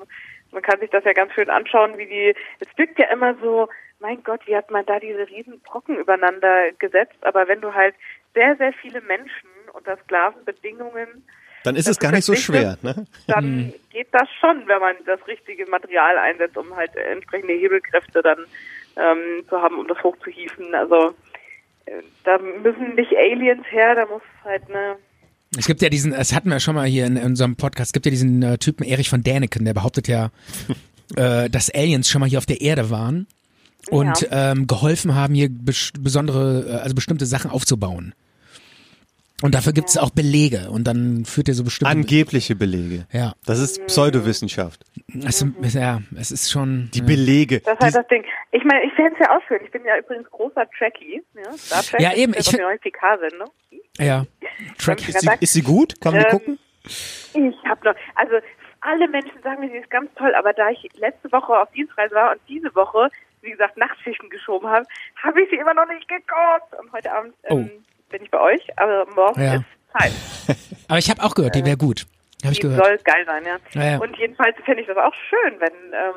man kann sich das ja ganz schön anschauen, wie die. Es wirkt ja immer so, mein Gott, wie hat man da diese riesen Brocken übereinander gesetzt? Aber wenn du halt sehr, sehr viele Menschen unter Sklavenbedingungen Dann ist Das es gar nicht so schwer, ne? dann geht das schon, wenn man das richtige Material einsetzt, um halt entsprechende Hebelkräfte dann ähm, zu haben, um das hochzuhieven. Also äh, da müssen nicht Aliens her, da muss halt eine Es gibt ja diesen, das hatten wir schon mal hier in, in unserem Podcast, es gibt ja diesen äh, Typen Erich von Däniken, der behauptet ja, [laughs] äh, dass Aliens schon mal hier auf der Erde waren und ähm, geholfen haben, hier bes besondere, äh, also bestimmte Sachen aufzubauen. Und dafür gibt es auch Belege und dann führt er so bestimmte. Angebliche Belege. ja, Das ist Pseudowissenschaft. es, ja, es ist schon. Die ja. Belege. Das ist halt das Ding. Ich meine, ich werde es ja ausführen. Ich bin ja übrigens großer Trekkie. Ja, Star Trek Ja, eben, ist ich ja PK-Sendung. Ja, Track. ist, sie, ist sie gut? Kann man Ähm, gucken? Ich habe noch, also alle Menschen sagen mir, sie ist ganz toll, aber da ich letzte Woche auf Dienstreise war und diese Woche, wie gesagt, Nachtschichten geschoben habe, habe ich sie immer noch nicht geguckt. Und heute Abend ähm, bin ich bei euch, aber morgen. Ja. ist Zeit. [laughs] Aber ich habe auch gehört, die wäre gut. Habe ich Die gehört. soll geil sein, ja. Ja, ja. Und jedenfalls fände ich das auch schön, wenn, ähm,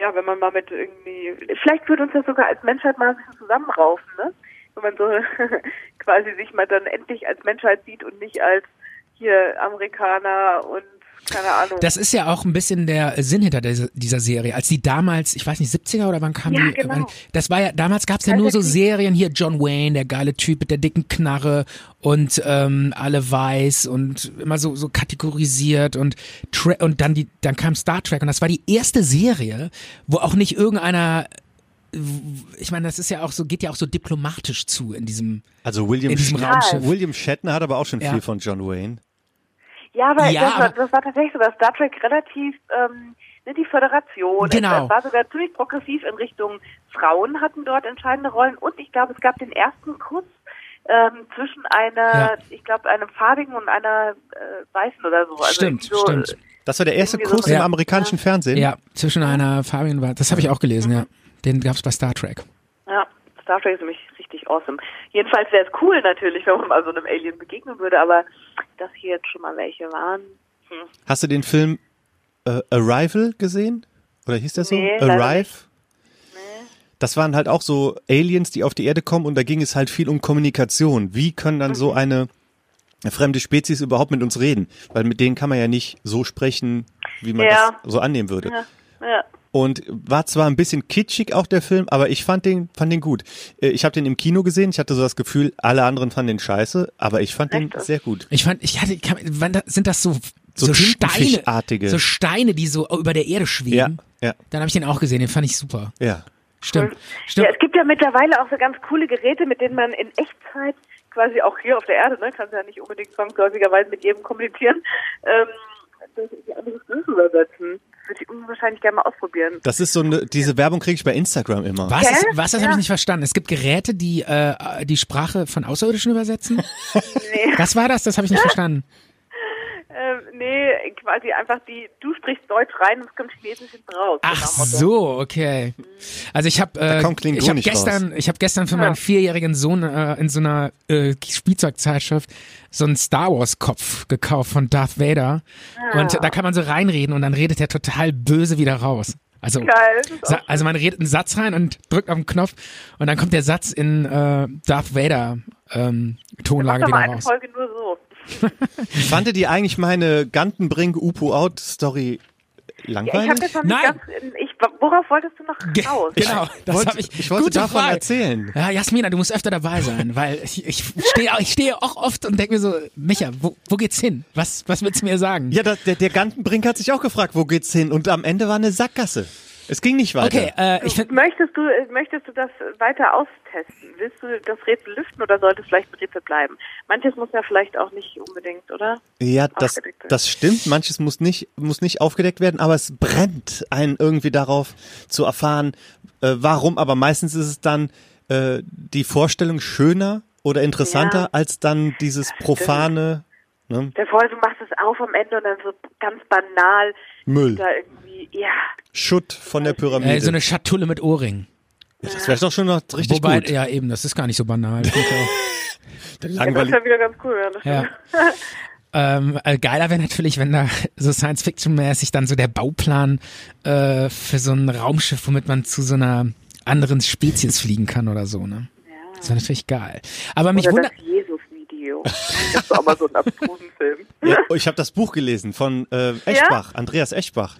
ja, wenn man mal mit irgendwie, vielleicht würde uns das sogar als Menschheit mal ein bisschen zusammenraufen, ne? Wenn man so [laughs] quasi sich mal dann endlich als Menschheit sieht und nicht als hier Amerikaner und keine Ahnung. Das ist ja auch ein bisschen der Sinn hinter dieser, dieser Serie. Als die damals, ich weiß nicht, 70er oder wann kam Ja, die? genau. wann- Das war ja, damals gab es ja nur so Serien hier, John Wayne, der geile Typ mit der dicken Knarre und ähm, alle weiß und immer so so kategorisiert und Tra und dann die, dann kam Star Trek und das war die erste Serie, wo auch nicht irgendeiner ich meine, das ist ja auch so, geht ja auch so diplomatisch zu in diesem, Also William, in diesem Sch- Raumschiff. William Shatner hat aber auch schon Ja. viel von John Wayne. Ja, aber, Ja, das, war, das war tatsächlich so, dass Star Trek relativ, ähm, ne, die Föderation, Genau. es, es war sogar ziemlich progressiv in Richtung Frauen hatten dort entscheidende Rollen und ich glaube, es gab den ersten Kuss ähm, zwischen einer, Ja. ich glaube, einem farbigen und einer äh, weißen oder so. Also Stimmt, so, stimmt. Das war der erste Irgendwie so- Kuss im Ja. amerikanischen Fernsehen. Ja, zwischen einer Fabian war, das habe ich auch gelesen, ja. Den gab's bei Star Trek. Ja, Star Trek ist nämlich richtig awesome. Jedenfalls wäre es cool natürlich, wenn man mal so einem Alien begegnen würde, aber dass hier jetzt schon mal welche waren. Hm. Hast du den Film äh, Arrival gesehen? Oder hieß der so? Nee, Arrive? Das waren halt auch so Aliens, die auf die Erde kommen und da ging es halt viel um Kommunikation. Wie können dann Mhm. so eine fremde Spezies überhaupt mit uns reden? Weil mit denen kann man ja nicht so sprechen, wie man Ja. das so annehmen würde. Ja, ja. Und war zwar ein bisschen kitschig auch der Film, aber ich fand den, fand den gut. Äh, Ich habe den im Kino gesehen, ich hatte so das Gefühl, alle anderen fanden den scheiße, aber ich fand den Echt? sehr gut. Ich fand, ich hatte, kann, wann da, sind das so, So so, Steine, so Steine, die so über der Erde Ja, schweben. ja, Dann habe ich den auch gesehen, den fand ich super. ja. Stimmt, Ja, stimmt. es gibt ja mittlerweile auch so ganz coole Geräte, mit denen man in Echtzeit quasi auch hier auf der Erde, ne, kannst ja nicht unbedingt zwangsläufigerweise mit jedem kommunizieren, ähm, das die andere Sprache übersetzen. Das würde ich wahrscheinlich gerne mal ausprobieren. Das ist so eine, diese Werbung kriege ich bei Instagram immer. Was, ist, was das habe Ja. ich nicht verstanden. Es gibt Geräte, die äh, die Sprache von Außerirdischen übersetzen. [laughs] Nee, Was war das? Das habe ich nicht [laughs] verstanden. Nee, quasi einfach die, du sprichst Deutsch rein und es kommt Chinesisch hinten raus. so Ach Motto. so, okay. Also ich habe äh, ich habe nicht gestern ich habe gestern für meinen vierjährigen Sohn äh, in so einer äh, Spielzeugzeitschrift so einen Star Wars Kopf gekauft von Darth Vader und da kann man so reinreden und dann redet er total böse wieder raus. Also Geil. also man redet einen Satz rein und drückt auf den Knopf und dann kommt der Satz in äh, Darth Vader ähm, Tonlage wieder eine raus. Folge nur so. Fandet ihr eigentlich meine Gantenbrink Upo Out Story Ja, ich langweilig? habe jetzt noch Nein. ganz, ich, worauf wolltest du noch Ge- raus? [laughs] Genau, das wollte- habe ich. ich wollte Gute davon Frage. erzählen. Ja, Jasmina, du musst öfter dabei sein, weil ich, ich stehe ich stehe auch oft und denke mir so, Micha, wo, wo geht's hin? Was was willst du mir sagen? Ja, das, der, der Gantenbrink hat sich auch gefragt, wo geht's hin? Und am Ende war eine Sackgasse. Es ging nicht weiter. Okay, äh, ich find, Möchtest du, möchtest du das weiter austesten? Willst du das Rätsel lüften oder sollte es vielleicht ein Rätsel bleiben? Manches muss ja vielleicht auch nicht unbedingt, oder? Ja, das, das stimmt. Manches muss nicht, muss nicht aufgedeckt werden, aber es brennt einen irgendwie darauf zu erfahren, äh, warum. Aber meistens ist es dann äh, die Vorstellung schöner oder interessanter Ja. als dann dieses profane ne, Der du machst es auf am Ende und dann so ganz banal Müll, da irgendwie, ja. Schutt von der Pyramide. äh, so eine Schatulle mit Ohrring. das wäre doch schon noch richtig Wobei, gut. ja eben, das ist gar nicht so banal. Der Das ist [laughs] langweilig- ja wieder ganz cool, ja. Ja. [laughs] Ähm, äh, geiler wäre natürlich, wenn da [laughs] so Science-Fiction-mäßig dann so der Bauplan äh, für so ein Raumschiff, womit man zu so einer anderen Spezies fliegen kann oder so, ne? Das wäre natürlich geil. Aber mich wundert, das Jesus-Video. Das ist aber so ein abstrusen Film. Ja, oh, ich habe das Buch gelesen von äh, Eschbach, Andreas Eschbach.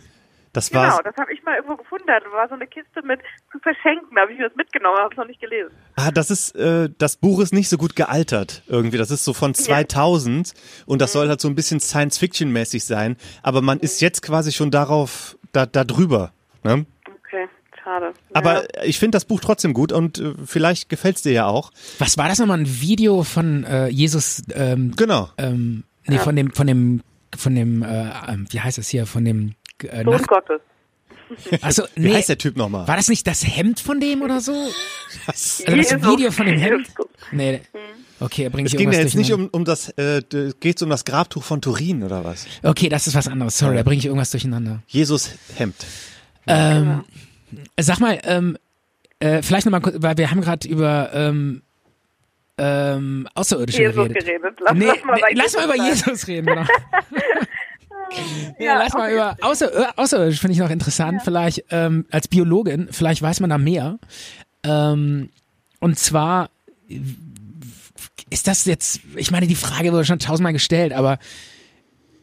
Das Genau, war, das habe ich mal irgendwo gefunden. Da war so eine Kiste mit zu verschenken. Da habe ich mir das mitgenommen, habe es noch nicht gelesen. ah, das ist, äh, das Buch ist nicht so gut gealtert irgendwie. Das ist so von 2000 und das soll halt so ein bisschen Science-Fiction-mäßig sein. Aber man ist jetzt quasi schon darauf, da, da drüber. Ne? Okay, schade. Aber ja. ich finde das Buch trotzdem gut und äh, vielleicht gefällt's dir ja auch. Was war das nochmal? Ein Video von äh, Jesus, ähm, Genau. ähm, nee, von dem, von dem, von dem, äh, ähm, wie heißt das hier, von dem äh, Sohn Nacht Gottes. Achso, Wie nee. heißt der Typ nochmal? War das nicht das Hemd von dem oder so? Was? Also das. Video von dem Hemd? Nee. Okay, er bringt Es ging ja jetzt nicht durcheinander. um, um das, äh, geht's um das Grabtuch von Turin oder was? Okay, das ist was anderes. Sorry, da bringe ich irgendwas durcheinander. Jesus Hemd. Ähm, sag mal, ähm, äh, vielleicht nochmal kurz, weil wir haben gerade über ähm, ähm, Außerirdische Jesus geredet. geredet. Lass, nee, lass mal lass mal über. Jesus reden, genau. [laughs] [laughs] ja, Ja, lass mal okay. über Außer, äh, Außerirdisch finde ich noch interessant. Vielleicht ähm, als Biologin, vielleicht weiß man da mehr. Ähm, und zwar ist das jetzt, ich meine, die Frage wurde schon tausendmal gestellt, aber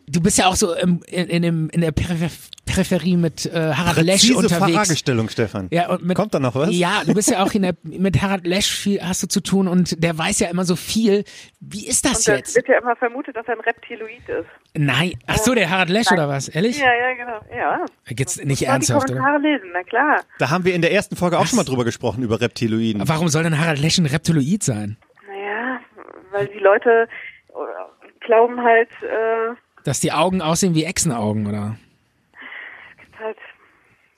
du bist ja auch so im, in, in, dem, in der Peripher Peripherie mit äh, Harald Lesch Präzise unterwegs. Fragestellung, Stefan. Ja, und mit, Kommt da noch was? Ja, du bist ja auch in der, mit Harald Lesch viel hast du zu tun und der weiß ja immer so viel. Wie ist das Und das jetzt? wird ja immer vermutet, dass er ein Reptiloid ist. Nein, ach so, der Harald Lesch oder was? Ehrlich? Ja, ja, genau. Ja. Jetzt nicht Mal die ernsthaft, oder? Kommentare lesen, na klar. Da haben wir in der ersten Folge auch schon mal drüber gesprochen, über Reptiloiden. Warum soll denn Harald Lesch ein Reptiloid sein? Naja, weil die Leute äh, glauben halt, äh, Dass die Augen aussehen wie Echsenaugen, oder? es gibt halt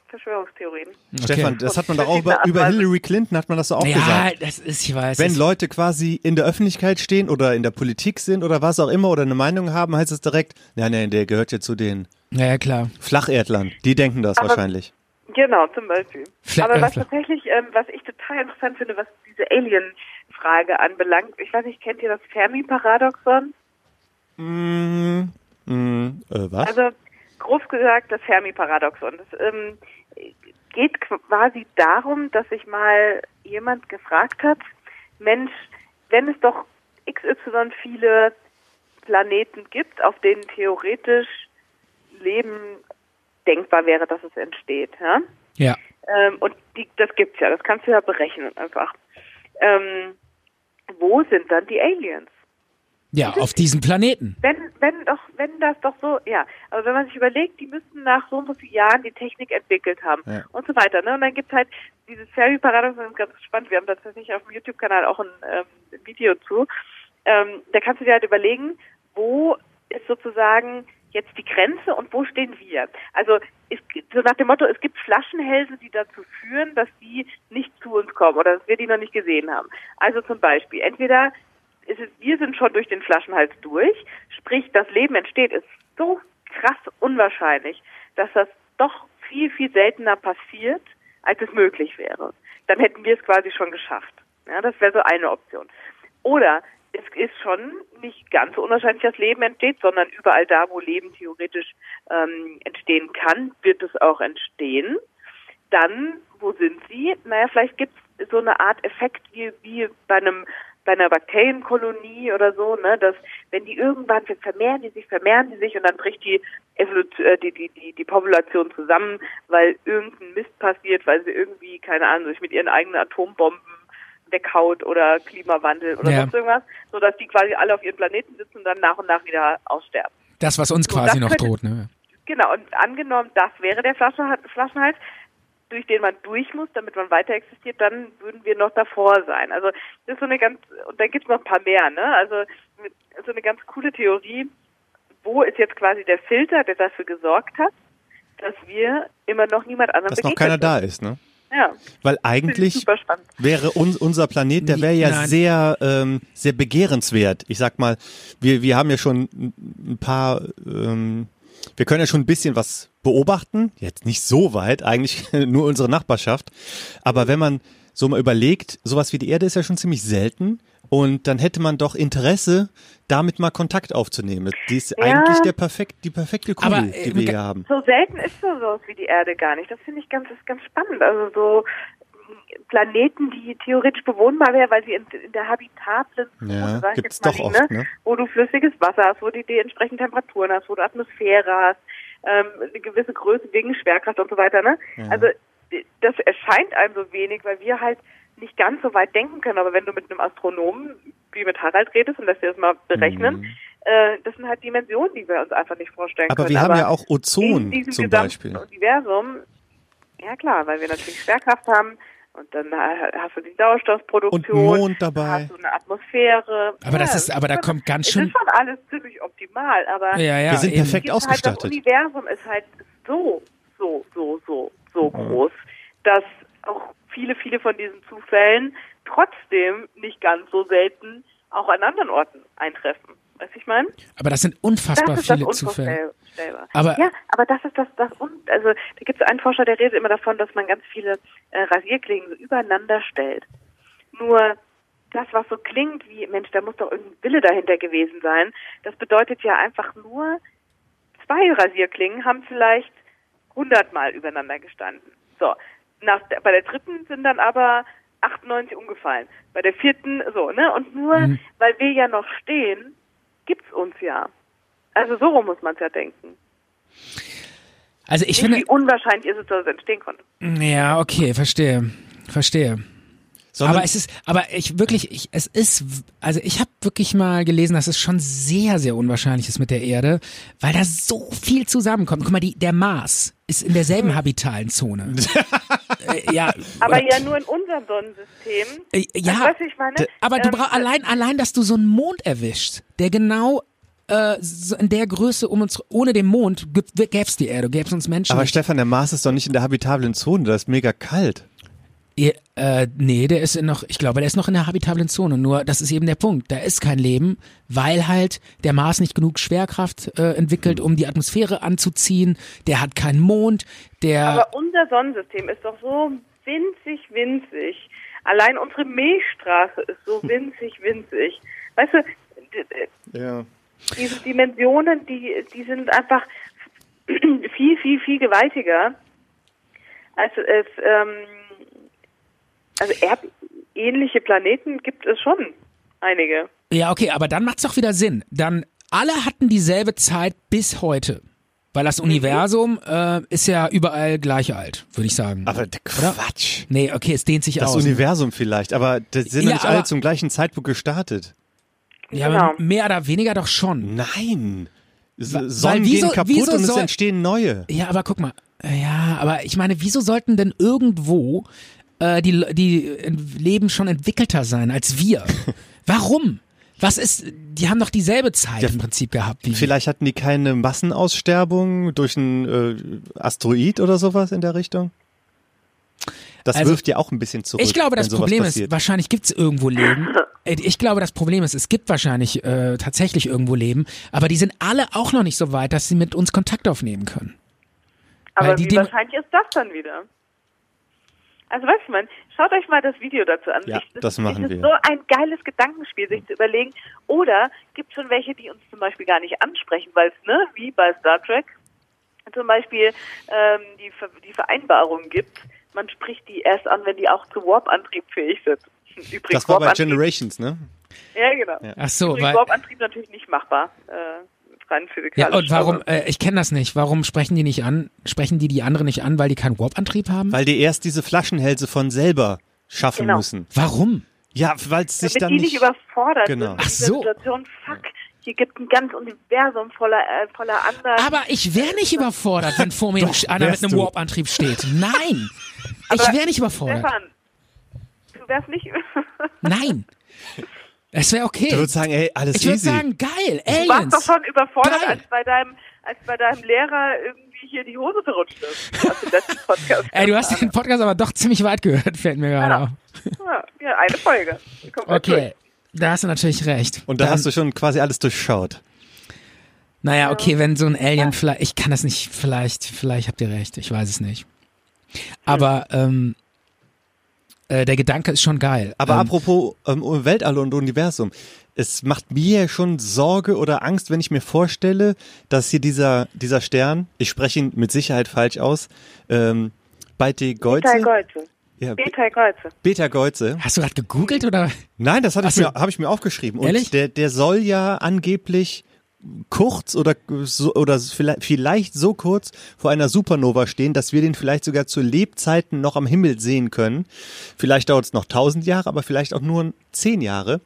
Verschwörungstheorien. Stefan, das hat man doch auch über, über Abweisen. Hillary Clinton hat man das doch auch Ja, gesagt. das ist, ich weiß. Wenn Leute quasi in der Öffentlichkeit stehen oder in der Politik sind oder was auch immer oder eine Meinung haben, heißt es direkt, nein, nein, der gehört ja zu den ja, ja, klar. Flacherdlern. Die denken das Aber- wahrscheinlich. Genau, zum Beispiel. Aber äh, was tatsächlich, ähm, was ich total interessant finde, was diese Alien-Frage anbelangt, ich weiß nicht, kennt ihr das Fermi-Paradoxon? Mm, mm, äh, was? Also groß gesagt das Fermi-Paradoxon. Das ähm, geht quasi darum, dass sich mal jemand gefragt hat, Mensch, wenn es doch XY viele Planeten gibt, auf denen theoretisch Leben denkbar wäre, dass es entsteht, ja? Ja. Ähm, und die, das gibt's ja, das kannst du ja berechnen einfach. Ähm, wo sind dann die Aliens? Ja, auf diesem Planeten. Wenn, wenn doch, wenn das doch so, ja, aber wenn man sich überlegt, die müssten nach so und so vielen Jahren die Technik entwickelt haben Ja. und so weiter, ne? Und dann gibt's halt dieses Ferry-Paradoxon, das ist ganz spannend. Wir haben tatsächlich auf dem YouTube-Kanal auch ein ähm, Video zu. Ähm, da kannst du dir halt überlegen, wo ist sozusagen jetzt die Grenze und wo stehen wir? Also es, gibt- so nach dem Motto, es gibt Flaschenhälse, die dazu führen, dass die nicht zu uns kommen oder dass wir die noch nicht gesehen haben. Also zum Beispiel, entweder ist es, wir sind schon durch den Flaschenhals durch, sprich das Leben entsteht, ist so krass unwahrscheinlich, dass das doch viel, viel seltener passiert, als es möglich wäre. Dann hätten wir es quasi schon geschafft. Ja, das wäre so eine Option. Oder es ist schon nicht ganz so unwahrscheinlich, dass Leben entsteht, sondern überall da, wo Leben theoretisch ähm, entstehen kann, wird es auch entstehen. Dann, wo sind sie? Naja, vielleicht gibt es so eine Art Effekt wie, wie bei einem bei einer Bakterienkolonie oder so, ne, dass wenn die irgendwann vermehren die sich, vermehren die sich und dann bricht die Evolution, äh, die, die, die, die Population zusammen, weil irgendein Mist passiert, weil sie irgendwie, keine Ahnung, sich mit ihren eigenen Atombomben weghaut oder Klimawandel oder Ja. sonst irgendwas, so dass die quasi alle auf ihren Planeten sitzen und dann nach und nach wieder aussterben. Das, was uns quasi noch könnte- droht, ne? Genau, und angenommen, das wäre der Flaschen- Flaschenhals, durch den man durch muss, damit man weiter existiert, dann würden wir noch davor sein. Also das ist so eine ganz, und dann gibt es noch ein paar mehr, ne? Also so eine ganz coole Theorie, wo ist jetzt quasi der Filter, der dafür gesorgt hat, dass wir immer noch niemand anderem Dass noch keiner sind. da ist, ne? Ja, Weil eigentlich wäre uns, unser Planet, der wäre ja Nein. sehr, ähm, sehr begehrenswert. Ich sag mal, wir, wir haben ja schon ein ein paar, ähm, wir können ja schon ein bisschen was beobachten. Jetzt nicht so weit, eigentlich [laughs] nur unsere Nachbarschaft. Aber wenn man so mal überlegt, sowas wie die Erde ist ja schon ziemlich selten. Und dann hätte man doch Interesse, damit mal Kontakt aufzunehmen. Die ist Ja. eigentlich der perfekt, die perfekte Kugel, Aber, äh, die wir ga- hier haben. So selten ist so sowas wie die Erde gar nicht. Das finde ich ganz, ist ganz spannend. Also so, Planeten, die theoretisch bewohnbar wären, weil sie in, in der habitablen Zone, Ja, sag ich gibt's jetzt mal, doch oft, ne? ne? wo du flüssiges Wasser hast, wo du die entsprechenden Temperaturen hast, wo du Atmosphäre hast, ähm, eine gewisse Größe wegen Schwerkraft und so weiter. Ne? Also d- das erscheint einem so wenig, weil wir halt nicht ganz so weit denken können. Aber wenn du mit einem Astronomen wie mit Harald redest und lässt dir das mal berechnen, äh, das sind halt Dimensionen, die wir uns einfach nicht vorstellen Mhm. Aber können. wir haben ja auch in Ozon diesem zum Beispiel. Universum, ja klar, weil wir natürlich Schwerkraft haben und dann ha- hast du die Sauerstoffproduktion, Und Mond dabei. hast du eine Atmosphäre. Aber das Ja, ist- aber da kommt ganz schön- ist schon alles ziemlich optimal, aber Ja, ja, Wir sind eben. perfekt ist halt das ausgestattet. Universum ist halt so, so, so, so, so groß, dass auch viele, viele von diesen Zufällen trotzdem nicht ganz so selten auch an anderen Orten eintreffen. Weißt du, ich meine? Aber das sind unfassbar Das ist viele das Zufälle. Aber- ja, aber das ist das, das un also da gibt es einen Forscher, der redet immer davon, dass man ganz viele äh, Rasierklingen so übereinander stellt. Nur das, was so klingt wie, Mensch, da muss doch irgendein Wille dahinter gewesen sein, das bedeutet ja einfach nur, zwei Rasierklingen haben vielleicht hundertmal übereinander gestanden. So, nach, der- bei der dritten sind dann aber 98 umgefallen. Bei der vierten so, ne? Und nur, Mhm. weil wir ja noch stehen, gibt's uns ja. Also so rum muss man es ja denken. Also ich Nicht, finde, wie unwahrscheinlich ist es, dass es entstehen konnte. ja, okay, verstehe, verstehe. Sondern- aber es ist, aber ich wirklich, ich, es ist, also ich habe wirklich mal gelesen, dass es schon sehr, sehr unwahrscheinlich ist mit der Erde, weil da so viel zusammenkommt. Guck mal, die, der Mars ist in derselben [laughs] habitalen Zone. [laughs] äh, ja, Aber ja nur in unserem Sonnensystem. Äh, ja, Also, weißt du, ich meine, d- aber du ähm, brauchst allein, allein, dass du so einen Mond erwischst, der genau äh, in der Größe um uns, ohne den Mond gäbe es die Erde, gäbe es uns Menschen. Aber nicht. Stefan, der Mars ist doch nicht in der habitablen Zone, das ist mega kalt. Äh, nee, der ist noch, ich glaube, der ist noch in der habitablen Zone. Nur, das ist eben der Punkt. Da ist kein Leben, weil halt der Mars nicht genug Schwerkraft äh, entwickelt, um die Atmosphäre anzuziehen. Der hat keinen Mond. Der, Aber unser Sonnensystem ist doch so winzig, winzig. Allein unsere Milchstraße ist so [laughs] winzig, winzig. Weißt du, Ja. diese Dimensionen, die, die sind einfach [clears throat] viel, viel, viel gewaltiger. Also es, ähm, also erdähnliche Planeten gibt es schon einige. ja, okay, aber dann macht's doch wieder Sinn. Dann alle hatten dieselbe Zeit bis heute. Weil das Universum äh, ist ja überall gleich alt, würde ich sagen. Aber Quatsch. nee, okay, es dehnt sich Das aus. Universum vielleicht, aber das sind Ja, ja, nicht alle zum gleichen Zeitpunkt gestartet. ja, Genau. aber mehr oder weniger doch schon. Nein. Sonnen wieso- gehen kaputt wieso und es entstehen neue. Ja, aber guck mal. Ja, aber ich meine, wieso sollten denn irgendwo äh, die, die Leben schon entwickelter sein als wir? [laughs] Warum? Was ist, die haben doch dieselbe Zeit Ja, im Prinzip gehabt wie wir. Vielleicht hatten die keine Massenaussterbung durch einen äh, Asteroid oder sowas in der Richtung? Das Also, wirft ja auch ein bisschen zurück. Ich glaube, das Problem passiert. ist, wahrscheinlich gibt's irgendwo Leben. [laughs] Äh, Ich glaube, das Problem ist, es gibt wahrscheinlich äh, tatsächlich irgendwo Leben, aber die sind alle auch noch nicht so weit, dass sie mit uns Kontakt aufnehmen können. Aber Weil die wie Dinge- wahrscheinlich ist das dann wieder? Also weißt du, man, schaut euch mal das Video dazu an. Ja, Ich- das machen es wir. ist so ein geiles Gedankenspiel, sich zu überlegen. Oder gibt schon welche, die uns zum Beispiel gar nicht ansprechen, weil es, ne, wie bei Star Trek, zum Beispiel ähm, die, Ver die Vereinbarung gibt, man spricht die erst an, wenn die auch zu Warp-Antrieb fähig sind. [laughs] Übrigens, das war bei Generations, ne? Ja, genau. Ach so, Übrigens, weil Warp-Antrieb natürlich nicht machbar. Äh, rein physikalisch. ja und warum? Äh, ich kenne das nicht. Warum sprechen die nicht an? Sprechen die die anderen nicht an, weil die keinen Warp-Antrieb haben? Weil die erst diese Flaschenhälse von selber schaffen Genau. müssen. Warum? Ja, weil es sich damit dann die nicht nicht... überfordert Genau. sind. Ach so. Situation, fuck, hier gibt ein ganz Universum voller, äh, voller anderer. Aber ich wäre nicht überfordert, wenn vor mir Doch, einer mit einem. Warp-Antrieb steht. [laughs] Nein, ich Aber wäre nicht überfordert. Stefan, du wärst nicht. Nein, [laughs] es wäre okay. Du würdest sagen, ey, alles Ich würde easy. sagen, geil, Du warst Aliens. doch schon überfordert, Geil. als bei deinem, als bei deinem Lehrer irgendwie hier die Hose verrutscht ist. Aus dem letzten Podcast. Ey, du hast den Podcast aber doch ziemlich weit gehört, fällt mir gerade Ja. auf. Ja, ja, eine Folge. Okay, da hast du natürlich recht. Und da Dann- hast du schon quasi alles durchschaut. Naja, okay, wenn so ein Alien vielleicht, ich kann das nicht, vielleicht, vielleicht habt ihr recht, ich weiß es nicht. Aber ähm, äh, der Gedanke ist schon geil. Aber ähm, apropos ähm, Weltall und Universum. Es macht mir schon Sorge oder Angst, wenn ich mir vorstelle, dass hier dieser, dieser Stern, ich spreche ihn mit Sicherheit falsch aus, ähm, durch. Michael Betelgeuse, Golze. Ja, Be- Beta Kreuze. Beta Geuze. Hast du gerade gegoogelt oder? Nein, das hatte ich so. mir, habe ich mir aufgeschrieben. Und Ehrlich? der, der soll ja angeblich kurz oder so, oder vielleicht, so kurz vor einer Supernova stehen, dass wir den vielleicht sogar zu Lebzeiten noch am Himmel sehen können. Vielleicht dauert es noch tausend Jahre, aber vielleicht auch nur zehn Jahre.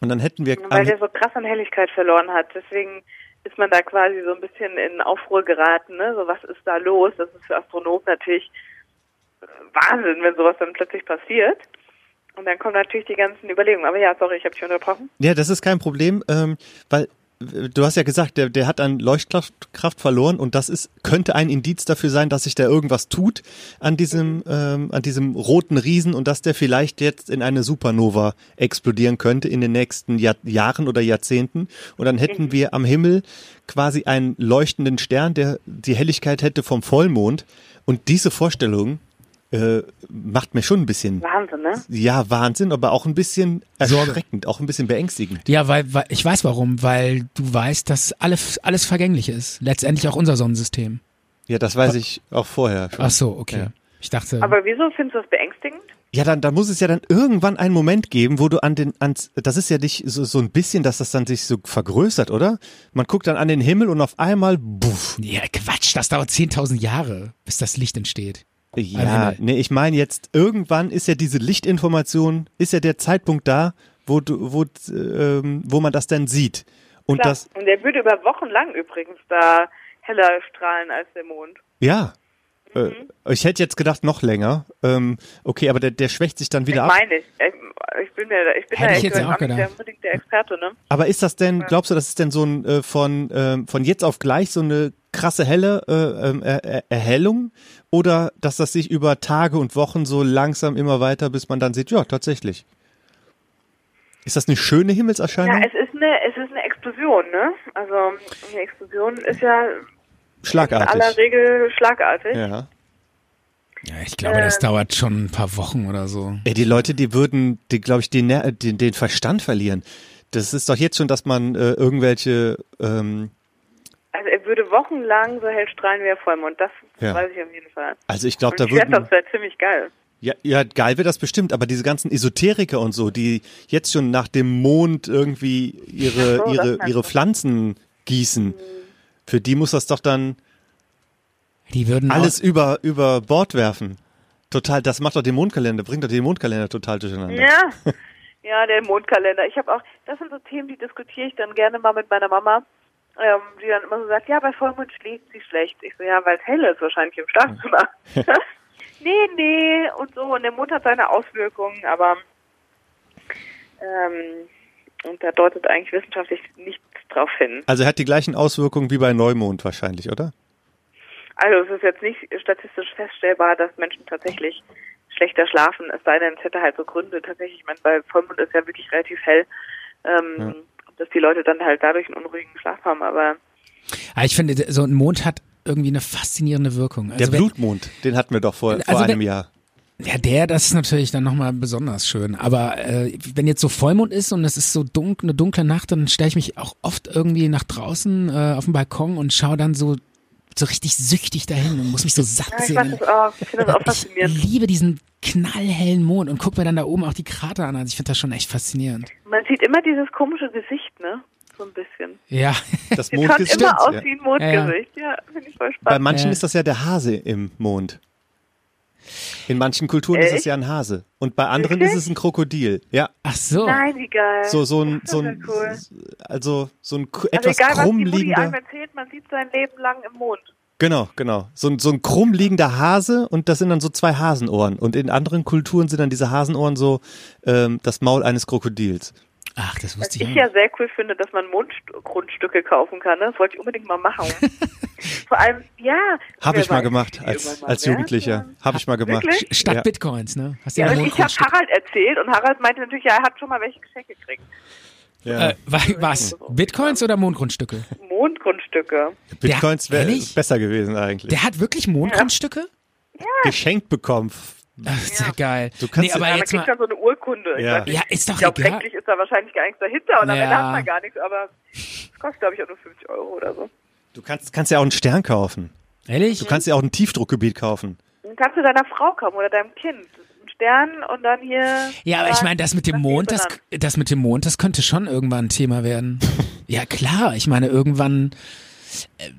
Und dann hätten wir Weil der so krass an Helligkeit verloren hat. Deswegen ist man da quasi so ein bisschen in Aufruhr geraten. Ne? So, was ist da los? Das ist für Astronomen natürlich äh, Wahnsinn, wenn sowas dann plötzlich passiert. Und dann kommen natürlich die ganzen Überlegungen. Aber ja, sorry, ich habe dich unterbrochen. Ja, das ist kein Problem, ähm, weil du hast ja gesagt, der, der hat an Leuchtkraft Kraft verloren und das ist könnte ein Indiz dafür sein, dass sich da irgendwas tut an diesem ähm, an diesem roten Riesen und dass der vielleicht jetzt in eine Supernova explodieren könnte in den nächsten Jahr, Jahren oder Jahrzehnten. Und dann hätten wir am Himmel quasi einen leuchtenden Stern, der die Helligkeit hätte vom Vollmond. Und diese Vorstellung äh, macht mir schon ein bisschen Wahnsinn, ne? ja Wahnsinn, aber auch ein bisschen Sorge. erschreckend, auch ein bisschen beängstigend. Ja, weil, weil ich weiß warum, weil du weißt, dass alles, alles vergänglich ist. Letztendlich auch unser Sonnensystem. Ja, das weiß ich auch vorher schon. Ach so, okay. Ja. Ich dachte, Aber wieso findest du das beängstigend? Ja, dann, dann muss es ja dann irgendwann einen Moment geben, wo du an den, ans, das ist ja nicht so, so ein bisschen, dass das dann sich so vergrößert, oder? Man guckt dann an den Himmel und auf einmal, buff. ja, Quatsch, das dauert 10.000 Jahre, bis das Licht entsteht. Ja, Himmel. nee, ich meine jetzt, irgendwann ist ja diese Lichtinformation, ist ja der Zeitpunkt da, wo du, wo, ähm, wo man das dann sieht. Und Klar. das, Und der würde über Wochen lang übrigens da heller strahlen als der Mond. ja. Mhm. Äh, ich hätte jetzt gedacht, noch länger. Ähm, okay, aber der, der schwächt sich dann wieder ich ab. meine ich. Ich, ich bin mir, ich bin Hätte da ich jetzt auch der, unbedingt der Experte, ne? Aber ist das denn, glaubst du, das ist denn so ein äh, von, ähm, von jetzt auf gleich so eine krasse helle äh, ähm, er er Erhellung? Oder dass das sich über Tage und Wochen so langsam immer weiter, bis man dann sieht, ja, tatsächlich. Ist das eine schöne Himmelserscheinung? Ja, es ist eine, es ist eine Explosion, ne? Also eine Explosion ist ja in Schlagartig. aller Regel schlagartig. Ja. Ja, ich glaube, das dauert schon ein paar Wochen oder so. Ey, die Leute, die würden, die, glaube ich, den, den, den Verstand verlieren. Das ist doch jetzt schon, dass man äh, irgendwelche, ähm, Also er würde wochenlang so hell strahlen wie der Vollmond. Das Ja. weiß ich auf jeden Fall. also ich glaube, da ich würden, das wäre ziemlich geil. ja, ja, geil wird das bestimmt, aber diese ganzen Esoteriker und so, die jetzt schon nach dem Mond irgendwie ihre, so, ihre, ihre. Pflanzen gießen, für die muss das doch dann Die würden alles über, über Bord werfen. Total, das macht doch den Mondkalender, bringt doch den Mondkalender total durcheinander. Ja, [laughs] ja, der Mondkalender. Ich habe auch, das sind so Themen, die diskutiere ich dann gerne mal mit meiner Mama, ähm, die dann immer so sagt, ja, bei Vollmond schläft sie schlecht. Ich so, ja, weil es hell ist wahrscheinlich im Schlafzimmer. [laughs] [laughs] nee, nee, und so. Und der Mond hat seine Auswirkungen, aber ähm, und da deutet eigentlich wissenschaftlich nichts drauf hin. Also er hat die gleichen Auswirkungen wie bei Neumond wahrscheinlich, oder? Also es ist jetzt nicht statistisch feststellbar, dass Menschen tatsächlich schlechter schlafen, es sei denn, es hätte halt so Gründe tatsächlich, ich meine, bei Vollmond ist ja wirklich relativ hell, ähm, dass die Leute dann halt dadurch einen unruhigen Schlaf haben, aber Aber ich finde, so ein Mond hat irgendwie eine faszinierende Wirkung. Der Also wenn- Blutmond, den hatten wir doch vor, vor Also wenn- einem Jahr. Ja, der, das ist natürlich dann nochmal besonders schön. Aber äh, wenn jetzt so Vollmond ist und es ist so dunkel, eine dunkle Nacht, dann stelle ich mich auch oft irgendwie nach draußen äh, auf dem Balkon und schaue dann so so richtig süchtig dahin und muss mich so satt ja, ich sehen. das auch, ich finde das auch ich faszinierend. liebe diesen knallhellen Mond und guck mir dann da oben auch die Krater an. Also ich finde das schon echt faszinierend. Man sieht immer dieses komische Gesicht, ne? So ein bisschen. Ja, Das [laughs] Mondgesicht. immer aus ja. wie ein Mondgesicht, ja, finde ich voll Bei spannend. manchen Ja. ist das ja der Hase im Mond. In manchen Kulturen ist es ja ein Hase. Und bei anderen Wirklich? ist es ein Krokodil. Ja. ach so. Nein, wie geil. So, so ein, so ein, cool. also, so ein Also etwas egal, was krumm die Mutti einem liegender. erzählt, man sieht sein Leben lang im Mond. Genau, genau. So ein, so ein krumm liegender Hase und das sind dann so zwei Hasenohren. Und in anderen Kulturen sind dann diese Hasenohren so, ähm, das Maul eines Krokodils. Ach, das Was wusste ich ich ja sehr cool finde, dass man Mondgrundstücke kaufen kann. Ne? Das wollte ich unbedingt mal machen. [laughs] Vor allem, ja. Habe ich mal gemacht als, als. Jugendlicher. Habe ich mal gemacht. Wirklich? Statt Ja. Bitcoins, ne? Hast du Ja, ja, ich habe. Harald erzählt und Harald meinte natürlich, ja, er hat schon mal welche Geschenke gekriegt. Ja. Äh, wa- was? Bitcoins oder Mondgrundstücke? Mondgrundstücke. Bitcoins wäre besser gewesen eigentlich. Der hat wirklich Mondgrundstücke? Geschenkt bekommen. Ach, ist ja geil. Du kannst nee, aber Ja, man jetzt kriegt mal, dann so eine Urkunde. Ja. ja, ist doch ich glaube, egal. rechtlich ist da wahrscheinlich gar nichts dahinter und am Ja. Ende hat man gar nichts, aber es kostet, glaube ich, auch nur 50 Euro oder so. Du kannst, kannst ja auch einen Stern kaufen. Ehrlich? Du kannst ja auch ein Tiefdruckgebiet kaufen. Dann kannst du deiner Frau kaufen oder deinem Kind. Ein Sternen und dann hier. Ja, aber ich meine, das mit dem das Mond, das, das mit dem Mond, das könnte schon irgendwann ein Thema werden. [laughs] ja, klar. Ich meine, irgendwann, äh,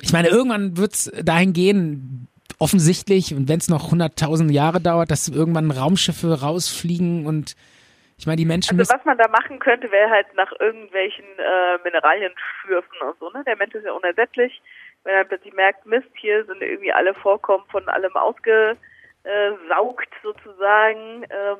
ich meine, irgendwann wird's dahin gehen, offensichtlich, und wenn es noch 100.000 Jahre dauert, dass irgendwann Raumschiffe rausfliegen und ich meine, die Menschen Also was man da machen könnte, wäre halt nach irgendwelchen äh, Mineralien schürfen und so, ne? Der Mensch ist ja unersättlich. Wenn er plötzlich merkt, Mist, hier sind irgendwie alle Vorkommen von allem ausgesaugt sozusagen, ähm,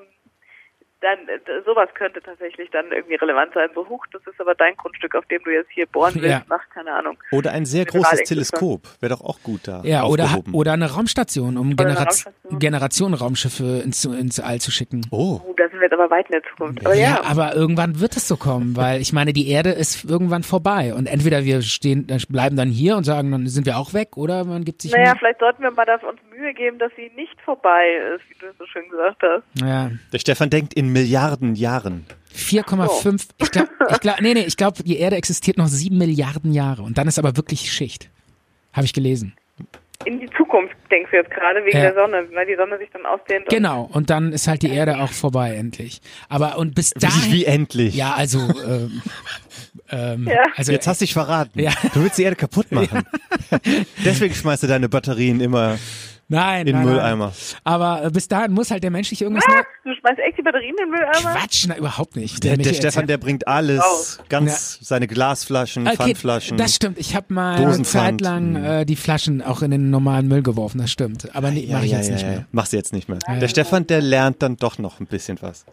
dann äh, sowas könnte tatsächlich dann irgendwie relevant sein. So, huch, das ist aber dein Grundstück, auf dem du jetzt hier bohren willst, Ja. nach, keine Ahnung. Oder ein sehr großes. Teleskop. Wäre doch auch gut da. ja, oder, oder eine Raumstation, um Genera. Generation Raumschiffe ins, ins All zu schicken. Oh. Da sind wir jetzt aber weit in der Zukunft. Aber Ja, ja, aber irgendwann wird es so kommen, weil ich meine, die Erde ist irgendwann vorbei und entweder wir stehen, bleiben dann hier und sagen, dann sind wir auch weg, oder man gibt sich naja, vielleicht sollten wir mal dafür uns Mühe geben, dass sie nicht vorbei ist, wie du es so schön gesagt hast. Ja, Der Stefan denkt in Milliarden Jahren. 4,5. Ich glaube, ich glaub, nee, nee, ich glaube, die Erde existiert noch sieben Milliarden Jahre und dann ist aber wirklich Schicht. Habe ich gelesen. In die Zukunft denkst du jetzt gerade wegen Ja. der Sonne, weil die Sonne sich dann ausdehnt. Genau, und dann ist halt die Erde auch vorbei, endlich. Aber und bis Wie, dahin. wie endlich. Ja, also, [laughs] ähm, ähm, Ja. also Jetzt hast du dich verraten. Ja. Du willst die Erde kaputt machen. [laughs] Deswegen schmeißt du deine Batterien immer nein, in den nein. Mülleimer. Aber bis dahin muss halt der menschliche irgendwas. Was? Neu Du schmeißt echt die Batterien in den Mülleimer? Quatsch, na, überhaupt nicht. Der, der Michael Stefan, erzählt- der bringt alles, Raus. ganz seine Glasflaschen, Okay, Pfandflaschen. das stimmt. Ich habe mal eine. Zeit lang äh, die Flaschen auch in den normalen Müll geworfen. Das stimmt. Aber nee, Ja, mache ich ja, jetzt ja, nicht ja. mehr. Machst du jetzt nicht mehr. Ja. Der Stefan, der lernt dann doch noch ein bisschen was.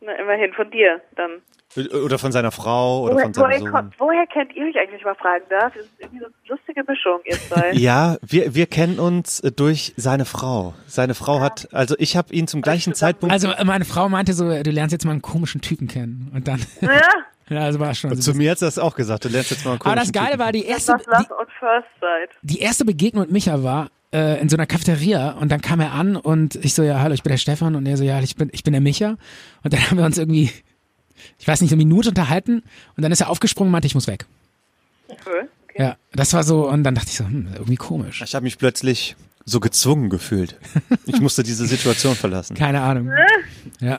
Na, immerhin von dir dann. Oder von seiner Frau oder Woher, von seinem woher, Sohn. kommt, woher kennt ihr euch eigentlich, wenn ich mal fragen darf? Das ist irgendwie so eine lustige Mischung, ihr zwei. [laughs] Ja, wir, wir kennen uns äh, durch seine Frau. Seine Frau hat, also ich habe ihn zum gleichen Zeitpunkt Also äh, meine Frau meinte so, du lernst jetzt mal einen komischen Typen kennen. Und dann, Ja, [laughs] ja, also war schon. Zu mir hat sie das auch gesagt. Du lernst jetzt mal einen Aber das komischen Geile Typen. war, die erste, das Love on First Sight. die erste Begegnung mit Micha war äh, in so einer Cafeteria und dann kam er an und ich so, ja, hallo, ich bin der Stefan und er so, ja, ich bin, ich bin der Micha. Und dann haben wir uns irgendwie, ich weiß nicht, eine Minute unterhalten und dann ist er aufgesprungen und meinte, ich muss weg. Cool. Okay. Ja, das war so, und dann dachte ich so, hm, irgendwie komisch. Ich habe mich plötzlich so gezwungen gefühlt. Ich musste diese Situation verlassen. Keine Ahnung. Ja.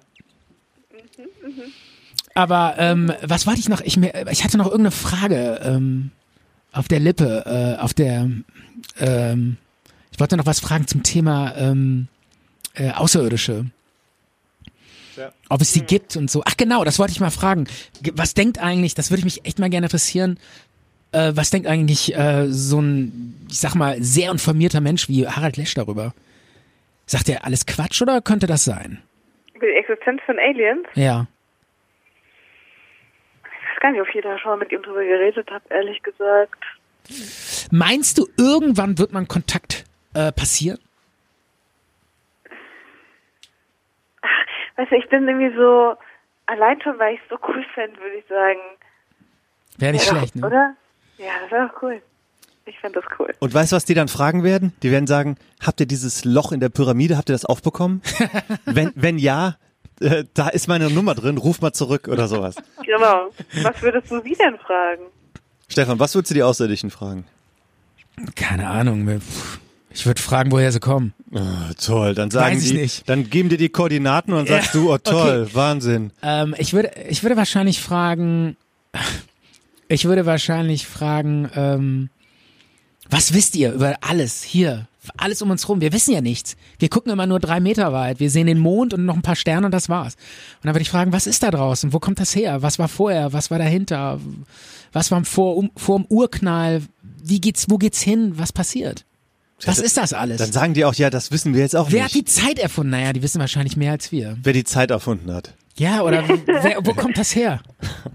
Aber ähm, was wollte ich noch? Ich, mir, ich hatte noch irgendeine Frage ähm, auf der Lippe, äh, auf der. Ähm, ich wollte noch was fragen zum Thema ähm, äh, Außerirdische. Ja. Ob es sie gibt und so. Ach genau, das wollte ich mal fragen. Ge- Was denkt eigentlich, das würde ich mich echt mal gerne interessieren, äh, was denkt eigentlich äh, so ein, ich sag mal, sehr informierter Mensch wie Harald Lesch darüber? Sagt er alles Quatsch oder könnte das sein? Über die Existenz von Aliens? Ja. Ich weiß gar nicht, ob ich da schon mal mit ihm drüber geredet habe, ehrlich gesagt. Meinst du, irgendwann wird man Kontakt äh, passieren? Weißt du, ich bin irgendwie so, allein schon, weil ich es so cool fände, würde ich sagen. Wäre nicht ja, schlecht, ne? Oder? Ja, das wäre doch cool. Ich fände das cool. Und weißt du, was die dann fragen werden? Die werden sagen, habt ihr dieses Loch in der Pyramide, habt ihr das aufbekommen? [laughs] wenn, wenn ja, äh, da ist meine Nummer drin, ruf mal zurück oder sowas. Genau. Was würdest du sie denn fragen? Stefan, was würdest du die Außerirdischen fragen? Keine Ahnung. pff, Ich würde fragen, woher sie kommen. Ah, toll, dann sagen Weiß ich die, nicht. dann geben dir die Koordinaten und Ja, sagst du, oh toll, Wahnsinn. Ähm, ich würde, ich würde wahrscheinlich fragen, [laughs] ich würde wahrscheinlich fragen, ähm, was wisst ihr über alles hier? Alles um uns rum. Wir wissen ja nichts. Wir gucken immer nur drei Meter weit. Wir sehen den Mond und noch ein paar Sterne und das war's. Und dann würde ich fragen, was ist da draußen? Wo kommt das her? Was war vorher? Was war dahinter? Was war vor, um, vor dem Urknall? Wie geht's, wo geht's hin? Was passiert? Was ist das alles? Dann sagen die auch, ja, das wissen wir jetzt auch Wer hat nicht. die Zeit erfunden? Naja, die wissen wahrscheinlich mehr als wir. Wer die Zeit erfunden hat. Ja, oder [laughs] wer, wo kommt das her?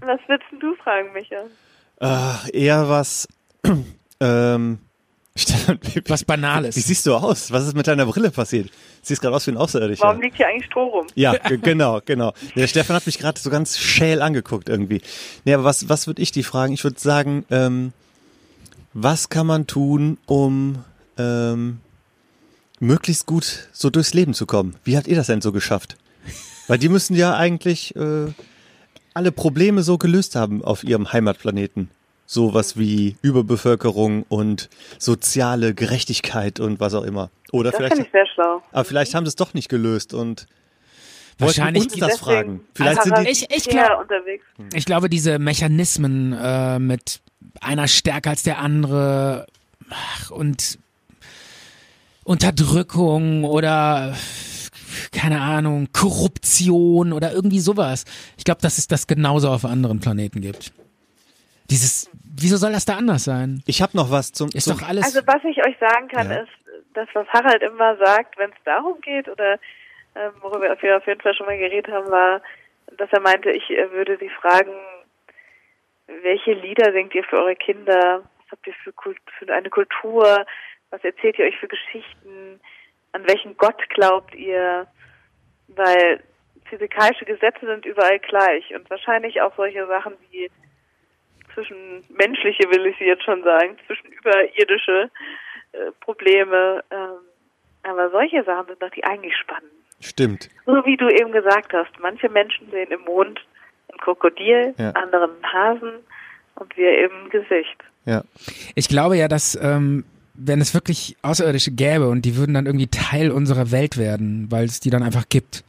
Was würdest du fragen, Micha? Ach, eher was, [clears throat] ähm, [laughs] Was Banales. wie siehst du aus? Was ist mit deiner Brille passiert? Siehst gerade aus wie ein Außerirdischer. Warum liegt hier eigentlich Stroh rum? Ja, [laughs] genau, genau. Der Stefan hat mich gerade so ganz schäl angeguckt irgendwie. Nee, aber was, was würde ich die fragen? Ich würde sagen, ähm, was kann man tun, um ähm, möglichst gut so durchs Leben zu kommen? Wie habt ihr das denn so geschafft? Weil die müssen ja eigentlich äh, alle Probleme so gelöst haben auf ihrem Heimatplaneten. sowas wie Überbevölkerung und soziale Gerechtigkeit und was auch immer. Oder Das vielleicht, ich sehr schlau. aber vielleicht haben sie es doch nicht gelöst und Wahrscheinlich uns das Deswegen fragen. Vielleicht sind die, Ich, ich sehr glaube, unterwegs. ich glaube, diese Mechanismen äh, mit einer stärker als der andere ach, und Unterdrückung oder keine Ahnung, Korruption oder irgendwie sowas. Ich glaube, dass es das genauso auf anderen Planeten gibt. Dieses, wieso soll das da anders sein? ich habe noch was zum, Ist zum doch alles. Also was ich euch sagen kann, Ja. ist, das, was Harald immer sagt, wenn es darum geht, oder ähm, worüber wir auf jeden Fall schon mal geredet haben, war, dass er meinte, ich äh, würde sie fragen, welche Lieder singt ihr für eure Kinder? Was habt ihr für, Kult für eine Kultur? Was erzählt ihr euch für Geschichten? An welchen Gott glaubt ihr? Weil physikalische Gesetze sind überall gleich und wahrscheinlich auch solche Sachen wie zwischenmenschliche, will ich sie jetzt schon sagen, zwischen überirdische äh, Probleme. Ähm, aber solche Sachen sind doch die eigentlich spannend. stimmt. So wie du eben gesagt hast, manche Menschen sehen im Mond ein Krokodil, Ja. andere einen Hasen und wir eben ein Gesicht. Ja. Ich glaube ja, dass ähm, wenn es wirklich Außerirdische gäbe und die würden dann irgendwie Teil unserer Welt werden, weil es die dann einfach gibt.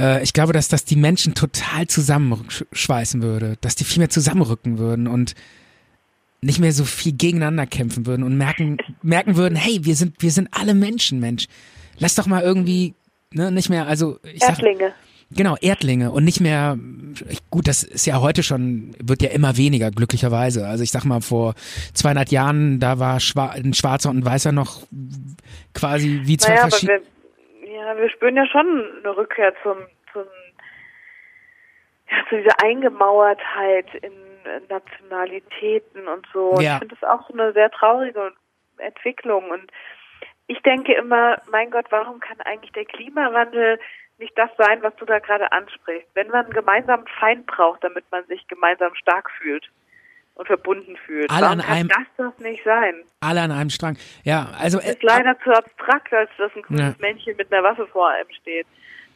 Äh, ich glaube, dass das die Menschen total zusammenschweißen würde, dass die viel mehr zusammenrücken würden und nicht mehr so viel gegeneinander kämpfen würden und merken merken würden, hey, wir sind wir sind alle Menschen, Mensch. Lass doch mal irgendwie ne, nicht mehr, also ich sag, Erdlinge. Genau, Erdlinge und nicht mehr, gut, das ist ja heute schon, wird ja immer weniger, glücklicherweise. Also ich sag mal, vor 200 Jahren, da war Schwa ein Schwarzer und ein Weißer noch quasi wie zwei Naja, aber verschiedene. wir, ja, wir spüren ja schon eine Rückkehr zum, zum ja, zu dieser Eingemauertheit in Nationalitäten und so. Ja. Ich finde das auch eine sehr traurige Entwicklung. Und ich denke immer, mein Gott, warum kann eigentlich der Klimawandel nicht das sein, was du da gerade ansprichst? Wenn man einen gemeinsamen Feind braucht, damit man sich gemeinsam stark fühlt und verbunden fühlt. Alle an kann einem- das doch nicht sein? Alle an einem Strang. Ja, also Das äh, ist leider zu abstrakt, als dass ein grünes Ja. Männchen mit einer Waffe vor einem steht.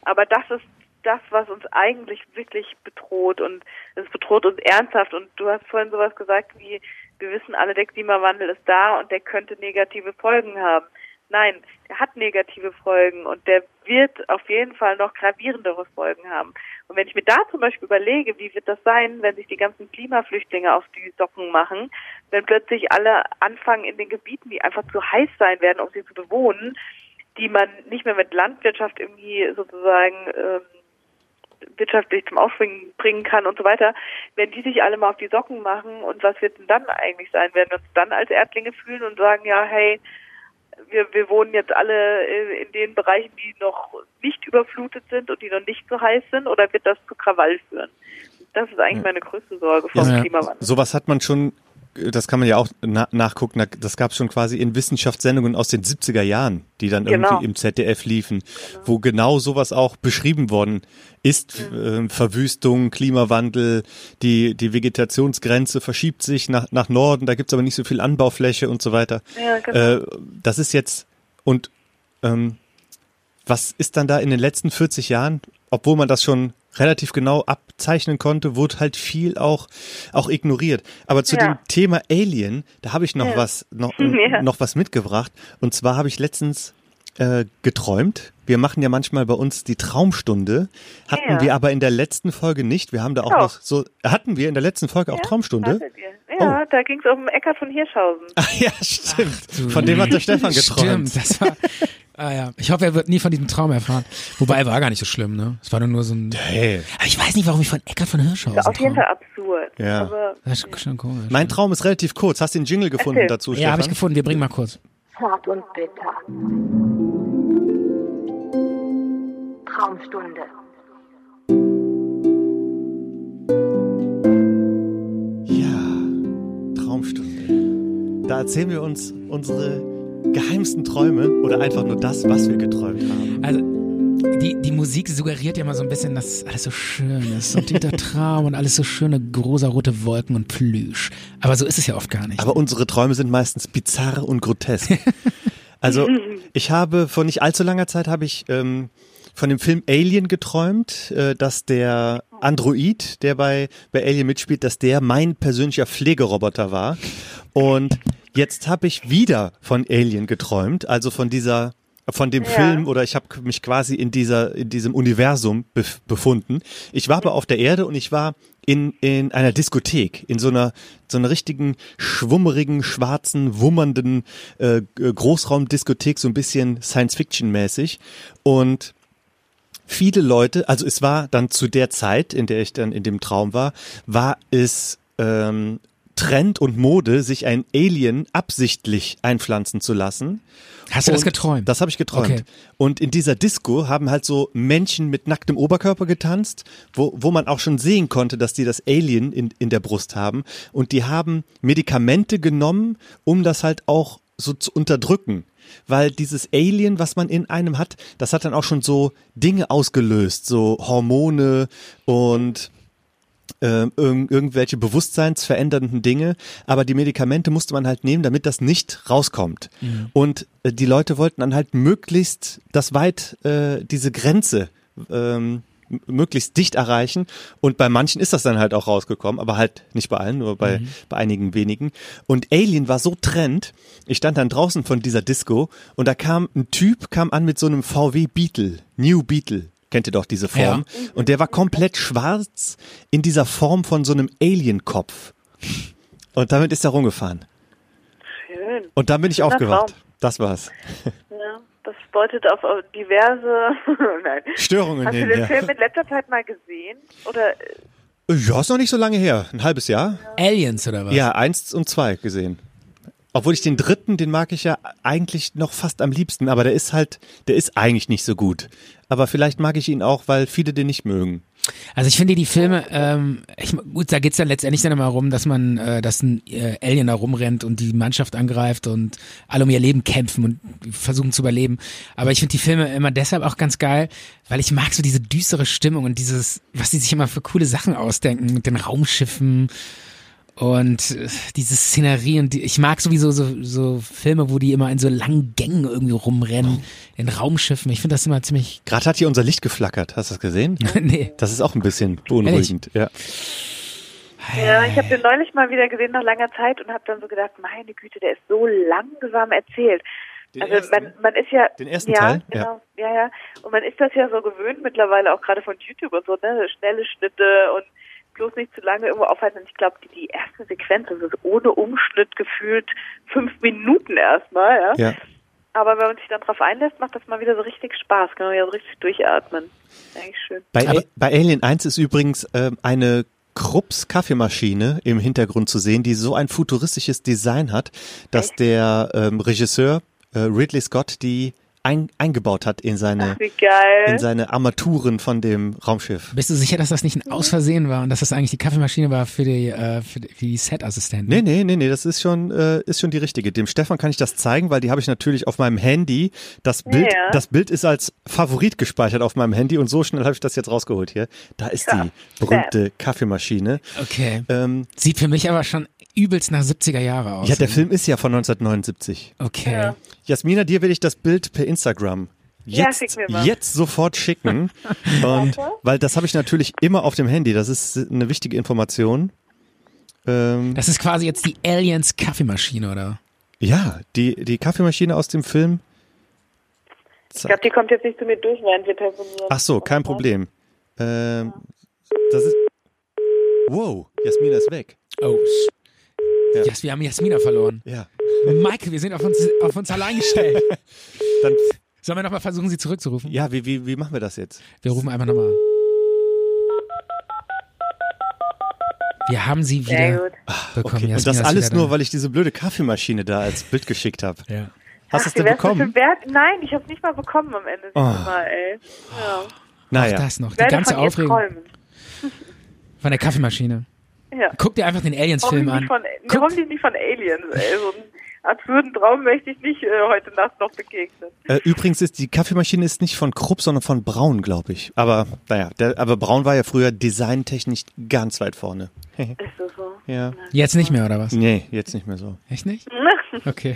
Aber das ist das, was uns eigentlich wirklich bedroht und es bedroht uns ernsthaft. Und du hast vorhin sowas gesagt wie, wir wissen alle, der Klimawandel ist da und der könnte negative Folgen haben. Nein, der hat negative Folgen und der wird auf jeden Fall noch gravierendere Folgen haben. Und wenn ich mir da zum Beispiel überlege, wie wird das sein, wenn sich die ganzen Klimaflüchtlinge auf die Socken machen, wenn plötzlich alle anfangen in den Gebieten, die einfach zu heiß sein werden, um sie zu bewohnen, die man nicht mehr mit Landwirtschaft irgendwie sozusagen ähm, wirtschaftlich zum Aufschwingen bringen kann und so weiter, wenn die sich alle mal auf die Socken machen und was wird denn dann eigentlich sein? Werden wir uns dann als Erdlinge fühlen und sagen, ja, hey, wir, wir wohnen jetzt alle äh, in den Bereichen, die noch nicht überflutet sind und die noch nicht so heiß sind, oder wird das zu Krawall führen? Das ist eigentlich meine größte Sorge vom Ja. Klimawandel. Sowas hat man schon, das kann man ja auch na nachgucken, da- das gab es schon quasi in Wissenschaftssendungen aus den 70er Jahren, die dann Genau. irgendwie im ZDF liefen, wo genau sowas auch beschrieben worden ist. Mhm. Äh, Verwüstung, Klimawandel, die, die Vegetationsgrenze verschiebt sich nach, nach Norden, da gibt's aber nicht so viel Anbaufläche und so weiter. Ja, genau. Äh, das ist jetzt, und ähm, was ist dann da in den letzten 40 Jahren, obwohl man das schon relativ genau abzeichnen konnte, wurde halt viel auch, auch ignoriert. Aber zu Ja. dem Thema Alien, da habe ich noch Ja. was, noch, [laughs] Ja. noch was mitgebracht. Und zwar habe ich letztens äh, geträumt. Wir machen ja manchmal bei uns die Traumstunde. Hatten Ja. wir aber in der letzten Folge nicht. Wir haben da auch Doch. noch so, hatten wir in der letzten Folge auch Traumstunde? Ja, da ging es um Eckart von Hirschhausen. Ach [laughs] ja, stimmt. Von dem hat der Stefan geträumt. Stimmt, das war. Ah ja, ich hoffe, er wird nie von diesem Traum erfahren. Wobei, er war gar nicht so schlimm, ne? Es war nur so ein. Hey. Aber ich weiß nicht, warum ich von Eckart von Hirschhausen Auf jeden. Fall absurd. Ja. Aber Das ist schon komisch. Mein Traum ist relativ kurz. Hast du den Jingle gefunden Erzähl. dazu, ja, habe ich gefunden. Wir bringen mal kurz. Zart und bitter. Traumstunde. Ja, Traumstunde. Da erzählen wir uns unsere geheimsten Träume oder einfach nur das, was wir geträumt haben. Also, die, die Musik suggeriert ja mal so ein bisschen, dass alles so schön ist und dieser [laughs] Traum und alles so schöne rosarote Wolken und Plüsch. Aber so ist es ja oft gar nicht. Aber unsere Träume sind meistens bizarr und grotesk. [laughs] Also [laughs] ich habe vor nicht allzu langer Zeit habe ich ähm, von dem Film Alien geträumt, äh, dass der Android, der bei, bei Alien mitspielt, dass der mein persönlicher Pflegeroboter war. Und jetzt habe ich wieder von Alien geträumt, also von dieser von dem Ja. Film oder ich habe mich quasi in dieser in diesem Universum bef befunden. Ich war aber auf der Erde und ich war in in einer Diskothek in so einer so einer richtigen schwummerigen schwarzen wummernden äh, Großraumdiskothek so ein bisschen Science Fiction mäßig und viele Leute, also es war dann zu der Zeit, in der ich dann in dem Traum war, war es ähm, Trend und Mode, sich ein Alien absichtlich einpflanzen zu lassen. Hast du das Und geträumt? Das habe ich geträumt. Okay. Und in dieser Disco haben halt so Menschen mit nacktem Oberkörper getanzt, wo, wo man auch schon sehen konnte, dass die das Alien in, in der Brust haben. Und die haben Medikamente genommen, um das halt auch so zu unterdrücken. Weil dieses Alien, was man in einem hat, das hat dann auch schon so Dinge ausgelöst, so Hormone und äh, irg irgendwelche bewusstseinsverändernden Dinge, aber die Medikamente musste man halt nehmen, damit das nicht rauskommt. Und äh, die Leute wollten dann halt möglichst das weit, äh, diese Grenze ähm, möglichst dicht erreichen und bei manchen ist das dann halt auch rausgekommen, aber halt nicht bei allen, nur bei, bei einigen wenigen. Und Alien war so trend, ich stand dann draußen von dieser Disco und da kam ein Typ, kam an mit so einem VW Beetle, New Beetle. Kennt ihr doch diese Form? Und der war komplett schwarz in dieser Form von so einem Alien-Kopf. Und damit ist er rumgefahren. Schön. Und dann bin ich Schöner aufgewacht. Traum. Das war's. [laughs] Ja, das deutet auf, diverse. [laughs] Störungen Hast du hin, den ja. Film in letzter Zeit mal gesehen? Oder äh, Ja, ist noch nicht so lange her. Ein halbes Jahr. Aliens oder was? Ja, eins und zwei gesehen. Obwohl ich den dritten, den mag ich ja eigentlich noch fast am liebsten, aber der ist halt, der ist eigentlich nicht so gut. Aber vielleicht mag ich ihn auch, weil viele den nicht mögen. Also ich finde die Filme, ähm, ich, gut, da geht's dann letztendlich dann immer rum, dass man, äh, dass ein äh, Alien da rumrennt und die Mannschaft angreift und alle um ihr Leben kämpfen und versuchen zu überleben. Aber ich finde die Filme immer deshalb auch ganz geil, weil ich mag so diese düstere Stimmung und dieses, was die sich immer für coole Sachen ausdenken mit den Raumschiffen und äh, diese Szenerie und die, ich mag sowieso so, so Filme, wo die immer in so langen Gängen irgendwie rumrennen, in Raumschiffen. Ich finde das immer ziemlich, Gerade hat hier unser Licht geflackert. Hast du das gesehen? [laughs] nee. Das ist auch ein bisschen beunruhigend. Ja. Ja, ich habe den neulich mal wieder gesehen nach langer Zeit und habe dann so gedacht, meine Güte, der ist so langsam erzählt. Den also ersten? man, man ist ja Den ersten ja, Teil? genau, ja. ja, Und man ist das ja so gewöhnt mittlerweile auch gerade von YouTube und so, ne, schnelle Schnitte und bloß nicht zu lange irgendwo aufhalten. Und ich glaube, die, die erste Sequenz, das ist ohne Umschnitt gefühlt fünf Minuten erstmal, ja. Ja. Aber wenn man sich dann drauf einlässt, macht das mal wieder so richtig Spaß, kann man wieder so richtig durchatmen. Eigentlich schön. Bei, A- bei Alien 1 ist übrigens ähm, eine Krupps Kaffeemaschine im Hintergrund zu sehen, die so ein futuristisches Design hat, dass der ähm, Regisseur äh, Ridley Scott die ein, eingebaut hat in seine, geil. in seine Armaturen von dem Raumschiff. Bist du sicher, dass das nicht ein Ausversehen war und dass das eigentlich die Kaffeemaschine war für die, äh, für die, die Set-Assistenten? Nee, nee, nee, nee, das ist schon, äh, ist schon die richtige. Dem Stefan kann ich das zeigen, weil die habe ich natürlich auf meinem Handy. Das Bild, Ja. das Bild ist als Favorit gespeichert auf meinem Handy und so schnell habe ich das jetzt rausgeholt hier. Da ist Ja. die berühmte Kaffeemaschine. Okay. Ähm, Sieht für mich aber schon übelst nach 70er Jahre aus. ja, der Film ist ja von 1979. Okay. Ja. Jasmina, dir will ich das Bild per Instagram Ja, jetzt, mal. jetzt sofort schicken. [laughs] Und weil das habe ich natürlich immer auf dem Handy. Das ist eine wichtige Information. Ähm, Das ist quasi jetzt die Aliens Kaffeemaschine, oder? ja, die, die Kaffeemaschine aus dem Film. Ich glaube, die kommt jetzt nicht zu mir durch, während wir telefonieren. Ach so, kein Problem. Ähm, das ist. Wow, Jasmina ist weg. Oh. Ja. Jas, wir haben Jasmina verloren. Ja. Maike, wir sind auf uns, auf uns allein gestellt. [laughs] Dann, Sollen wir nochmal versuchen, sie zurückzurufen? ja, wie, wie, wie machen wir das jetzt? Wir rufen einfach nochmal an. Wir haben sie Sehr wieder gut. bekommen. Okay. Und das alles nur, da. weil ich diese blöde Kaffeemaschine da als Bild geschickt habe. Ja. Hast du es denn bekommen? Nein, ich habe nicht mal bekommen am Ende. Oh. Mal, ey. Ja. Auch Naja. das noch. Die ganze Aufregung träumen. von der Kaffeemaschine. Ja. Guck dir einfach den Aliens-Film an. von, Guck, hoffentlich nicht von Aliens, ey. So einen absurden Traum möchte ich nicht äh, heute Nacht noch begegnen. Äh, übrigens ist die Kaffeemaschine ist nicht von Krupp, sondern von Braun, glaube ich. Aber naja, der, aber Braun war ja früher designtechnisch ganz weit vorne. [laughs] Ist das so? Ja. Jetzt nicht mehr, oder was? Nee, jetzt nicht mehr so. Echt nicht? [laughs] Okay.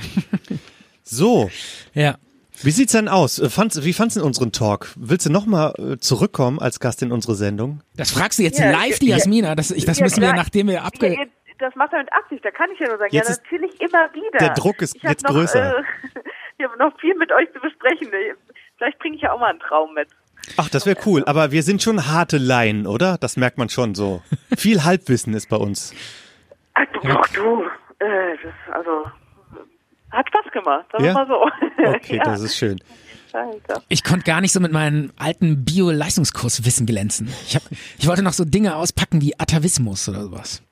So, Ja. Wie sieht's denn aus? Äh, Fandst, wie fandst du denn unseren Talk? Willst du nochmal äh, zurückkommen als Gast in unsere Sendung? Das fragst du jetzt Ja, live, die ja, Jasmina. Das, ich, das Ja, müssen wir, klar. nachdem wir Ja, abge... das macht er mit Absicht, da kann ich ja nur sagen. Jetzt ja, natürlich immer wieder. der Druck ist ich jetzt noch, größer. Äh, [laughs] ich habe noch viel mit euch zu besprechen. Vielleicht bringe ich ja auch mal einen Traum mit. Ach, das wäre cool. Aber wir sind schon harte Laien, oder? Das merkt man schon so. [laughs] Viel Halbwissen ist bei uns. Ach du, ach, du äh, das, also, hat Spaß gemacht, sagen wir Ja? mal so. [laughs] Okay, ja, das ist schön. Ich konnte gar nicht so mit meinem alten Bio-Leistungskurswissen glänzen. Ich, hab, ich wollte noch so Dinge auspacken wie Atavismus oder sowas.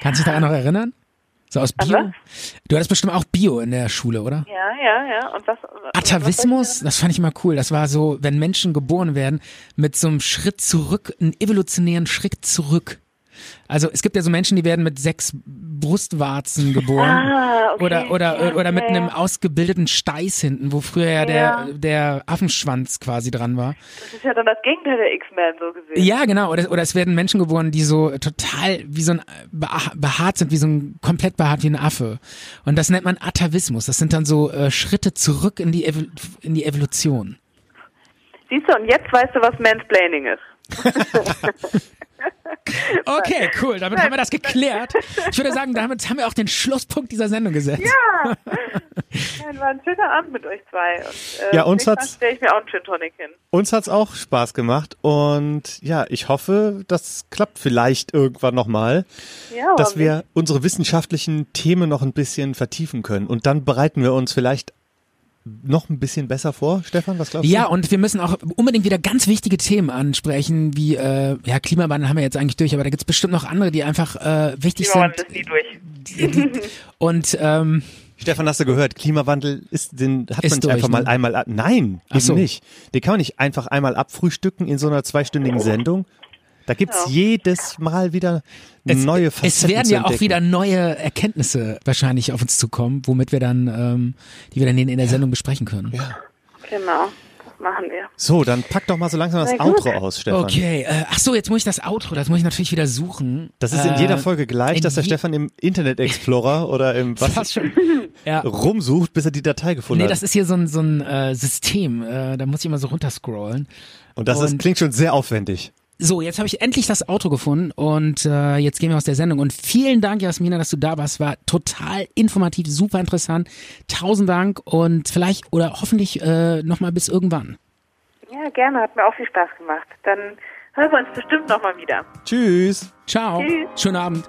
Kannst du dich daran noch erinnern? So aus Bio? Du hattest bestimmt auch Bio in der Schule, oder? Ja, ja, ja. Und was? was- Atavismus, das fand ich immer cool. Das war so, wenn Menschen geboren werden, mit so einem Schritt zurück, einen evolutionären Schritt zurück. Also es gibt ja so Menschen, die werden mit sechs Brustwarzen geboren. Ah, okay. Oder, oder, Ja, oder mit einem ausgebildeten Steiß hinten, wo früher ja, der, der Affenschwanz quasi dran war. Das ist ja dann das Gegenteil der X-Men so gesehen. Ja, genau. Oder, oder es werden Menschen geboren, die so total wie so ein beha- behaart sind, wie so ein komplett behaart wie ein Affe. Und das nennt man Atavismus. Das sind dann so äh, Schritte zurück in die, Evo in die Evolution. Siehst du, und jetzt weißt du, was Mansplaining ist. [laughs] [laughs] [laughs] Okay, cool. Damit haben wir das geklärt. Ich würde sagen, damit haben wir auch den Schlusspunkt dieser Sendung gesetzt. Ja. [laughs] Nein, war ein schöner Abend mit euch zwei. Und, äh, Ja, uns hat's- stelle ich mir auch einen Gin Tonic hin. Uns hat's auch Spaß gemacht und ja, ich hoffe, das klappt vielleicht irgendwann nochmal, Ja, dass wir unsere wissenschaftlichen Themen noch ein bisschen vertiefen können und dann bereiten wir uns vielleicht noch ein bisschen besser vor. Stefan, was glaubst Ja, du? und wir müssen auch unbedingt wieder ganz wichtige Themen ansprechen, wie äh, ja Klimawandel haben wir jetzt eigentlich durch, aber da gibt's bestimmt noch andere, die einfach äh, wichtig Klimawandel sind. ist nie durch. [laughs] Und ähm, Stefan, hast du gehört, Klimawandel ist, den hat Ist man nicht durch, einfach ne? mal einmal, ab- nein, Ach eben so. nicht. Den kann man nicht einfach einmal abfrühstücken in so einer zweistündigen Sendung. Da gibt's Ja. jedes Mal wieder es, neue Facetten es werden ja auch wieder neue Erkenntnisse wahrscheinlich auf uns zukommen, womit wir dann, ähm, die wir dann in, in der Sendung besprechen können. Ja. Genau, das machen wir. So, dann pack doch mal so langsam das. Outro aus, Stefan. Okay, äh, ach so, jetzt muss ich das Outro, das muss ich natürlich wieder suchen. Das ist in Äh, jeder Folge gleich, dass der Stefan im Internet Explorer [laughs] oder im was Fast schon. [laughs] Ja. rumsucht, bis er die Datei gefunden Nee, hat. das ist hier so ein, so ein äh, System, äh, da muss ich immer so runterscrollen. Und das ist, und- klingt schon sehr aufwendig. So, jetzt habe ich endlich das Auto gefunden und äh, jetzt gehen wir aus der Sendung. Und vielen Dank, Jasmina, dass du da warst. War total informativ, super interessant. Tausend Dank und vielleicht oder hoffentlich äh, nochmal bis irgendwann. Ja, gerne, hat mir auch viel Spaß gemacht. Dann hören wir uns bestimmt nochmal wieder. Tschüss. Ciao. Tschüss. Schönen Abend.